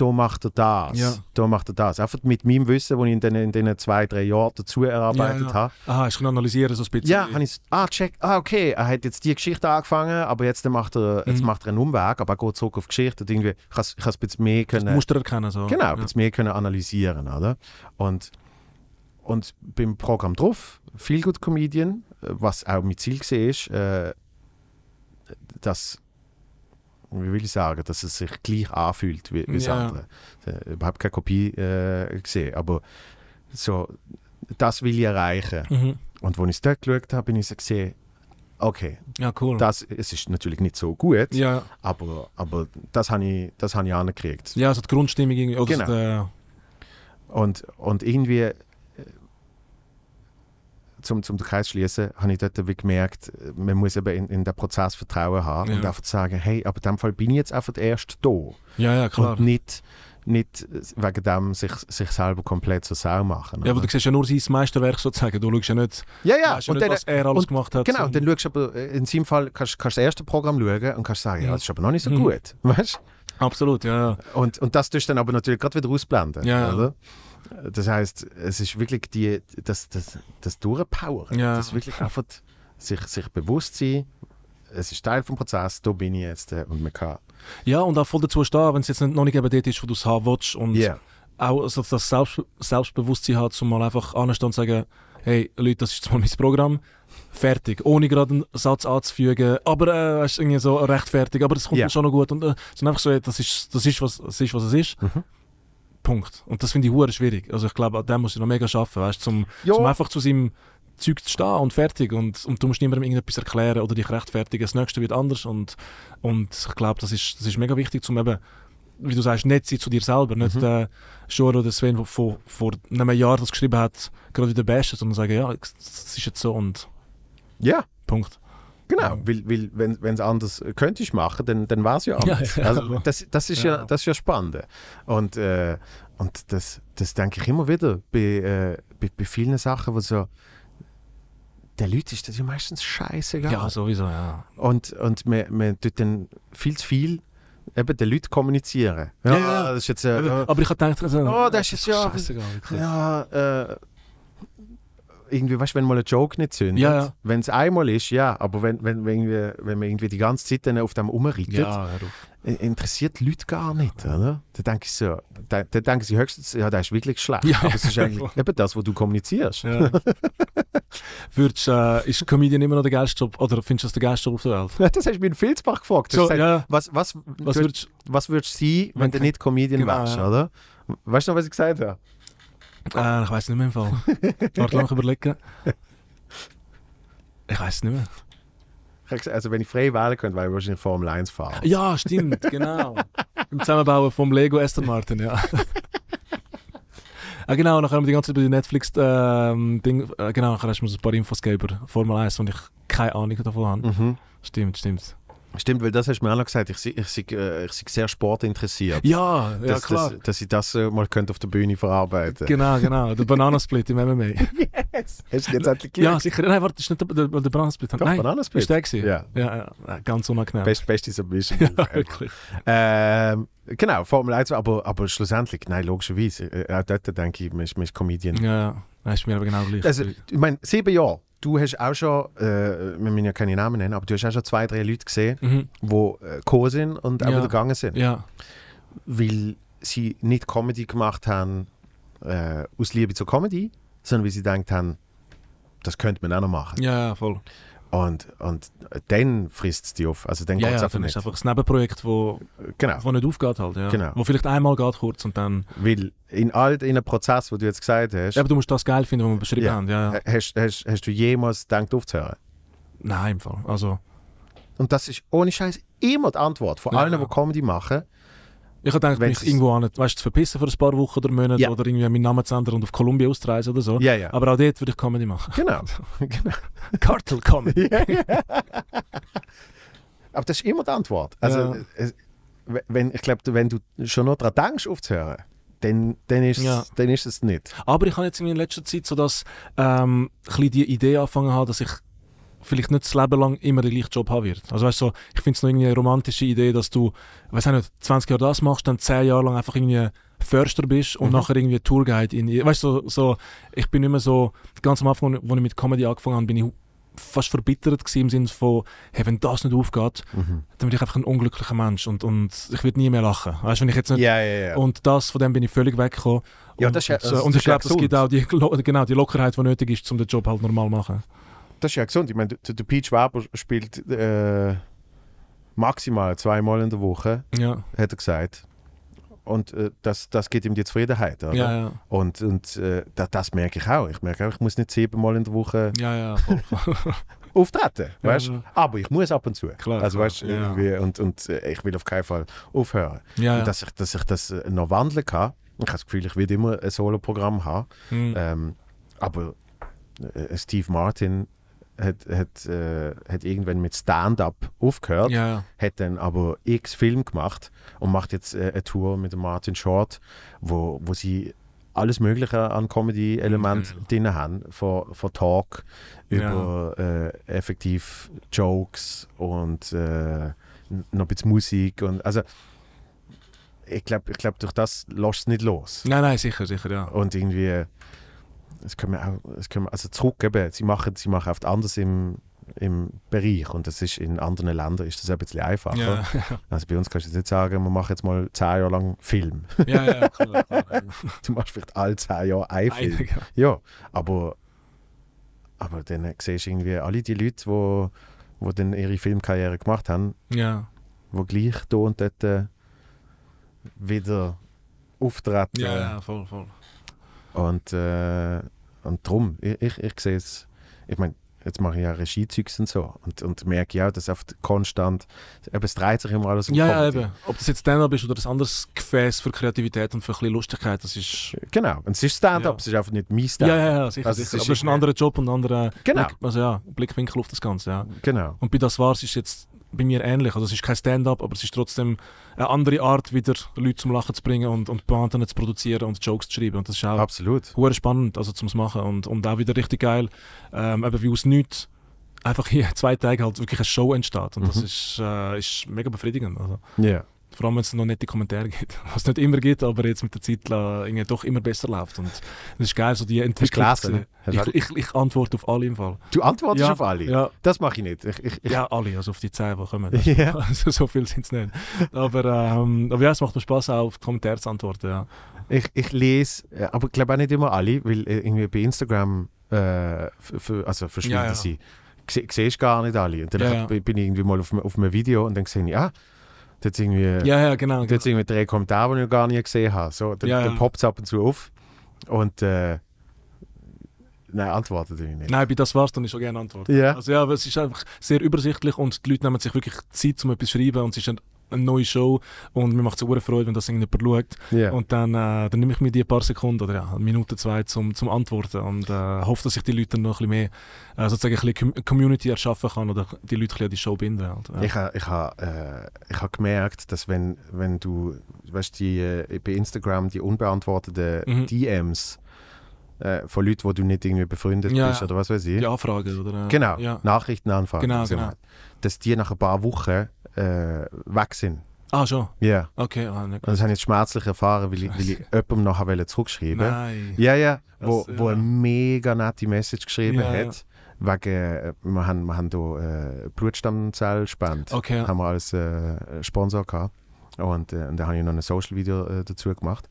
da macht er das, Ja. da macht er das. Einfach mit meinem Wissen, das ich in den, in den zwei, drei Jahren dazu erarbeitet Ja, ja. habe. Aha, ich kann analysieren so ein bisschen. Ja, habe ich ah, check, ah, okay, er hat jetzt die Geschichte angefangen, aber jetzt macht er, jetzt Mhm. macht er einen Umweg, aber er geht zurück auf Geschichte und irgendwie, ich es ein bisschen mehr Das können, Muster erkennen. So. genau, ein bisschen mehr können analysieren, oder? Und, und beim Programm drauf, Feel Good Comedian, was auch mein Ziel war, äh, dass, wie will ich sagen, dass es sich gleich anfühlt wie, wie das Ja. andere. Überhaupt keine Kopie äh, gesehen, aber so, das will ich erreichen. Mhm. Und als ich es dort geschaut habe, bin ich so gesehen, okay, Ja, cool. das, es ist natürlich nicht so gut, ja. aber, aber das habe ich, das habe ich angekriegt. ja, also die Grundstimmung irgendwie. Oder Genau. Und, und irgendwie, zum, zum den Kreis schließen, habe ich dort wie gemerkt, man muss eben in, in den Prozess Vertrauen haben Ja. und einfach sagen, hey, aber in dem Fall bin ich jetzt einfach erst da. ja, ja, klar. Und nicht, nicht wegen dem sich, sich selber komplett zur Sau machen. Ja, aber du siehst ja nur sein Meisterwerk sozusagen. Du schaust ja nicht, ja, ja. ja nicht dann, was er alles gemacht hat. Genau, und dann schaust du aber, äh, in seinem Fall kannst du das erste Programm schauen und kannst sagen, ja, Mhm. das ist aber noch nicht so Mhm. gut. [LAUGHS] Weißt? Absolut, ja. Und, und das tust du dann aber natürlich gerade wieder ausblenden. Ja, ja. Oder? Das heißt, es ist wirklich die, das, das, das Durchpowern. Ja. Das ist wirklich einfach sich, sich bewusst sein, es ist Teil vom Prozess, da bin ich jetzt äh, und man kann. Ja, und auch voll dazu stehen, wenn es jetzt nicht, noch nicht eben dort ist, wo du es haben willst. Und Ja. auch so das Selbst, Selbstbewusstsein hat, um mal einfach anzustehen und sagen, hey Leute, das ist jetzt mal mein Programm. Fertig. Ohne gerade einen Satz anzufügen. Aber äh, du, irgendwie so rechtfertig. Aber das kommt dann schon noch gut. Und äh, es ist einfach so, das ist, das ist, was, es ist, was es ist. Mhm. Punkt. Und das finde ich hure schwierig. Also ich glaube, an dem muss ich noch mega arbeiten, weißt, zum, Ja. zum einfach zu seinem Zeug zu stehen und fertig. Und, und du musst niemandem irgendetwas erklären oder dich rechtfertigen. Das nächste wird anders. Und, und ich glaube, das ist, das ist mega wichtig, zum eben, wie du sagst, nicht sein zu dir selber. Nicht Mhm. der Schor oder Sven, der vor, vor einem Jahr das geschrieben hat, gerade wieder bashen, sondern sagen, ja, das ist jetzt so und Ja, Punkt. Genau. Ja. Weil, weil wenn es anders äh, könnte ich machen, dann, dann war es ja Ja, anders. ja. also, das, das, ist ja. Ja. das ist ja spannend. Und, äh, und das, das denke ich immer wieder bei, äh, bei, bei vielen Sachen, wo so. Der Leute ist das ja meistens scheißegal. Ja, sowieso, ja. Und, und man, man tut dann viel zu viel eben den Leuten kommunizieren. Ja, Ja, ja. das ist jetzt. Äh, Aber ich habe gedacht, also, Oh, das ist jetzt ja- scheißegal. ja, äh, irgendwie, weißt du, wenn mal ein Joke nicht zündet, Ja, ja. wenn es einmal ist, ja, aber wenn, wenn, wenn, wir, wenn man irgendwie die ganze Zeit dann auf dem rumreitet, Ja, interessiert die Leute gar nicht, oder? Da denke ich so, da, da denken sie höchstens, ja, das ist wirklich schlecht. Ja. Aber es ist eigentlich [LAUGHS] eben das, was du kommunizierst. Ja. [LAUGHS] Würdest, äh, ist Comedian immer noch der geilste Job oder findest du das der geilste Job auf der Welt? [LAUGHS] Das hast du mir in Filzbach gefragt. So, gesagt, was, was, Was würdest was würdest du sein, wenn Wenn du nicht Comedian Genau, wärst, oder? Weißt du noch, was ich gesagt habe? Äh, ich weiß nicht mehr im Fall. Warte, mich überlegen. Ich weiß nicht mehr. Also wenn ich frei wählen könnte, wäre ich wahrscheinlich Formel 1 fahren. Ja, stimmt, genau. Im Zusammenbauen vom Lego Aston Martin, ja. ah, genau, nachher haben wir die ganze Zeit über die Netflix-Ding, äh, genau, nachher hast du mir so ein paar Infos gegeben über Formel 1 und ich keine Ahnung davon habe. Mhm. Stimmt, stimmt. Stimmt, weil das hast du mir auch noch gesagt, ich, ich, äh, ich sei sehr sportinteressiert. Ja, ja, dass, klar. Dass, dass ich das äh, mal könnte auf der Bühne verarbeiten Genau, genau. Der Bananasplit im MMA. [LAUGHS] Yes. Hast du jetzt endlich ja, sicher. Nein, warte, das ist nicht der, der, der Bananasplit. Doch, Nein, Bananasplit. ist der gewesen? Ja. Ja, ja, ganz unangenehm. Best, beste Submission. [LAUGHS] ja, wirklich. ähm, genau, Formel 1, aber, aber schlussendlich, nein, logischerweise. Äh, auch dort denke ich, man ist, man ist Comedian. Ja, ja. Das ist mir aber genau gleich. Also, ich meine, sieben Jahre. Du hast auch schon, äh, wir müssen ja keine Namen nennen, aber du hast auch schon zwei, drei Leute gesehen, mhm. die äh, gekommen sind und auch Ja. wieder gegangen sind. Ja, Weil sie nicht Comedy gemacht haben äh, aus Liebe zur Comedy, sondern weil sie gedacht haben, das könnte man auch noch machen. ja, ja, voll. Und, und dann frisst es die auf. Also dann Ja, geht es ja, einfach dann nicht. ist einfach ein Nebenprojekt, wo, Genau. wo nicht aufgeht halt. Ja. Genau. Wo vielleicht einmal geht kurz und dann... Weil in all den Prozessen, die du jetzt gesagt hast, Ja, aber du musst das geil finden, was wir beschrieben Ja. haben. Ja, ja. hast, hast, hast du jemals gedacht aufzuhören? Nein, im Fall. Also, Und das ist ohne Scheiß immer die Antwort. Von Ja. allen, die Comedy machen. Ich habe gedacht, Wenn mich irgendwo an, weißt, zu verpissen für ein paar Wochen oder Monate Ja. oder irgendwie meinen Namen zu ändern und auf Kolumbien auszureisen oder so. Ja, ja. Aber auch dort würde ich Comedy machen. Genau. [LAUGHS] [LAUGHS] genau. Cartel Comedy. Aber das ist immer die Antwort. Also, wenn, ich glaube, wenn du schon noch daran denkst, aufzuhören, dann, dann, ist, Ja. dann ist es nicht. Aber ich habe jetzt in letzter Zeit so dass ähm, die Idee angefangen habe, dass ich vielleicht nicht das Leben lang immer den gleichen Job haben wird. Also weißt du, so, ich finde es noch irgendwie eine romantische Idee, dass du, weiß ich nicht, 20 Jahre das machst, dann 10 Jahre lang einfach irgendwie Förster bist und Mhm. nachher irgendwie Tourguide in, weißt du, so, so, ich bin immer so, ganz am Anfang, als ich mit Comedy angefangen habe, bin ich fast verbittert gewesen im Sinne von, hey, wenn das nicht aufgeht, Mhm. dann bin ich einfach ein unglücklicher Mensch und, und ich würde nie mehr lachen. Weißt du, wenn ich jetzt nicht Ja, ja, ja. und das, von dem bin ich völlig weggekommen. Ja, und, das ist und, also so. und das ich glaube, es gibt auch die, genau, die Lockerheit, die nötig ist, um den Job halt normal zu machen. Das ist ja gesund. Ich meine, der, der Peach Weber spielt äh, maximal zweimal in der Woche, Ja, hat er gesagt. Und äh, das, das gibt ihm die Zufriedenheit. Oder? ja, ja. Und, und äh, das, das merke ich auch. Ich merke auch, ich muss nicht siebenmal in der Woche Ja, [LAUGHS] auftreten. Weißt? Aber ich muss ab und zu. Klar, also weißt, irgendwie, und, und äh, ich will auf keinen Fall aufhören. dass ich, dass ich das äh, noch wandeln kann. Ich habe das Gefühl, ich werde immer ein Solo-Programm haben. Hm. Ähm, aber äh, Steve Martin hat, hat, äh, hat irgendwann mit Stand-up aufgehört, ja, ja. hat dann aber x Film gemacht und macht jetzt äh, eine Tour mit Martin Short, wo, wo sie alles Mögliche an Comedy-Element Mhm. drin haben, von, von Talk Ja. über äh, effektiv Jokes und äh, noch ein bisschen Musik und also ich glaube, ich glaub, durch das lässt es nicht los. Nein, nein, sicher, sicher, ja. Und irgendwie, es können wir auch, es können wir, also zurück eben, sie machen, sie machen oft anders im, im Bereich und das ist in anderen Ländern ist das ein bisschen einfacher. Ja, Also bei uns kannst du jetzt nicht sagen, wir machen jetzt mal zehn Jahre lang Film. ja, ja, klar, klar. Du machst vielleicht alle zehn Jahre einen Film. Einige. Ja, aber, aber dann siehst du irgendwie alle die Leute, wo, wo dann ihre Filmkarriere gemacht haben, Ja, wo gleich da und dort äh, wieder auftreten. ja, ja, voll, voll. Und, äh, und darum, ich, ich, ich sehe es, ich meine, jetzt mache ich ja Regiezeugs und so und, und merke ja, dass oft konstant, eben, es dreht sich immer alles um Ja, ja, eben. Ob das jetzt Stand-up ist oder ein anderes Gefäß für Kreativität und für ein bisschen Lustigkeit, das ist... Genau, und es ist Stand-up, Ja. es ist einfach nicht mein Ja, Stand-up. ja, ja, sicher, Also es sicher. ist Aber es ist ein anderer Job und ein anderer Genau. Blick, also ja, Blickwinkel auf das Ganze, ja. Genau. Und bei das war's ist jetzt bei mir ähnlich. Also es ist kein Stand-up, aber es ist trotzdem eine andere Art, wieder Leute zum Lachen zu bringen und, und Pointen zu produzieren und Jokes zu schreiben. Und das ist auch Absolut. spannend, also zum machen und, und auch wieder richtig geil, ähm, eben wie aus nichts einfach hier [LAUGHS] zwei Tage halt wirklich eine Show entsteht. Und das Mhm. ist, äh, ist mega befriedigend. Also, Ja. Vor allem, wenn es noch nette Kommentare gibt. [LAUGHS] Was es nicht immer gibt, aber jetzt mit der Zeit irgendwie doch immer besser läuft. Und das ist geil, so die Entwicklung. gelesen, ne? Hast du- ich, ich, ich antworte auf alle im Fall. Du antwortest Ja, auf alle? Ja, Das mache ich nicht. Ich, ich, ja, alle, also auf die 10, die kommen. [LAUGHS] Ja. [LAUGHS] Also so viel sind es nicht. Aber, ähm, aber ja, es macht mir Spaß, auch auf die Kommentare zu antworten. Ja. ich, ich lese, äh, aber ich glaube auch nicht immer alle, weil äh, irgendwie bei Instagram äh, f- f- also verschwinden Ja, ja. sie. Sie- Siehst gar nicht alle. Und dann Ja, ja. bin ich irgendwie mal auf, auf einem Video und dann sehe ich, ah, da hat irgendwie, ja, ja, genau. hat's irgendwie drei Kommentare, die ich noch gar nicht gesehen habe. So, dann, Ja, ja. poppt es ab und zu auf. Und äh, nein, antwortet ihr nicht. Nein, bei das war's, dann ich schon gerne antworten. Ja. Also ja, aber es ist einfach sehr übersichtlich und die Leute nehmen sich wirklich Zeit, um etwas zu schreiben und es ist eine neue Show und mir macht es eine Freude, wenn das irgendjemand schaut. Ja. Und dann, äh, dann nehme ich mir die paar Sekunden oder ja, eine Minute, zwei zum, zum Antworten und äh, hoffe, dass ich die Leute noch ein bisschen mehr äh, sozusagen ein bisschen Com- Community erschaffen kann oder die Leute ein bisschen an die Show binden. Halt. Ja. Ich habe ich ha, äh, ich ha gemerkt, dass wenn, wenn du, weißt die äh, bei Instagram die unbeantworteten Mhm. DMs äh, von Leuten, wo du nicht irgendwie befreundet Ja, bist oder was weiß ich. die Anfrage oder? Genau, Ja. Nachrichtenanfragen. Genau, genau. Dass die nach ein paar Wochen äh, weg sind. Ah, schon. Ja. Okay. Ah, nicht Und das habe ich jetzt schmerzlich erfahren, weil ich, weil ich jemandem nachher wollte zurückschreiben Nein. Ja, ja, wo, Das, wo ja. eine mega nette Message geschrieben Ja, ja. hat. Wegen, äh, wir haben, wir haben hier äh, Blutstammzellspende Okay. Ja. haben wir als äh, Sponsor gehabt. Und, äh, und da habe ich noch ein Social-Video äh, dazu gemacht.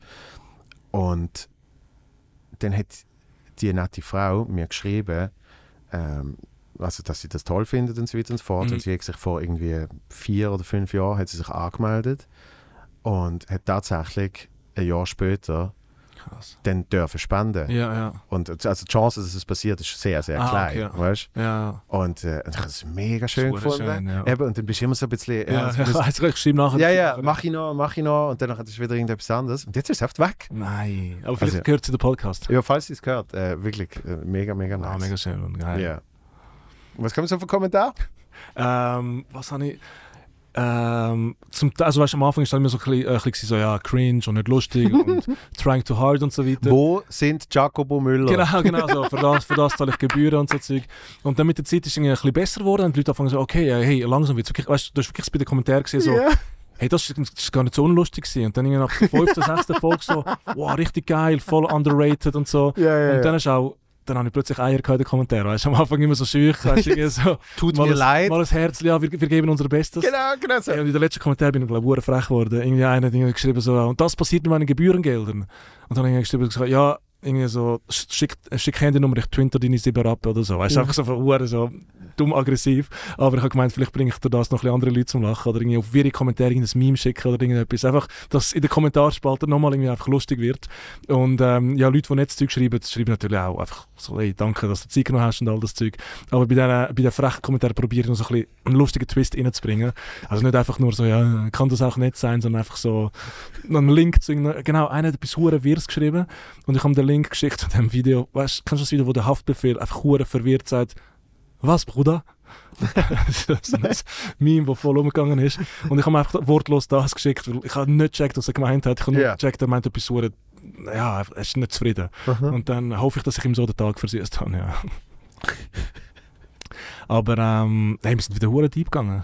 Und dann hat die nette Frau mir geschrieben, ähm, also, dass sie das toll findet und so weiter und so fort. Mhm. Und sie hat sich vor irgendwie vier oder fünf Jahren hat sie sich angemeldet und hat tatsächlich ein Jahr später Krass. dann dürfen spenden. Ja, ja. Und also die Chance, dass es passiert, ist sehr, sehr Ah, klein. okay. Weißt? Ja. Und äh, ich habe es mega schön gefunden. schön, ja. Eben, und dann bist du immer so ein bisschen... Ja, es ja, muss- [LAUGHS] ich, schreibe nachher. ja, ja, mach ich noch, mach ich noch. Und dann ist es wieder irgendetwas anderes. Und jetzt ist es oft weg. Nein, aber vielleicht Also- gehört sie den Podcast. Ja, falls ihr es gehört, äh, wirklich äh, mega, mega nice. Ah, mega schön und geil. Ja. Was kommt so für Kommentar? Ähm, was habe ich? Ähm, zum, also weißt, am Anfang ist dann immer so ein bisschen, äh, ein bisschen so, ja, cringe und nicht lustig [LAUGHS] und trying too hard und so weiter. Wo sind Jacobo Müller? Genau, genau, so. Für das, für das zahle ich Gebühren und so Zeug. Und dann mit der Zeit ist es ein bisschen besser geworden und die Leute anfangen so, okay, hey, langsam wird's wirklich, weißt du, du hast wirklich bei den Kommentaren gesehen, so, Ja. hey, das ist, gar nicht so unlustig gewesen. Und dann irgendwie nach der fünften, sechsten Folge so, wow, richtig geil, voll underrated und so. Ja, ja, Und dann ist auch, dann habe ich plötzlich Eier in den Kommentaren. Weißt am Anfang immer so schüch, weißt so, Tut mir ein, leid. Mal ein Herz, ja, wir, wir geben unser Bestes. Genau, genau so. Und in der letzten Kommentar bin ich, glaube ich, frech geworden. Irgendwie einer hat irgendwie geschrieben so, und das passiert mit meinen Gebührengeldern. Und dann habe ich geschrieben, gesagt, ja, irgendwie so, schick, schick Handynummer, ich twinter deine sieben ab oder so. Weißt du, Ja. einfach so von Uhren, so dumm aggressiv. Aber ich habe gemeint, vielleicht bringe ich dir das noch ein andere Leute zum Lachen oder irgendwie auf ihre Kommentare irgendein Meme schicken oder irgendetwas. Einfach, dass in der Kommentarspalte nochmal irgendwie einfach lustig wird. Und ähm, ja, Leute, die nicht das Zeug schreiben, schreiben natürlich auch einfach so, hey, danke, dass du Zeit genommen hast und all das Zeug. Aber bei den, bei den frechen Kommentaren probiere ich noch so ein bisschen einen lustigen Twist reinzubringen. Also nicht einfach nur so, ja, kann das auch nicht sein, sondern einfach so einen Link zu genau, einer hat etwas hure Wirres geschrieben und ich habe den Link geschickt zu dem Video, weißt du, kennst du das Video, wo der Haftbefehl einfach hure verwirrt sagt, was, Bruder? [LAUGHS] so ein Meme, das voll umgegangen ist. Und ich habe einfach wortlos das geschickt, weil ich habe nicht gecheckt, was er gemeint hat. Ich habe nur Ja. gecheckt, er meint etwas hure, ja, er ist nicht zufrieden. Aha. Und dann hoffe ich, dass ich ihm so den Tag versüßt habe, ja. Aber ähm, hey, wir sind wieder hure deep gegangen.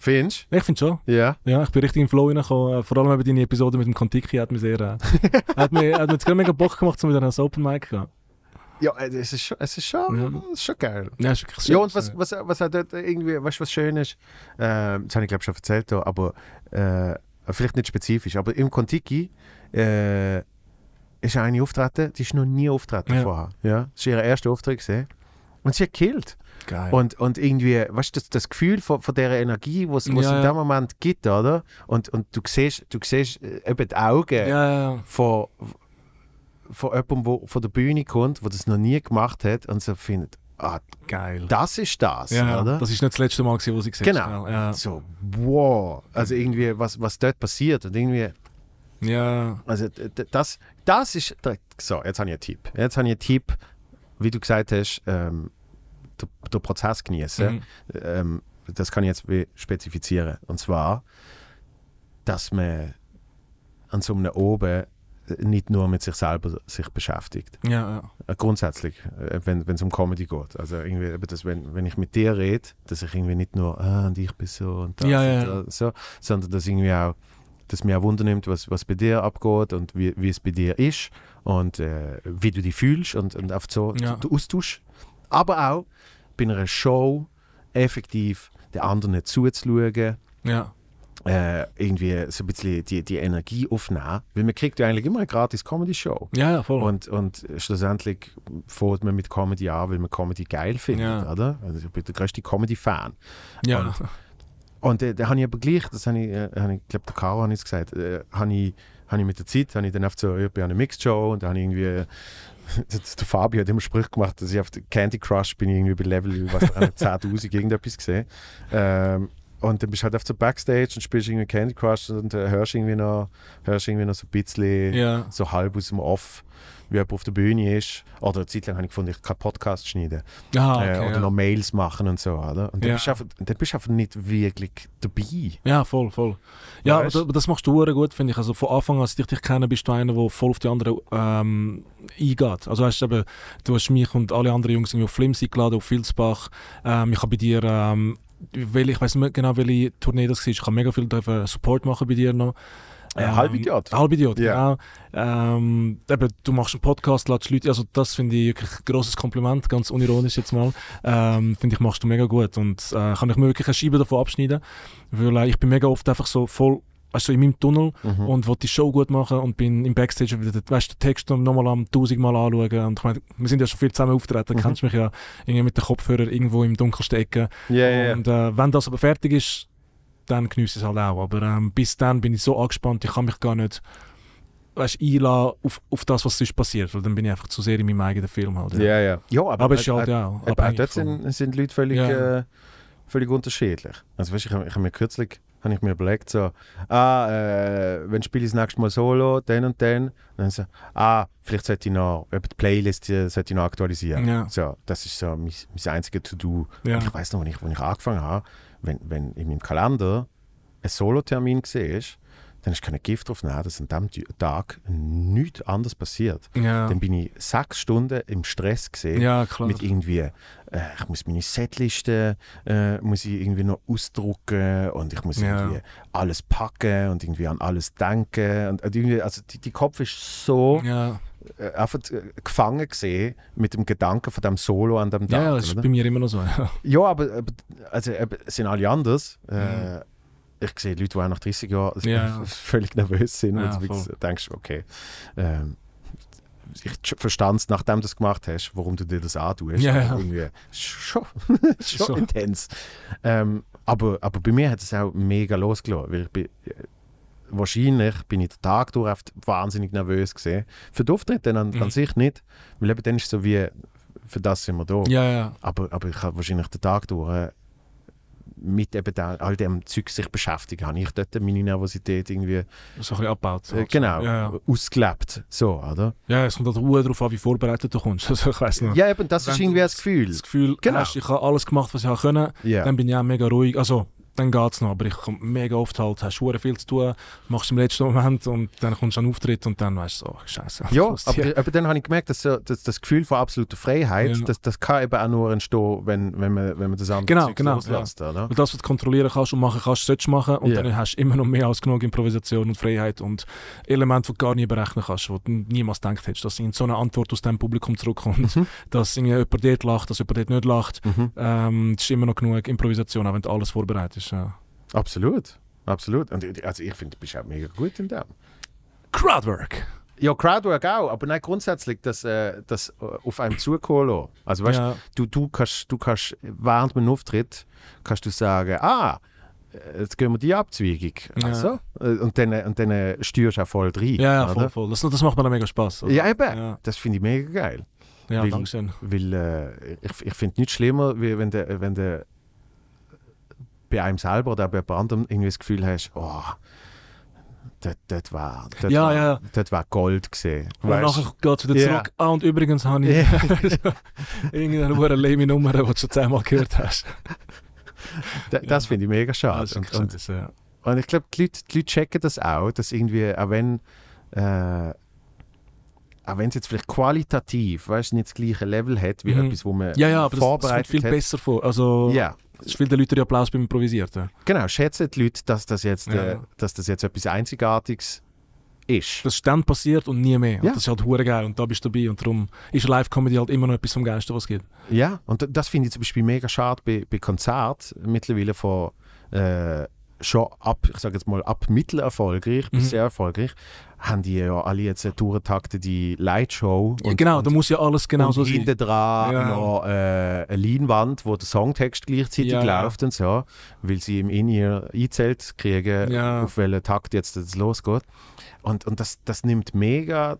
Findest Ich finde schon. du? Ja. Ja, ich bin richtig im Flow reingekommen. Äh, Vor allem eben deine Episode mit dem Kontiki hat mir sehr... Äh, hat mir, hat mir jetzt gerade mega Bock gemacht, um wieder ans Open Mic zu gehen. Ja, äh, es ist schon, es ist schon, Ja. es ist schon geil. Ja, ist wirklich Ja, und was, was, was auch dort irgendwie, weißt du, was schön ist? Äh, das habe ich glaube schon erzählt, hier, aber äh, vielleicht nicht spezifisch, aber im Kontiki äh, ist eine auftreten, die ist noch nie auftreten Ja. vorher. Ja? Das war ihr erster Auftritt. Gewesen. Und sie hat gekillt. Geil. Und, und irgendwie, weißt du, das, das Gefühl von, von dieser Energie, was es Ja, in dem Moment gibt, oder? Und, und du siehst, du siehst äh, eben die Augen von, von jemandem, der von der Bühne kommt, der das noch nie gemacht hat und so findet, ah, Geil. das ist das, ja, oder? Das ist nicht das letzte Mal, gewesen, wo sie gesehen Genau. Ja. So, wow. Also irgendwie, was, was dort passiert und irgendwie, ja. also das, das ist, so, jetzt habe ich einen Tipp. Jetzt habe ich einen Tipp, wie du gesagt hast, ähm, der, der Prozess genießen. Mhm. Ähm, das kann ich jetzt spezifizieren. Und zwar, dass man an so einem Oben nicht nur mit sich selber sich beschäftigt. Ja, ja. Äh, Grundsätzlich, äh, wenn es um Comedy geht. Also irgendwie, das, wenn, wenn ich mit dir rede, dass ich irgendwie nicht nur, ah, und ich bin so und das Ja, und das, so, sondern dass irgendwie auch, dass mir auch Wunder nimmt, was, was bei dir abgeht und wie, wie es bei dir ist und äh, wie du dich fühlst und, und auf so Ja. Austausch. Aber auch bei einer Show effektiv den anderen zuzuschauen, ja. Äh, irgendwie so ein bisschen die, die Energie aufnehmen, weil man kriegt ja eigentlich immer eine gratis Comedy-Show. Ja, ja, voll. Und, und schlussendlich fängt man mit Comedy an, weil man Comedy geil findet, Ja. oder? Also ich bin der größte Comedy-Fan. ja. Und, und äh, da habe ich aber gleich, das habe ich, äh, ich glaube der Caro hat es gesagt, äh, habe ich habe ich mit der Zeit, habe ich dann oft so, ich bin an einer Mixed-Show und dann habe ich irgendwie, [LAUGHS] der Fabio hat immer Sprüche gemacht, dass ich auf Candy Crush bin irgendwie bei Level, was [LAUGHS] da 10'000 irgendetwas gesehen. Ähm, und dann bist du halt auf der Backstage und spielst irgendwie Candy Crush und äh, hörst irgendwie noch, hörst irgendwie noch so ein bisschen Ja. so halb aus dem Off, wie jemand auf der Bühne ist. Oder eine Zeit lang habe ich gefunden, ich kann Podcast schneiden. Ah, okay, äh, oder ja. noch Mails machen und so. Oder? Und dann, Ja. bist du einfach, dann bist du einfach nicht wirklich dabei. Ja, voll, voll. Ja, Weißt? aber das, machst du verdammt gut, finde ich. Also von Anfang an, als ich dich kenne, bist du einer, der voll auf die anderen ähm, eingeht. Also weißt du, eben, du hast mich und alle anderen Jungs irgendwie auf Flimsy geladen, auf Filzbach. Ähm, ich habe bei dir, ähm, weil ich weiß nicht mehr genau, welche Tournee das war, ich habe mega viel Support machen bei dir noch. Äh, Halbidiot. Halbidiot, Ja. genau. Ähm, eben, du machst einen Podcast, lädst Leute, also das finde ich wirklich ein grosses Kompliment, ganz unironisch jetzt mal. Ähm, finde ich, machst du mega gut und äh, kann ich mir wirklich eine Scheibe davon abschneiden, weil äh, ich bin mega oft einfach so voll also in meinem Tunnel Mhm. und wollte die Show gut machen und bin im Backstage wieder, weißt, den Text nochmal am tausendmal anschauen und ich meine, wir sind ja schon viel zusammen auftreten, Mhm. kennst mich ja irgendwie mit den Kopfhörern irgendwo im dunkelsten Ecke Ja, ja, ja. und äh, wenn das aber fertig ist, dann genieße ich es halt auch. Aber ähm, bis dann bin ich so angespannt, ich kann mich gar nicht weißt, einlassen auf, auf das, was sonst passiert. Weil dann bin ich einfach zu sehr in meinem eigenen Film. Halt, ja. Ja, ja. Ja, aber, Aber es ist äh, halt äh, aber auch abhängig dort von- sind, sind Leute völlig, Ja. äh, völlig unterschiedlich. Also weißt, ich habe ich hab mir kürzlich habe ich mir überlegt, so, ah, äh, wenn spiele ich das nächste Mal solo, dann und dann, und dann so, ah, vielleicht sollte ich noch, eben die Playlist äh, sollte ich noch aktualisieren. Ja. So, das ist so mein, mein einziges To-Do. Ja. Ich weiß noch, wenn ich, wenn ich angefangen habe, wenn, wenn in meinem Kalender ein Solo-Termin war, dann ist kein Gift drauf dass an diesem Tag nichts anderes passiert. Ja. Dann bin ich sechs Stunden im Stress gesehen ja, mit irgendwie, äh, ich muss meine Setliste äh, muss ich irgendwie noch ausdrucken und ich muss Ja. irgendwie alles packen und irgendwie an alles denken und, irgendwie, also die, die Kopf ist so äh, einfach äh, gefangen gesehen mit dem Gedanken von dem Solo an dem Tag. ja, das ist oder? bei mir immer noch so. Ja. Aber, aber also, sind alle anders. Äh, Ich sehe Leute, die auch nach 30 Jahren. Ja. [LAUGHS] völlig nervös sind. Ja, und du denkst, okay, ähm, ich verstand es, nachdem du das gemacht hast, warum du dir das antust. Ja, ja. Irgendwie [LAUGHS] schon, schon So. intens. Ähm, aber, aber bei mir hat es auch mega losgelassen. Weil ich bin, äh, wahrscheinlich bin ich den Tag durch oft wahnsinnig nervös gesehen. Für den Auftritt dann an, Mhm. an sich nicht. Weil eben dann ist es so wie, für das sind wir da. ja, ja. Aber, aber ich habe wahrscheinlich den Tag durch äh, mit eben da, all dem Zeug sich beschäftigen, habe ich dort meine Nervosität irgendwie So ein bisschen abgebaut. äh, halt. genau Ja, ja. ausgelebt. So, oder? ja, es kommt halt Ruhe darauf an, wie vorbereitet du kommst. [LAUGHS] Also ich weiss nicht. Ja, eben, das Wenn ist irgendwie das Gefühl. Das Gefühl, Genau. hast, ich habe alles gemacht, was ich können. Ja. Dann bin ich auch mega ruhig. Also, dann geht es noch. Aber ich komme mega oft halt, hast hure viel zu tun, machst im letzten Moment und dann kommst du an den Auftritt und dann weißt du so, scheiße. Ja, aber, aber dann habe ich gemerkt, dass, so, dass das Gefühl von absoluter Freiheit, Ja. das, das kann eben auch nur entstehen, wenn, wenn, man, wenn man das andere Genau, Zeug genau, loslässt. Oder? Weil das, was du kontrollieren kannst und machen kannst, solltest du machen. Und Ja. dann hast du immer noch mehr als genug Improvisation und Freiheit und Elemente, die du gar nie berechnen kannst, wo du niemals gedacht hättest, dass in so eine Antwort aus dem Publikum zurückkommt, Mhm. dass irgendwie jemand dort lacht, dass jemand dort nicht lacht. Mhm. Ähm, es ist immer noch genug Improvisation, auch wenn du alles vorbereitet ist. Ja. Absolut. Absolut. Und ich- also ich finde, du bist auch mega gut in dem. Crowdwork. Ja, Crowdwork auch, aber nein, grundsätzlich das, äh, das äh, auf einem zukommen lassen. Also weißt Ja. du, du kannst, du kannst während einem Auftritt kannst du sagen, ah, äh, jetzt gehen wir die Abzweigung. Ja. Also, äh, und dann, und dann äh, steuerst du auch voll rein. Ja, ja, voll, voll. Das, das macht mir dann mega Spaß. Ja, eben. Ja, Das finde ich mega geil. ja Weil- danke schön. Weil äh, ich, ich finde nichts schlimmer, wie wenn du wenn du bei einem selber oder bei jemand anderem irgendwie das Gefühl hast, oh, das, das war, das Ja, war, ja. Das war Gold gesehen. Und Weißt? nachher geht es wieder Ja. zurück. Ah, und übrigens habe ich [LAUGHS] irgendeine hure lame Nummer, die du schon zehnmal gehört hast. Da- das finde ich mega schade. Und, und, und ich glaube, die Leute, die Leute checken das auch, dass irgendwie, auch wenn, äh, auch wenn es jetzt vielleicht qualitativ, weißt, nicht das gleiche Level hat, wie Mhm. etwas, wo man ja, ja, aber das, das kommt vorbereitet viel hat. besser vor. Also, Ja, es ist viel der Leute Applaus beim Improvisierten. genau. Schätzen die Leute, dass das jetzt, Ja. äh, dass das jetzt etwas Einzigartiges ist. Das ist dann passiert und nie mehr. Ja. Und das ist halt hure geil und da bist du dabei und darum ist Live-Comedy halt immer noch etwas vom Geilsten, was es gibt. Ja, und das finde ich zum Beispiel mega schade bei, bei Konzerten mittlerweile von, äh, schon ab, ich sage jetzt mal, ab mittelerfolgreich bis Mhm. sehr erfolgreich, haben die ja alle jetzt eine durchtaktete Lightshow. Ja, genau, da muss ja alles genau und so sein. hinten dran Ja. noch äh, eine Leinwand, wo der Songtext gleichzeitig Ja, läuft und so, weil sie im In-Ear eingezählt kriegen, auf welchen Takt jetzt das losgeht. Und, und das, das nimmt mega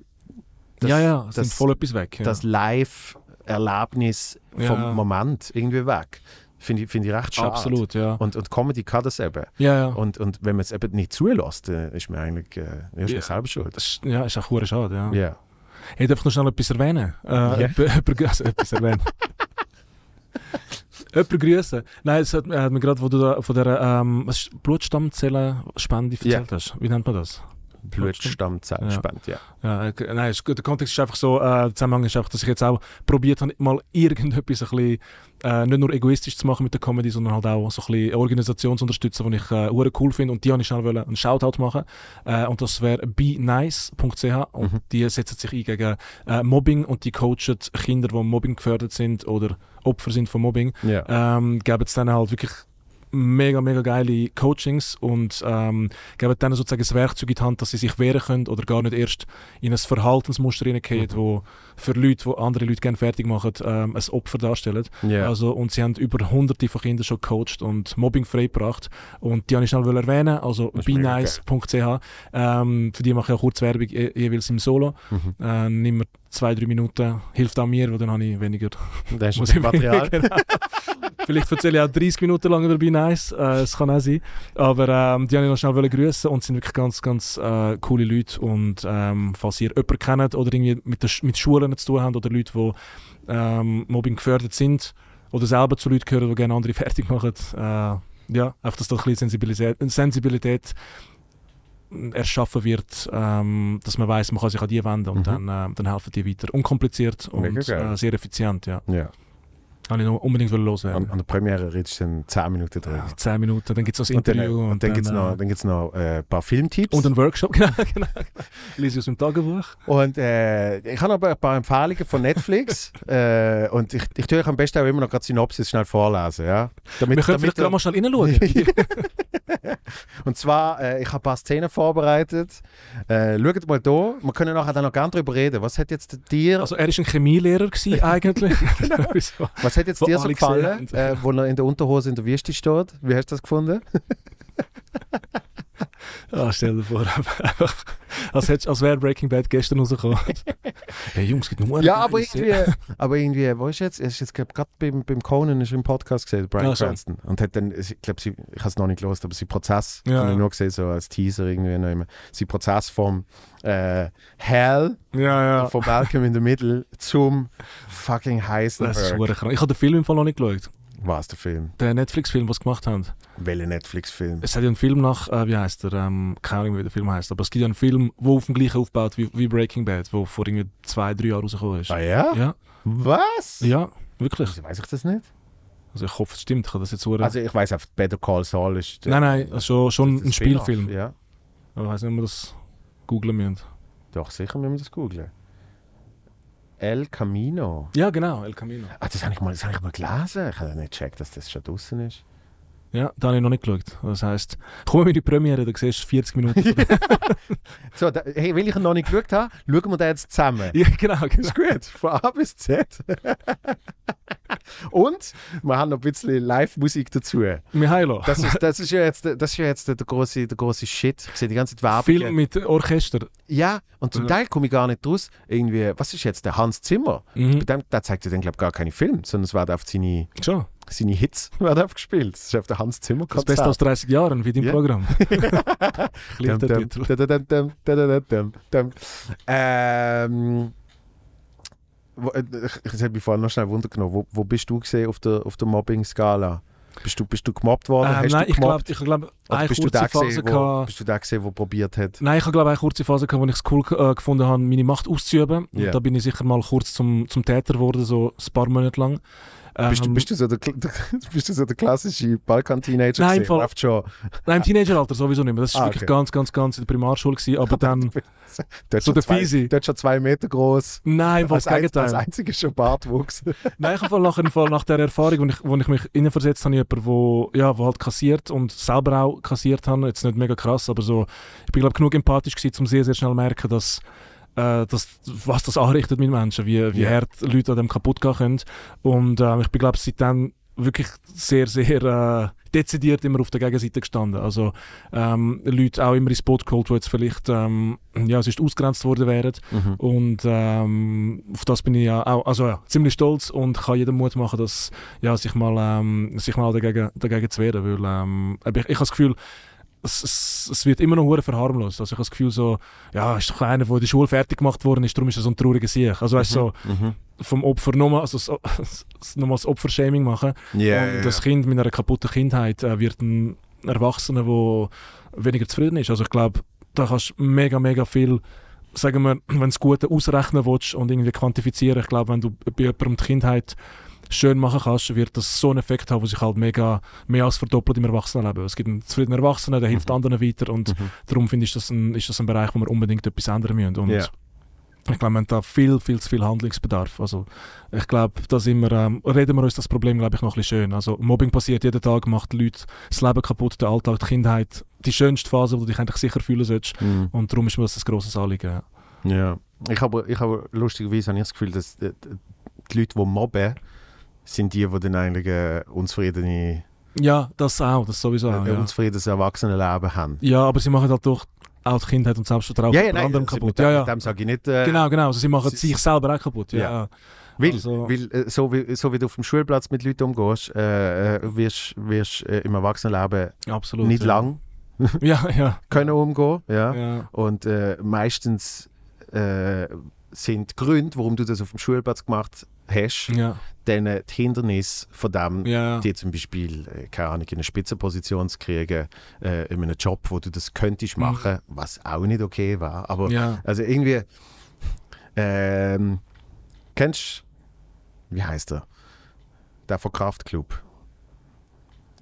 das, ja, ja, das, nimmt voll etwas weg. Das Live-Erlebnis vom Moment irgendwie weg. Finde ich, find ich recht schade. Absolut, ja. Und, und Comedy kann das eben. ja, ja. Und, und wenn man es eben nicht zulässt, dann ist man eigentlich äh, ist Ja. selber schuld. Das ist, ja, ist auch schade, ja. Ja. Ich darf noch schnell etwas erwähnen. Äh, [LAUGHS] jemand- also etwas erwähnen. [LAUGHS] Jemand grüßen. Nein, es hat, hat mir gerade, wo du da von der ähm, Blutstammzellenspende erzählt hast. Wie nennt man das? Blutstammzellspende, ja. Ja, äh, nein, es- der Kontext ist einfach so, äh, der Zusammenhang ist einfach, dass ich jetzt auch probiert habe, mal [LAUGHS] irgendetwas ein bisschen, äh, nicht nur egoistisch zu machen mit der Comedy, sondern halt auch so ein bisschen Organisation zu unterstützen, die ich äh, cool finde und die habe ich schnell wollen, einen Shoutout machen äh, und das wäre benice.ch und Mhm. die setzen sich ein gegen äh, Mobbing und die coachen Kinder, die Mobbing gefördert sind oder Opfer sind von Mobbing ja. ähm, geben es dann halt wirklich mega, mega geile Coachings und ähm, geben denen sozusagen das Werkzeug in die Hand, dass sie sich wehren können oder gar nicht erst in ein Verhaltensmuster hineingehen, Mhm. wo für Leute, die andere Leute gerne fertig machen, ähm, ein Opfer darstellen. ja. Also, und sie haben über hunderte von Kindern schon gecoacht und Mobbing freigebracht. Und die habe ich schnell erwähnen, also benice.ch. Ähm, für die mache ich auch kurz Werbung je, jeweils im Solo. Mhm. Äh, nimm zwei, drei Minuten, hilft auch mir, weil dann habe ich weniger Da ist ich Material. genau. [LAUGHS] Vielleicht erzähle ich auch 30 Minuten lang über Be Nice, äh, es kann auch sein. Aber ähm, die wollte ich noch schnell grüßen und sind wirklich ganz, ganz äh, coole Leute. Und ähm, falls ihr jemanden kennt oder irgendwie mit, der, mit Schulen zu tun habt oder Leute, die ähm, Mobbing gefördert sind oder selber zu Leuten gehören, die gerne andere [LAUGHS] fertig machen, äh, ja, einfach, dass da ein bisschen Sensibilität, Sensibilität erschaffen wird, ähm, dass man weiß, man kann sich an die wenden und Mhm. dann, äh, dann helfen die weiter. Unkompliziert und äh, sehr effizient, ja. Ja. Habe ich noch unbedingt wollen An, loswerden. an der Premiere redest du dann 10 Minuten drin. Ja, 10 Minuten, dann gibt es noch das Und dann, Interview. und dann gibt es noch, äh, dann gibt's noch äh, ein paar Filmtipps. und einen Workshop, [LAUGHS] genau. genau. Lese ich aus dem Tagebuch. Und äh, ich habe aber ein paar Empfehlungen von Netflix. [LAUGHS] äh, und ich, ich tue euch am besten auch immer noch gerade Synopsis schnell vorlesen. Ja? Damit, Wir können damit vielleicht gerade mal schnell reinschauen. [LAUGHS] Und zwar, äh, ich habe ein paar Szenen vorbereitet. Äh, schaut mal da. Wir können nachher dann noch gerne darüber reden. Was hat jetzt dir, also er war ein Chemielehrer gewesen, eigentlich. Wieso? was hat jetzt dir so gefallen, äh, wo er in der Unterhose in der Wüste steht? Wie hast du das gefunden? [LAUGHS] Ah, stell dir vor, [LAUGHS] einfach, als, hättest- als wäre Breaking Bad gestern rausgekommen. [LAUGHS] hey Jungs, es gibt nur Ja, aber irgendwie, aber irgendwie, wo ist jetzt? Er ist jetzt gerade beim, beim Conan ist im Podcast gesehen, Brian Ah, so. Cranston. Und hat dann, ich glaube, ich habe es noch nicht gelesen, aber sein Prozess, Ja. habe ich nur gesehen, so als Teaser irgendwie noch immer. Sein Prozess vom äh, Hell, Ja, ja. von Malcolm in the Middle zum fucking Das ist krank. Ich habe den Film im Fall noch nicht geschaut. Was der Film? Den Netflix-Film, was sie gemacht haben. Welcher Netflix-Film? Es hat ja einen Film nach, äh, wie heißt der? Ähm, keine Ahnung, wie der Film heißt. Aber es gibt ja einen Film, der auf dem gleichen aufbaut wie, wie Breaking Bad, der vor irgendwie zwei, drei Jahren rausgekommen ist. Ah ja? Ja, Was? ja, wirklich. Wieso weiß ich das nicht? Also ich hoffe, es stimmt. Ich habe das jetzt so Also ich weiß einfach, Better Call Saul ist... der- Nein, nein, also schon, ein Spielfilm. Ja, Aber ich weiß nicht, ob wir das googlen müssen. doch sicher müssen wir das googeln. El Camino. Ja, genau, El Camino. Ah, das habe ich, mal- das hab ich mal gelesen. Ich habe nicht gecheckt, dass das schon draußen ist. Ja, da habe ich noch nicht geschaut. Das heisst, komm in die Premiere, da siehst du 40 Minuten. [LAUGHS] So, da, hey, weil ich ihn noch nicht geschaut habe, schauen wir den jetzt zusammen. ja, genau. Ist gut, von A bis Z. Und wir haben noch ein bisschen Live-Musik dazu. Mihailo. Das ist, das ist ja jetzt, das ist ja jetzt der, große, der große Shit. Ich sehe die ganze Zeit Werbung. Film mit Orchester. Ja, und zum Ja. Teil komme ich gar nicht raus. Irgendwie, was ist jetzt der Hans Zimmer? Mhm. Bei dem, der zeigt ja dann, glaube ich, gar keine Filme, sondern es werden auf seine, Schon. Seine Hits [LAUGHS] werden aufgespielt. Das ist auf der Hans Zimmer Das Beste aus 30 Jahren, wie dein Ja. Programm. Ähm, äh, ich, habe mich vorhin noch schnell Wunder genommen. Wo, wo bist du gesehen auf der, auf der Mobbing-Skala? Bist du, bist du gemobbt worden? Ähm, nein, ich glaube, ich glaub, eine bist kurze Phase gesehen, wo, bist du der gesehen, der probiert hat? Nein, ich habe glaube eine kurze Phase gehabt, wo ich es cool äh, gefunden habe, meine Macht auszuüben. Ja. Und da bin ich sicher mal kurz zum, zum Täter geworden, so ein paar Monate lang. Bist, du, Ähm, bist, du so der, [LAUGHS] bist du so der klassische Balkan-Teenager? Nein? Fall- schon. Nein, im Teenageralter sowieso nicht mehr. Das war Ah, wirklich okay. ganz, ganz, ganz in der Primarschule. Gewesen, aber [LAUGHS] dann. Hast So schon der zwei, Fiesi. Du hast schon zwei Meter groß. Nein, was ein, Gegenteil. als einziger schon Bartwuchs. [LAUGHS] Nein, ich habe nach, im Fall nach der Erfahrung, wo ich, wo ich mich reinversetzt habe, jemanden, wo, ja, wo halt kassiert und selber auch kassiert habe, jetzt nicht mega krass, aber so, ich bin glaube genug empathisch gewesen, um sehr, sehr schnell zu merken, dass, äh, dass, was das anrichtet mit Menschen, wie, wie Ja. hart Leute an dem kaputt gehen können. Und ähm, ich bin glaube seitdem wirklich sehr, sehr äh, dezidiert immer auf der Gegenseite gestanden. Also ähm, Leute auch immer ins Boot geholt, die jetzt vielleicht ähm, ja, sonst ausgrenzt worden wären. Mhm. Und ähm, auf das bin ich ja auch also, ja, ziemlich stolz und kann jedem Mut machen, dass, ja, sich, mal, ähm, sich mal dagegen, dagegen zu wehren. Weil, ähm, ich, ich habe das Gefühl, es, es, es wird immer noch hure verharmlost. Also ich habe das Gefühl so, ja, ist doch einer, der in der Schule fertig gemacht worden ist, darum ist er so ein trauriger Sieg. Also weißt du, so Mhm. vom Opfer nochmal, also so, [LAUGHS] nochmal das Opfershaming machen. Ja, und ja, das Kind mit einer kaputten Kindheit äh, wird ein Erwachsener, der weniger zufrieden ist. Also ich glaube, da kannst du mega, mega viel, sagen wir, wenn du das Gute ausrechnen willst und irgendwie quantifizieren, ich glaube, wenn du bei jemandem die Kindheit schön machen kannst, wird das so einen Effekt haben, der sich halt mega mehr als verdoppelt im Erwachsenenleben. Es gibt einen zufriedenen Erwachsenen, der hilft Mhm. anderen weiter und Mhm. darum finde ich, das ein, ist das ein Bereich, wo wir unbedingt etwas ändern müssen. Und Ja. ich glaube, wir haben da viel, viel zu viel Handlungsbedarf. Also ich glaube, da sind wir, ähm, reden wir uns das Problem, glaube ich, noch ein bisschen schön. Also Mobbing passiert jeden Tag, macht Leute das Leben kaputt, der Alltag, die Kindheit, die schönste Phase, wo du dich eigentlich sicher fühlen solltest. Mhm. Und darum ist mir das ein grosses Anliegen. ja. Ich habe, ich habe lustigerweise habe ich das Gefühl, dass die, die Leute, die mobben, sind die, die dann eigentlich äh, unzufriedene, Ja, das auch, das sowieso auch. äh, Ja. unzufriedenes Erwachsenenleben haben. ja, aber sie machen halt doch auch die Kindheit und Selbstvertrauen Ja, ja, nein, anderen also kaputt. Mit, Ja, ja. mit dem sage ich nicht. Äh, Genau, genau. Also sie machen sie- sich selber auch kaputt. Ja. Ja. Weil, Also- weil äh, so, wie, so wie du auf dem Schulplatz mit Leuten umgehst, äh, äh, wirst äh, im Erwachsenenleben Absolut. nicht ja. lang [LAUGHS] Ja, ja. können umgehen. Ja? ja. Und äh, meistens äh, sind Gründe, warum du das auf dem Schulplatz gemacht hast, Ja, dann die Hindernisse von dem, ja. die zum Beispiel, äh, keine Ahnung, in eine Spitzenposition zu kriegen, äh, in einem Job, wo du das könntest Mhm. machen, was auch nicht okay war. Aber ja. also irgendwie, ähm, kennst du, wie heißt er? Der von Kraftklub.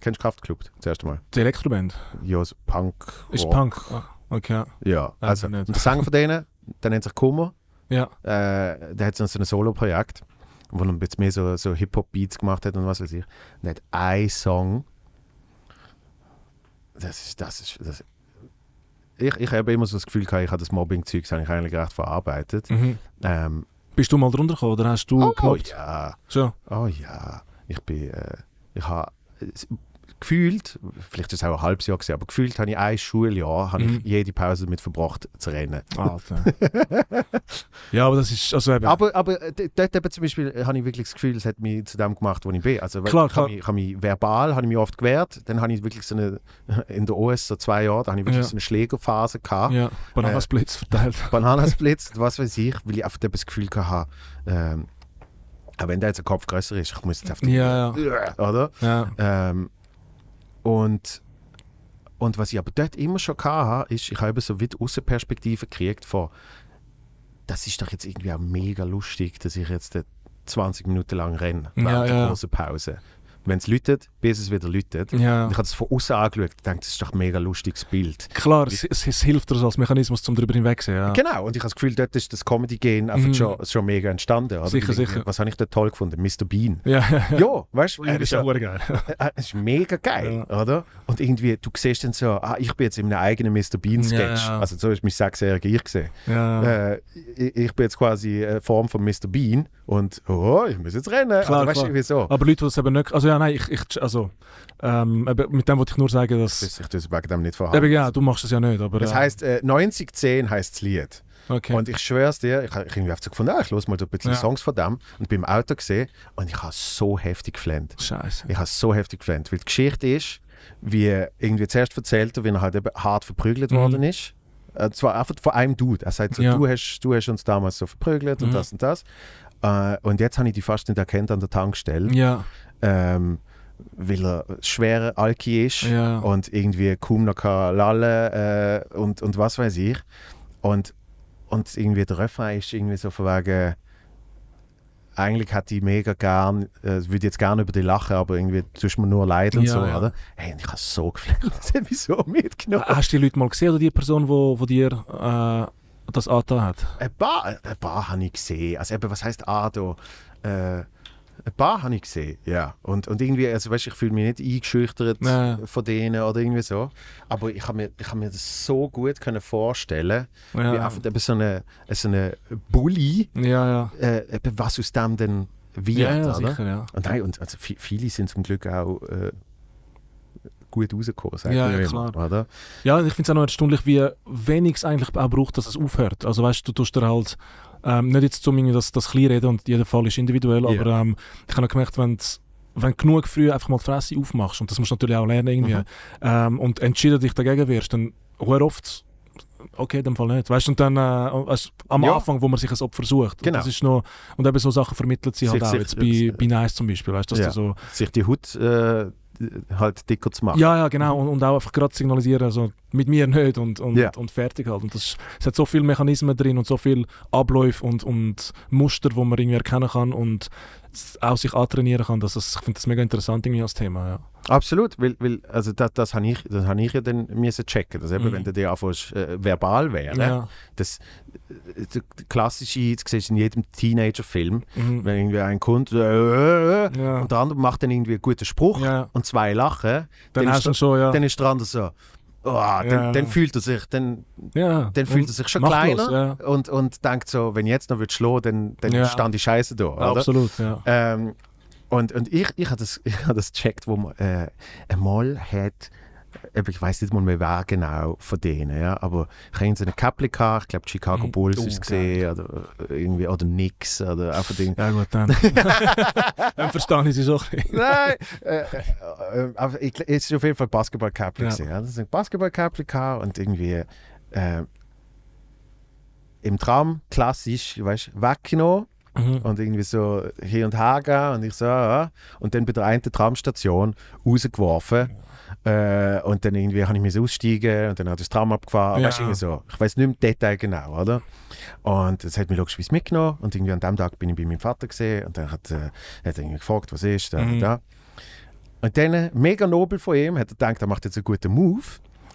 Kennst du Kraftklub? Das erste Mal. Die Elektroband. Ja, so Punk. Ist Rock. Punk. Ah, okay. Ja, also nicht. der Sänger von denen, der nennt sich Kummer. Ja. Äh, der hat so ein Solo-Projekt, wo er jetzt mehr so, so Hip-Hop-Beats gemacht hat und was weiß ich. Und hat ein Song. Das ist, das ist, das ich, ich habe immer so das Gefühl gehabt, ich habe das Mobbing-Zeug eigentlich recht verarbeitet. Mhm. Ähm, Bist du mal drunter gekommen oder hast du oh, gemobbt? ja, So. oh ja. Ich bin, äh, ich habe gefühlt, vielleicht ist es auch ein halbes Jahr gewesen, aber gefühlt habe ich ein Schuljahr, habe Mhm. ich jede Pause damit verbracht zu rennen. Alter. [LAUGHS] ja, aber das ist, also eben, Aber, aber äh, dort eben zum Beispiel äh, habe ich wirklich das Gefühl, es hat mich zu dem gemacht, wo ich bin. Also, Klar, ich klar. habe ich habe mich verbal habe ich mich oft gewehrt. Dann habe ich wirklich so eine, [LAUGHS] in der OS, so zwei Jahre, da habe ich wirklich Ja. so eine Schlägerphase gehabt. ja, Bananasplitz verteilt. [LAUGHS] Bananensplit, was weiß ich, weil ich einfach das Gefühl hatte, ähm, auch wenn der jetzt ein Kopf größer ist, ich muss jetzt auf den, Ja, ja. oder? Ja, Ähm, und, und was ich aber dort immer schon hatte, ist, ich habe so weit Außenperspektive gekriegt von, das ist doch jetzt irgendwie auch mega lustig, dass ich jetzt dort 20 Minuten lang renne, während Ja, der ja. großen Pause. Wenn es läutet, bis es wieder läutet. ja. Und ich habe das von außen angeschaut und gedacht, das ist doch ein mega lustiges Bild. Klar, es, es, es hilft dir als Mechanismus, zum darüber hinwegsehen. Ja. Genau, und ich habe das Gefühl, dort ist das Comedy-Gen einfach Mhm. schon, schon mega entstanden. Oder? Sicher, sicher. Was habe ich dort toll gefunden? Mr. Bean. Ja, ja, [LAUGHS] ja. Ja, weißt du, [LAUGHS] Ja, er das ist ja ja geil. Es [LAUGHS] ist mega geil, oder? Und irgendwie, du siehst dann so, ah, ich bin jetzt in einem eigenen Mr. Bean-Sketch. Ja, ja. Also so ist mein sechsjähriger Ich gesehen. ja. Äh, ich, ich bin jetzt quasi eine Form von Mr. Bean und oh, ich muss jetzt rennen. Klar, also, weißt klar. wieso? Aber Leute, die das eben nicht. Also, ja, nein, ich, ich also, ähm, eben, mit dem wollte ich nur sagen, dass. Das, ich das wegen dem nicht vorhaben. Eben, ja, du machst es ja nicht, aber. Das heisst, äh, 9010 heisst das Lied. okay. Und ich schwör's dir, ich habe irgendwie so gefunden, ah, ich los mal so ein bisschen Ja. Songs von dem und bin im Auto gesehen und ich habe so heftig geflennt. Scheiße. Ich habe so heftig geflennt, weil die Geschichte ist, wie irgendwie zuerst erzählt, wie er halt eben hart verprügelt Mhm. worden ist. Äh, zwar einfach von einem Dude. Er sagt so, Ja. du, hast, du hast uns damals so verprügelt und Mhm. das und das. Äh, und jetzt habe ich die fast nicht erkannt an der Tankstelle, Ja, ähm, weil er schwerer Alki ist ja. und irgendwie kaum noch kann lallen äh, und, und was weiß ich. Und, und irgendwie der Refrain ist irgendwie so von wegen eigentlich hätte ich mega gern, äh, würde jetzt gerne über dich lachen, aber irgendwie tust mir nur leid und Ja, so, ja. oder? Hey, und ich habe so gefleckt, [LAUGHS] das hat mich so mitgenommen. Hast du die Leute mal gesehen oder die Person, wo, wo dir äh, das angetan hat? Ein paar, ein paar habe ich gesehen. Also eben, was heißt A da? Äh, ein paar habe ich gesehen, ja. Und, und irgendwie, also weißt, ich fühle mich nicht eingeschüchtert Ja. von denen oder irgendwie so. Aber ich habe mir, ich habe mir das so gut können vorstellen, wie Ja, einfach eben so eine, so eine Bully, ja, ja. äh, was aus dem dann wird, Ja, sicher. Und, nein, und also, vi- viele sind zum Glück auch äh, gut rausgekommen, sagt Ja, ja, klar. oder? Ja, ich finde es auch noch erstaunlich, wie wenig es eigentlich auch braucht, dass es aufhört. Also weißt du, du tust dir halt, ähm, nicht jetzt irgendwie das, das Kleinreden und jeder Fall ist individuell, Ja. aber ähm, ich habe gemerkt, wenn wenn du genug früh einfach mal die Fresse aufmachst, und das musst du natürlich auch lernen irgendwie, Mhm. ähm, und entschieden dich dagegen wirst, dann hör oft, okay, in dem Fall nicht. Weißt du, und dann äh, weißt, am Ja. Anfang, wo man sich ein Opfer sucht. Genau. Und, das ist noch, und eben so Sachen vermittelt sie halt Sich- auch, sich- jetzt bei, bei Nice zum Beispiel, weißt dass Ja. so Sich die Haut äh, halt dicker zu machen. ja, ja, genau. Und, und auch einfach gerade signalisieren, also mit mir nicht und, und, Ja. und fertig halt. Und das, es hat so viele Mechanismen drin und so viele Abläufe und, und Muster, die man irgendwie erkennen kann und auch sich antrainieren kann. Dass es, ich finde das mega interessant irgendwie als Thema. Ja. Absolut, weil, weil also das, das habe ich, das hab ich ja dann müssen checken. Dass eben, Mhm. wenn du dir anfängst, äh, verbal wäre, Ja. das, äh, der klassische, das siehst du in jedem Teenager-Film, Mhm. wenn irgendwie ein kommt äh, äh, äh, Ja. und der andere macht dann irgendwie einen guten Spruch Ja. und zwei lachen, Dann, dann, hast ist schon, ja. dann ist der andere so, oh, dann, Ja. dann fühlt er sich, dann, ja. dann fühlt er sich schon machtlos, kleiner und, und denkt so, wenn ich jetzt noch schlagen, dann, dann Ja. stand die Scheiße da. Ja. Oder? Absolut, ja. Ähm, und, und ich, ich habe das, [LAUGHS] ich hab das gecheckt, wo man äh, einmal hat, ich weiß nicht mal mehr wer genau von denen, ja, aber ich habe so eine Kappe gehabt, ich glaube Chicago Mhm. Bulls ist gesehen oder äh, irgendwie oder Knicks oder. Ja gut, dann, [LAUGHS] dann verstehe ich sie bisschen. Nein, äh, äh, äh, aber ich, es ist auf jeden Fall Basketball Kappe Ja. gesehen. Ja. Das ist ein Basketball Kappe gehabt und irgendwie äh, im Traum klassisch, weißt, weggenommen Mhm. und irgendwie so hier und her gehen und ich so, ja. und dann bei der einen Tramstation rausgeworfen. Äh, und dann irgendwie habe ich mich aussteigen und dann hat das Tram abgefahren. Ja. Weißt, irgendwie so. Ich weiß nicht im Detail genau, oder? Und das hat mich logischerweise mitgenommen und irgendwie an dem Tag bin ich bei meinem Vater gesehen und dann hat, äh, hat er irgendwie gefragt, was ist da, Mhm. da. Und dann, mega nobel von ihm, hat er gedacht, er macht jetzt einen guten Move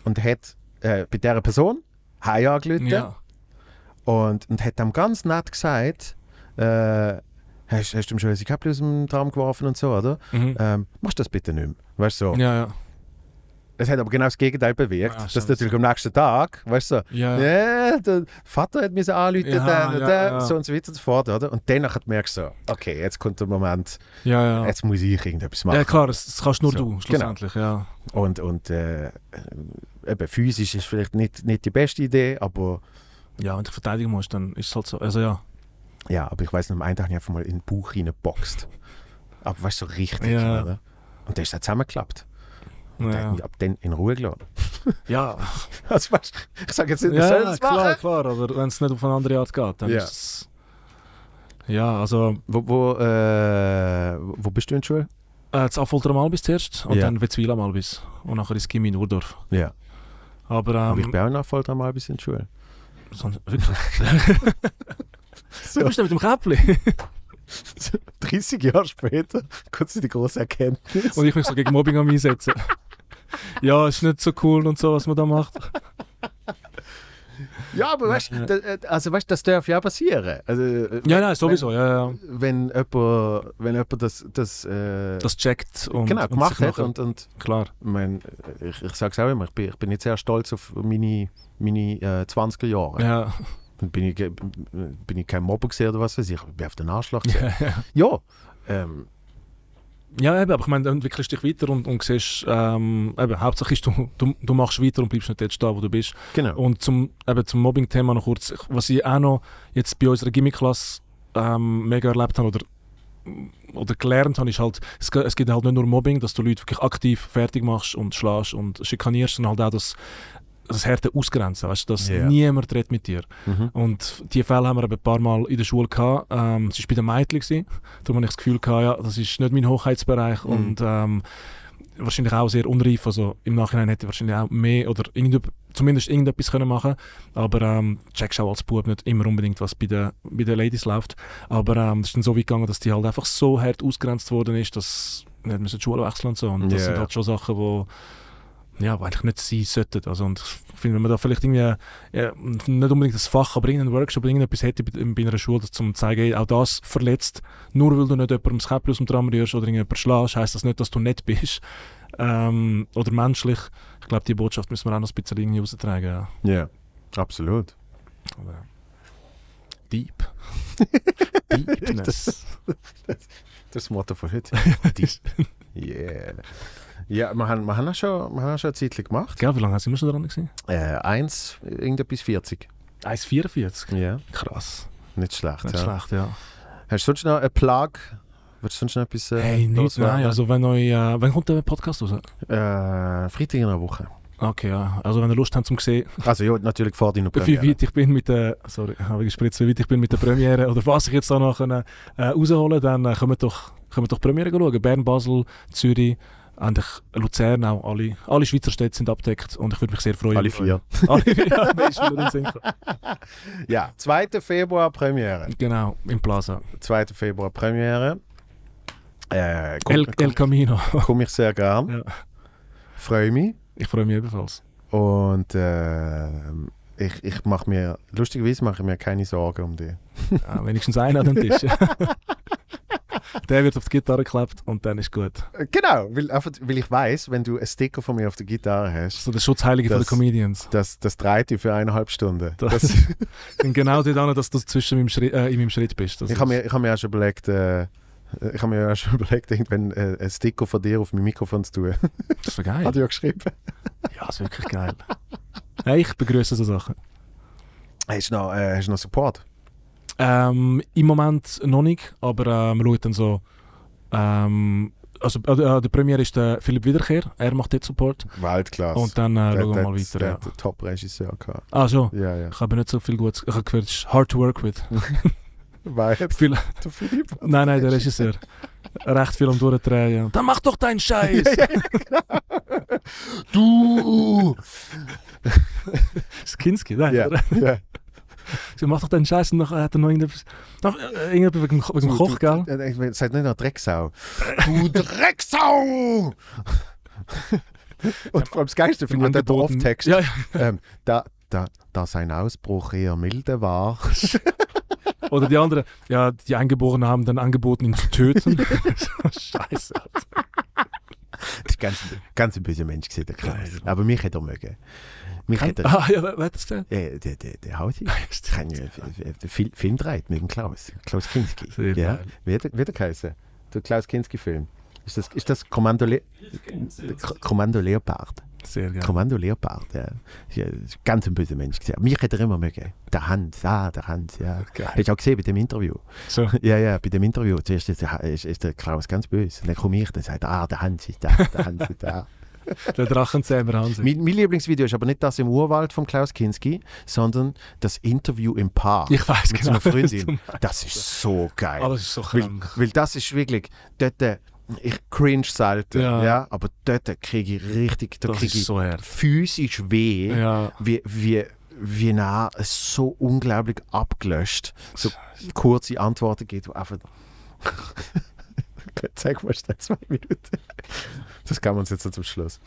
und hat äh, bei dieser Person Hi angerufen Ja. und, und hat ihm ganz nett gesagt, äh, hast, hast du ihm schon unsere Käppli aus dem Tram geworfen und so, oder? Mhm. Ähm, machst das bitte nicht mehr. Weißt du, so. ja, ja. Es hat aber genau das Gegenteil bewirkt. Ja, dass stimmt. natürlich am nächsten Tag, weißt du, Ja. ja, der Vater hat mir anrufen, Ja, der, ja, so und so weiter und so fort, oder? Und danach merkst du so, okay, jetzt kommt der Moment, jetzt muss ich irgendetwas machen. Ja, klar, das, das kannst nur So, du, genau. schlussendlich, ja. Und, und äh, eben physisch ist vielleicht nicht, nicht die beste Idee, aber Ja, wenn du verteidigen musst, dann ist es halt so. Also ja. ja, aber ich weiß noch, am einen Tag habe ich einfach mal in den Bauch reingeboxt. Aber weißt du, so richtig, oder? Und dann ist das zusammengeklappt. Und der hat Ja, mich ab dann in Ruhe gelassen. ja. [LAUGHS] Also, weißt, du, ich sage jetzt nicht, ja es klar, machen. klar, aber wenn es nicht auf eine andere Art geht, dann Ja. ist es... Ja, also Wo, wo, äh, wo bist du in der Schule? äh, das Affolter mal bis zuerst und Ja. dann Wetzwil mal bis und nachher ins Gimmi in Urdorf. Ja. Aber, Aber ähm, ich bin auch nach voll mal bis in die Schule. sonst, wirklich. [LAUGHS] So, Du bist ja mit dem Käppli. [LAUGHS] 30 Jahre später kommt sie die große Erkenntnis. und ich mich so gegen Mobbing am einsetzen. Ja, ist nicht so cool und so, was man da macht. Ja, aber weißt du, da- also, weißt, das darf ja auch passieren. Also, äh, Ja, nein, sowieso, ja, ja. Wenn jemand, wenn jemand das, das, äh, Das checkt und, genau, und gemacht sich hat und, und Klar. ich, mein, ich, ich sage es auch immer, ich bin, ich bin nicht sehr stolz auf meine, meine äh, 20er Jahre. Ja, Dann bin ich, bin ich kein Mobber gesehen oder was weiß ich, ich bin auf den Arschloch [LAUGHS] gesehen. ja, ja. Ja, ähm, Ja, eben, aber ich meine, du entwickelst dich weiter und, und siehst, ähm, eben, Hauptsache ist, du, du, du machst weiter und bleibst nicht dort stehen, wo du bist. genau. Und zum, eben, zum Mobbing-Thema noch kurz, was ich auch noch jetzt bei unserer Gimmick-Klasse ähm, mega erlebt habe oder, oder gelernt habe, ist halt, es, es gibt halt nicht nur Mobbing, dass du Leute wirklich aktiv fertig machst und schlägst und schikanierst, sondern halt auch das, das harte Ausgrenzen, weißt du, dass Ja. niemand redet mit dir. Mhm. Und diese Fälle haben wir ein paar Mal in der Schule gehabt. Ähm, es war bei den Mädchen. [LAUGHS] Darum habe ich das Gefühl gehabt, ja, das ist nicht mein Hochheitsbereich. Mhm. Und ähm, wahrscheinlich auch sehr unreif. Also im Nachhinein hätte er wahrscheinlich auch mehr oder irgend, zumindest irgendetwas können machen Aber ähm, checkst auch als Bub nicht immer unbedingt, was bei den, bei den Ladies läuft. Aber ähm, es ist dann so weit gegangen, dass die halt einfach so hart ausgrenzt worden ist, dass nicht müssen die Schule wechseln und so. Und das Ja. sind halt schon Sachen, wo ja, wo eigentlich nicht sein sollten. Also, und ich finde, wenn man da vielleicht irgendwie, ja, nicht unbedingt das Fach, aber irgendeinen Workshop irgendetwas hätte bei, bei einer Schule, das zum zeigen, hey, auch das verletzt, nur weil du nicht jemandem das Käppchen aus dem Tram rührst oder irgendjemanden schlägst, heisst das nicht, dass du nett bist. [LAUGHS] Ähm, oder menschlich. Ich glaube, die Botschaft müssen wir auch noch ein bisschen irgendwie raustragen. Ja. Ja, absolut. Aber, deep. [LAUGHS] Deepness. Das Motto von heute. [LAUGHS] yeah. Ja, wir haben, wir haben auch schon, wir haben auch schon ein Zeitchen gemacht. Gell, wie lange sind wir schon dran gewesen? Äh, eins, irgendetwas 40. 1,44. Ja, Krass. nicht schlecht. Nicht ja. schlecht, ja. Hast du sonst noch einen Plug? Willst du sonst noch etwas äh, Hey, nicht, nein. Also, wenn euch, äh, wann kommt der Podcast raus? Äh, Freitag in einer Woche. Okay, ja. Also, wenn ihr Lust habt zum sehen, Also ja, natürlich vor deiner wie Premiere. weit ich bin mit der, sorry, [LAUGHS] ich habe gespritzt, wie weit ich bin mit der Premiere oder was ich jetzt da noch können, äh, rausholen dann äh, können wir doch, können wir doch Premiere schauen. Bern, Basel, Zürich, eigentlich Luzern auch. Alle, alle Schweizer Städte sind abdeckt und ich würde mich sehr freuen. Alle vier. [LAUGHS] alle vier, ja, wer ist wieder in den Sinn gekommen? Ja, 2. Februar Premiere. Genau, im Plaza. 2. Februar Premiere. Äh, El, Komme El Camino. [LAUGHS] komm ich sehr gern. Ja. Freue mich. Ich freue mich ebenfalls. Und äh, ich, ich mache mir, lustigerweise mache ich mir keine Sorgen um dich. Ja, wenigstens einer an dem Tisch. [LAUGHS] der wird auf die Gitarre geklebt und dann ist gut. Genau, weil, einfach, weil ich weiß, wenn du einen Sticker von mir auf der Gitarre hast, So der Schutzheilige von Das- den Comedians. das, das dreht dich für eineinhalb Stunden. Das- Das, [LAUGHS] genau dort dass du zwischen meinem Schritt, äh, in meinem Schritt bist. Ich habe mir, ich hab mir auch schon überlegt, äh, ich habe mir auch schon [LAUGHS] überlegt, irgendwann äh, einen Sticker von dir auf mein Mikrofon zu tun. Das wäre geil. Hat er ja geschrieben. [LAUGHS] Ja, das ist wirklich geil. Hey, ich begrüße so Sachen. Hast du noch, äh, hast du noch Support? Ähm, Im Moment noch nicht, aber äh, wir schauen dann so. Ähm, also, äh, der Premiere ist der Philipp Wiederkehr, er macht dort Support. Weltklasse. Und dann äh, Der- schauen wir der- mal der weiter. Ja. hat Top-Regisseur gehabt. Ah, schon. Ja, ja. Ich habe nicht so viel Gutes. Ich habe gehört, es ist hard to work with. [LAUGHS] Viel, Der Philipp? [LAUGHS] nein, nein, der Regisseur. Recht viel am Durchdrehen. Dann mach doch deinen [LAUGHS] Scheiß! Du! Das Kinski, nein. ja, ja. [LAUGHS] Sie mach doch deinen Scheiß und nachher hat er noch irgendetwas. Noch, irgendetwas wegen, wegen dem Koch, gell? Äh, Seid nicht noch Drecksau. Du Drecksau! Und vor allem das Geilste finde ich Angeboten- Dorftext. Ja, ja. Ähm, da, da, da sein Ausbruch eher milde war. [LAUGHS] Oder die anderen, ja, die Eingeborenen haben dann angeboten, ihn [LAUGHS] zu töten. Scheiße. Das ist ganz, ganz ein böser Mensch gewesen, der Klaus. Aber mich hätte er mögen. Mich hätte er... Ah, ja, wer wer hat das gesagt? Äh, der, der, der ja den Film, Film dreht mit dem Klaus. Klaus Kinski. Sehr ja. Wie hat er, geheißen? Der Klaus Kinski-Film. Ist das, ist das Kommando, Le Kommando Leopard? Sehr geil. Kommando Leopard, ja. Ja ganz ein böser Mensch. gewesen. Mich hätte er immer mögen. Der Hans, ah, der Hans, ja. Geil. Hast du auch gesehen bei dem Interview? So. [LAUGHS] Ja, ja, bei dem Interview. Zuerst ist der, ist, ist der Klaus ganz böse. Und dann komme ich, dann sagt er, ah, der Hans ist da, der Hans ist da. [LAUGHS] Der Drachenzähmer Hansi. mein, mein Lieblingsvideo ist aber nicht das im Urwald von Klaus Kinski, sondern das Interview im Park. Ich weiß mit genau, so einer was Freundin. Das ist so geil. Ah, das ist so weil, krank. weil das ist wirklich, dort, ich cringe selten, ja. Ja. aber dort kriege ich richtig, da Das kriege ist ich so physisch weh, Ja. wie, wie, wie nah es so unglaublich abgelöscht, so kurze Antworten gibt, wo einfach... [LAUGHS] Zeig mal schnell zwei Minuten. Das man uns jetzt so zum Schluss.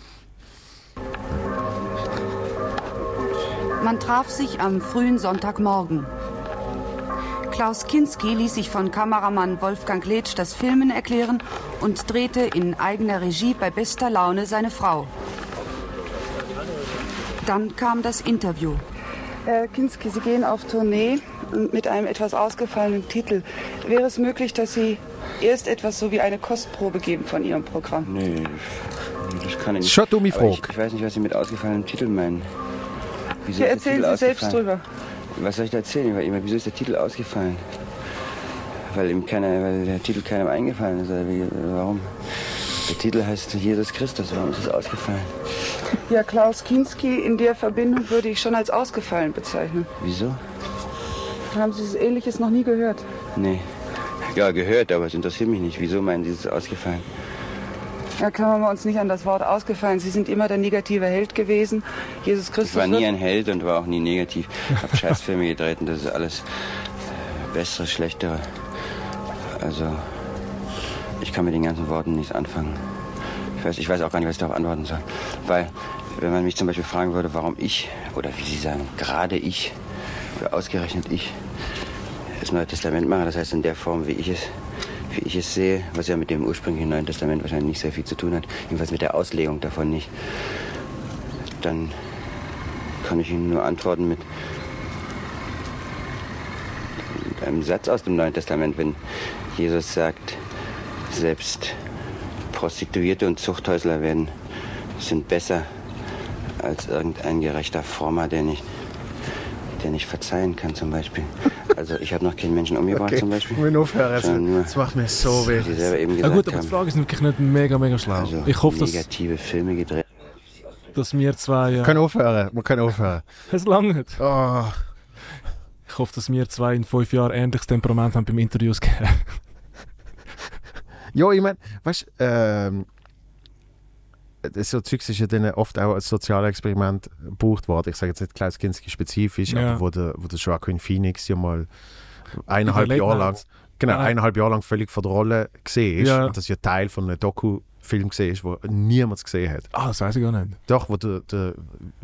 Man traf sich am frühen Sonntagmorgen. Klaus Kinski ließ sich von Kameramann Wolfgang Letsch das Filmen erklären und drehte in eigener Regie bei bester Laune seine Frau. Dann kam das Interview. Herr Kinski, Sie gehen auf Tournee mit einem etwas ausgefallenen Titel. Wäre es möglich, dass Sie erst etwas so wie eine Kostprobe geben von Ihrem Programm? Nee, das kann ich nicht. Aber ich, ich weiß nicht, was Sie mit ausgefallenem Titel meinen. Wieso Ja, erzählen Titel Sie selbst drüber. Was soll ich da erzählen? Weil immer, wieso ist der Titel ausgefallen? Weil ihm keiner, weil der Titel keinem eingefallen ist. Oder wie, oder warum? Der Titel heißt Jesus Christus. Warum ist es ausgefallen? Ja, Klaus Kinski in der Verbindung würde ich schon als ausgefallen bezeichnen. Wieso? Haben Sie so Ähnliches noch nie gehört? Nee. Ja, gehört, aber es interessiert mich nicht. Wieso meinen Sie, es ist ausgefallen? Herr klammern wir uns nicht an das Wort ausgefallen. Sie sind immer der negative Held gewesen. Jesus Ich Christus war nie ein Held und war auch nie negativ. Ich habe Scheißfilme gedreht und das ist alles äh, bessere, schlechtere. Also, ich kann mit den ganzen Worten nichts anfangen. Ich weiß, ich weiß auch gar nicht, was ich darauf antworten soll. Weil, wenn man mich zum Beispiel fragen würde, warum ich, oder wie Sie sagen, gerade ich, oder ausgerechnet ich, das Neue Testament mache, das heißt in der Form, wie ich es, wie ich es sehe, was ja mit dem ursprünglichen Neuen Testament wahrscheinlich nicht sehr viel zu tun hat, jedenfalls mit der Auslegung davon nicht, dann kann ich Ihnen nur antworten mit, mit einem Satz aus dem Neuen Testament, wenn Jesus sagt, selbst Prostituierte und Zuchthäusler werden, sind besser als irgendein gerechter Frommer, der nicht, der nicht verzeihen kann zum Beispiel. Also ich habe noch keinen Menschen umgebracht Okay, zum Beispiel. wir müssen aufhören. Nur, Das macht mir so weh. gesagt gut, aber die. Frage ist wirklich nicht mega, mega schlau. Also ich hoffe, dass, negative Filme gedreht. dass wir zwei... Wir Ja, können aufhören. Wir können aufhören. es langt. Oh. Ich hoffe, dass wir zwei in fünf Jahren ähnliches Temperament haben beim Interviews geben. Ja, ich meine, weißt du, ähm, so Zeugs ist ja dann oft auch als Sozialexperiment gebraucht worden. Ich sage jetzt nicht Klaus Kinski spezifisch, Ja. aber wo der, wo der Joaquin Phoenix ja mal eineinhalb Jahre lang, genau, eineinhalb Jahre lang völlig von der Rolle gesehen ist. Ja. Und das ja Teil von einem Doku-Film gesehen ist, wo niemand gesehen hat. Ah, das weiß ich gar nicht. Doch, wo der, der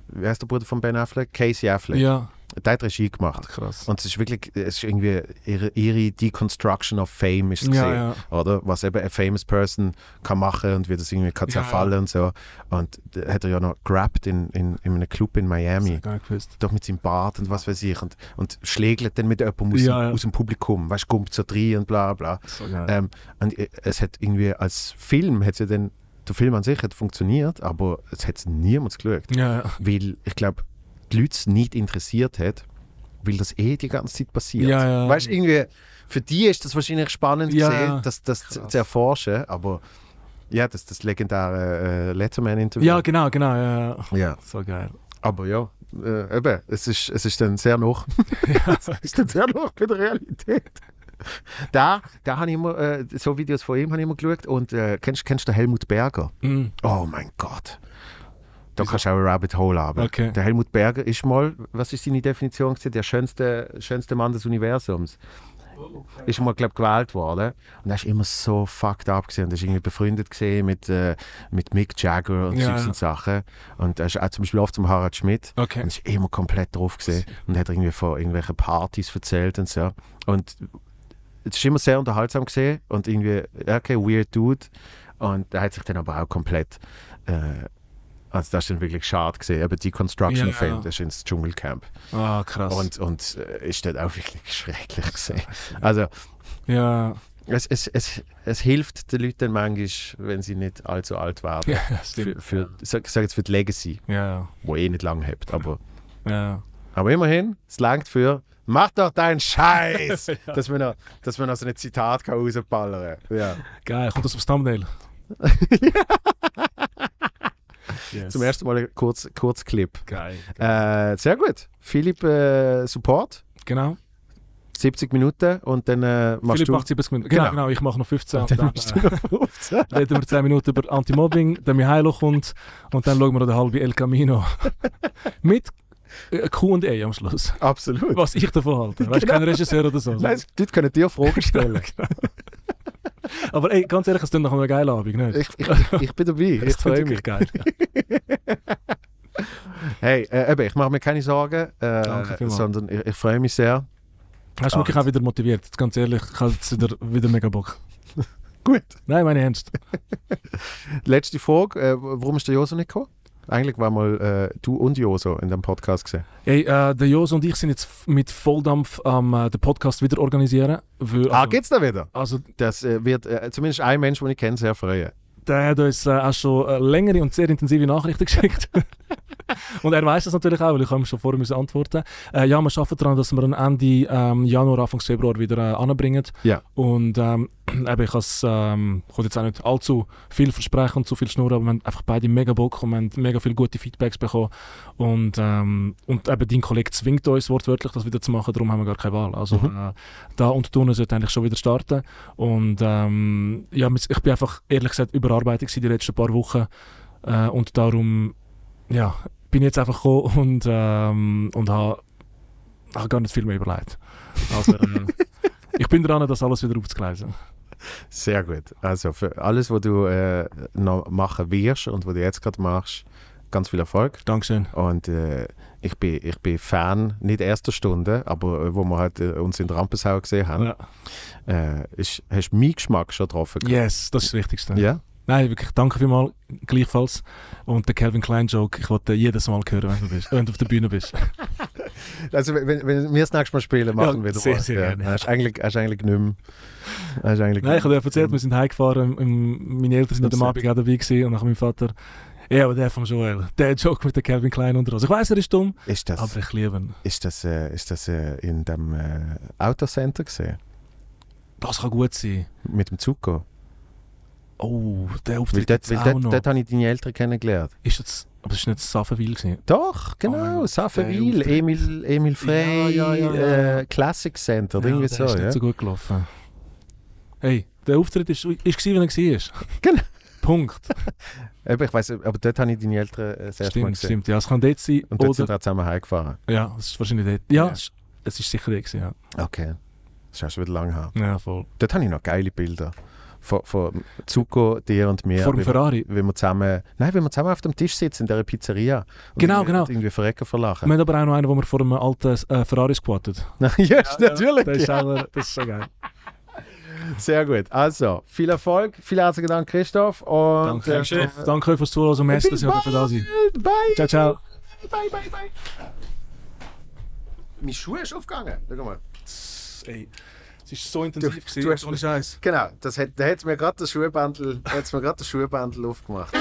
wie heißt der Bruder von Ben Affleck? Casey Affleck. Ja, Der hat Regie gemacht. krass. Und es ist wirklich, es ist irgendwie ihre, ihre Deconstruction of Fame ist es Ja, gesehen, ja. oder? Was eben eine famous person kann machen und wie das irgendwie kann Ja, zerfallen und so. Und hat er ja noch gerappt in, in, in einem Club in Das Miami. ich gar nicht gewusst. Doch mit seinem Bart und was weiß ich. Und, und schlägelt dann mit jemandem aus, Ja, ja. aus dem Publikum. Weißt du, kommt so rein und bla bla. So. Ähm, und äh, es hat irgendwie als Film, hat ja dann, der Film an sich hat funktioniert, aber es hat niemand geschaut ja, ja. weil ich glaube, die Leute es nicht interessiert hat, weil das eh die ganze Zeit passiert. Ja, ja. Weißt du, irgendwie, für die ist das wahrscheinlich spannend Ja, gesehen, das, das zu, erforschen, aber ja, das das legendäre äh, Letterman-Interview. ja, genau, genau. Ja, ja. So geil. aber ja, äh, eben, es ist, es ist dann sehr noch, [LAUGHS] es ist dann sehr noch bei der Realität. Da, da habe ich immer, äh, so Videos von ihm habe ich immer geschaut und äh, kennst, kennst du Helmut Berger? Mhm. Oh mein Gott. Da kannst du auch ein Rabbit Hole haben. Okay. Der Helmut Berger ist mal, was ist seine Definition? Der schönste, schönste Mann des Universums. Ist mal, glaube gewählt worden. Und er ist immer so fucked up gewesen. Und er ist irgendwie befreundet mit, äh, mit Mick Jagger und Ja, ja. und Sachen. Und er ist auch zum Beispiel oft zum Harald Schmidt. Okay. Und ist immer komplett drauf gesehen. Und hat irgendwie von irgendwelchen Partys erzählt und so. Und es ist immer sehr unterhaltsam gesehen. Und irgendwie, okay, weird Dude. Und er hat sich dann aber auch komplett. Äh, also das ist wirklich schade gesehen. Eben die Construction Ja. Film, das ist ins Dschungelcamp. Ah, krass. Und, und äh, ist dann auch wirklich [LAUGHS] schrecklich gesehen. Also ja, es, es, es, es hilft den Leuten manchmal, wenn sie nicht allzu alt werden. ja, für, stimmt. für, sag, sag jetzt für die Legacy, Ja, wo eh nicht lang habt. Aber, ja. aber immerhin, es langt für Mach doch deinen [LAUGHS] Scheiß! dass, man noch, dass man noch so ein Zitat kann rausballern kann. Ja. Geil, kommt das aufs Thumbnail? [LAUGHS] yes. Zum ersten Mal ein kurz, kurz Clip. Geil. Äh, sehr gut. Philipp, äh, Support. Genau. 70 Minuten und dann äh, machst Philipp du. macht 70 Minuten. Genau, Genau. genau, ich mache noch 15. dann Und machst dann du äh, noch 15. [LAUGHS] reden wir 10 Minuten über Anti-Mobbing, dann Mihailo kommt und dann schauen wir noch den halben El Camino. [LAUGHS] Mit äh, Q&A am Schluss. Absolut. Was ich davon halte. Weißt du, kein Regisseur oder so. Nein, die Leute können dir Fragen [LAUGHS] stellen. [LAUGHS] Aber ey, ganz ehrlich, es klingt nach einer geilen Abend, nicht? ich, ich, ich bin dabei. [LAUGHS] Ich freue mich. geil. [LAUGHS] Hey, äh, eben, ich mache mir keine Sorgen, äh, sondern ich, ich freue mich sehr. Hast du wirklich auch wieder motiviert? Jetzt Ganz ehrlich, ich habe jetzt wieder, wieder mega Bock. Gut. Nein, meine Ernst. Letzte Frage: äh, Warum ist der Joso nicht gekommen? Eigentlich war mal äh, du und Joso in dem Podcast gesehen. Hey, äh, der Jos und ich sind jetzt mit Volldampf am äh, den Podcast wieder organisieren. Für, ah, also, geht's da wieder? also Das äh, wird äh, zumindest ein Mensch, den ich kenne, sehr freuen. der hat uns äh, auch schon äh, längere und sehr intensive Nachrichten [LAUGHS] geschickt. und er weiß das natürlich auch, weil ich ihm schon vorher müssen antworten. Äh, ja, wir arbeiten daran, dass wir ihn Ende ähm, Januar, Anfang Februar wieder äh, anbringen. Ja. Und ähm, eben, ich has, ähm, will jetzt auch nicht allzu viel versprechen und zu viel schnurren, aber wir haben einfach beide mega Bock und wir haben mega viele gute Feedbacks bekommen. Und, ähm, und eben dein Kollege zwingt uns wortwörtlich, das wieder zu machen, darum haben wir gar keine Wahl. Also äh, da und tun sollte eigentlich schon wieder starten. Und ähm, ja, ich bin einfach ehrlich gesagt überarbeitet gewesen die letzten paar Wochen. Äh, und darum ja, bin ich jetzt einfach gekommen und, ähm, und habe hab gar nicht viel mehr überlegt. Also, [LAUGHS] äh, ich bin dran, das alles wieder aufzugleisen. Sehr gut. Also für alles, was du äh, noch machen wirst und was du jetzt gerade machst, ganz viel Erfolg. Dankeschön. Und äh, ich, bin, ich bin Fan, nicht erster Stunde, aber äh, wo wir halt, äh, uns in der Rampensau gesehen haben, Ja. äh, ist, hast du meinen Geschmack schon getroffen. Yes, das ist das Wichtigste. Ja? Nein, wirklich, danke vielmals, gleichfalls. Und der Calvin Klein Joke, ich wollte jedes Mal hören, wenn du, bist, wenn du auf der Bühne bist. [LAUGHS] Also wenn, wenn wir das nächste Mal spielen, machen Ja, wir wieder sehr, sehr gerne. Hast du eigentlich, hast eigentlich nicht mehr... Hast eigentlich Nein, ich habe dir erzählt, wir sind heimgefahren, meine Eltern sind dem Abend auch dabei gewesen und nachher mein Vater, ja, aber der von Joel, der Joke mit der Calvin Klein unter uns. Ich weiß, er ist dumm, Ist das, aber ich liebe ihn. ist das, äh, ist das äh, in dem äh, Autocenter gesehen? Das kann gut sein. Mit dem Zuko? Oh, der Weil Auftritt dort, jetzt weil auch dort, noch. dort habe ich deine Eltern kennengelernt. Ist das, aber es war nicht Saffenwil. Doch, Oh genau. Gott, Saffenwil. Emil, Emil Frey, Ja, ja, ja. Äh, Classic Center, irgendwie so. ist nicht so gut gelaufen. Hey, der Auftritt gewesen, wie er war. [LAUGHS] Genau. Punkt. [LAUGHS] Eben, ich weiss, aber dort habe ich deine Eltern äh, Mal Stimmt, gesehen. stimmt. Ja, es kann dort sein. Und dort sind wir zusammen heimgefahren. ja, es ist wahrscheinlich dort. Ja, Ja. Es, ist, es ist sicher dort ja. Okay. Das ist schon wieder lange her. Ja, voll. Dort habe ich noch geile Bilder. Von, von Zuko, dir und mir. Vor dem Ferrari. wie wir zusammen, nein, wie wir zusammen auf dem Tisch sitzen in dieser Pizzeria. Und Genau, genau. und Irgendwie verrecken vor Lachen. Wir haben aber auch noch einen, wo wir vor einem alten äh, Ferrari squattet. [LAUGHS] ja, natürlich. Das ist, ja. auch, das ist so geil. Sehr gut. Also, viel Erfolg. Vielen herzlichen Dank, Christoph. Und, Danke, äh, Chef. Danke euch fürs Zuhören und Messi, dass ihr heute da seid. Bye. Ciao, ciao. Bye, bye, bye. Mein Schuh ist aufgegangen. Schau mal. Ey, es ist so intensiv Du- gewesen, du hast- ohne Scheiß. Genau, das hat, da hat mir gerade das Schuhbandel, hat's mir gerade das Schuhbandel aufgemacht.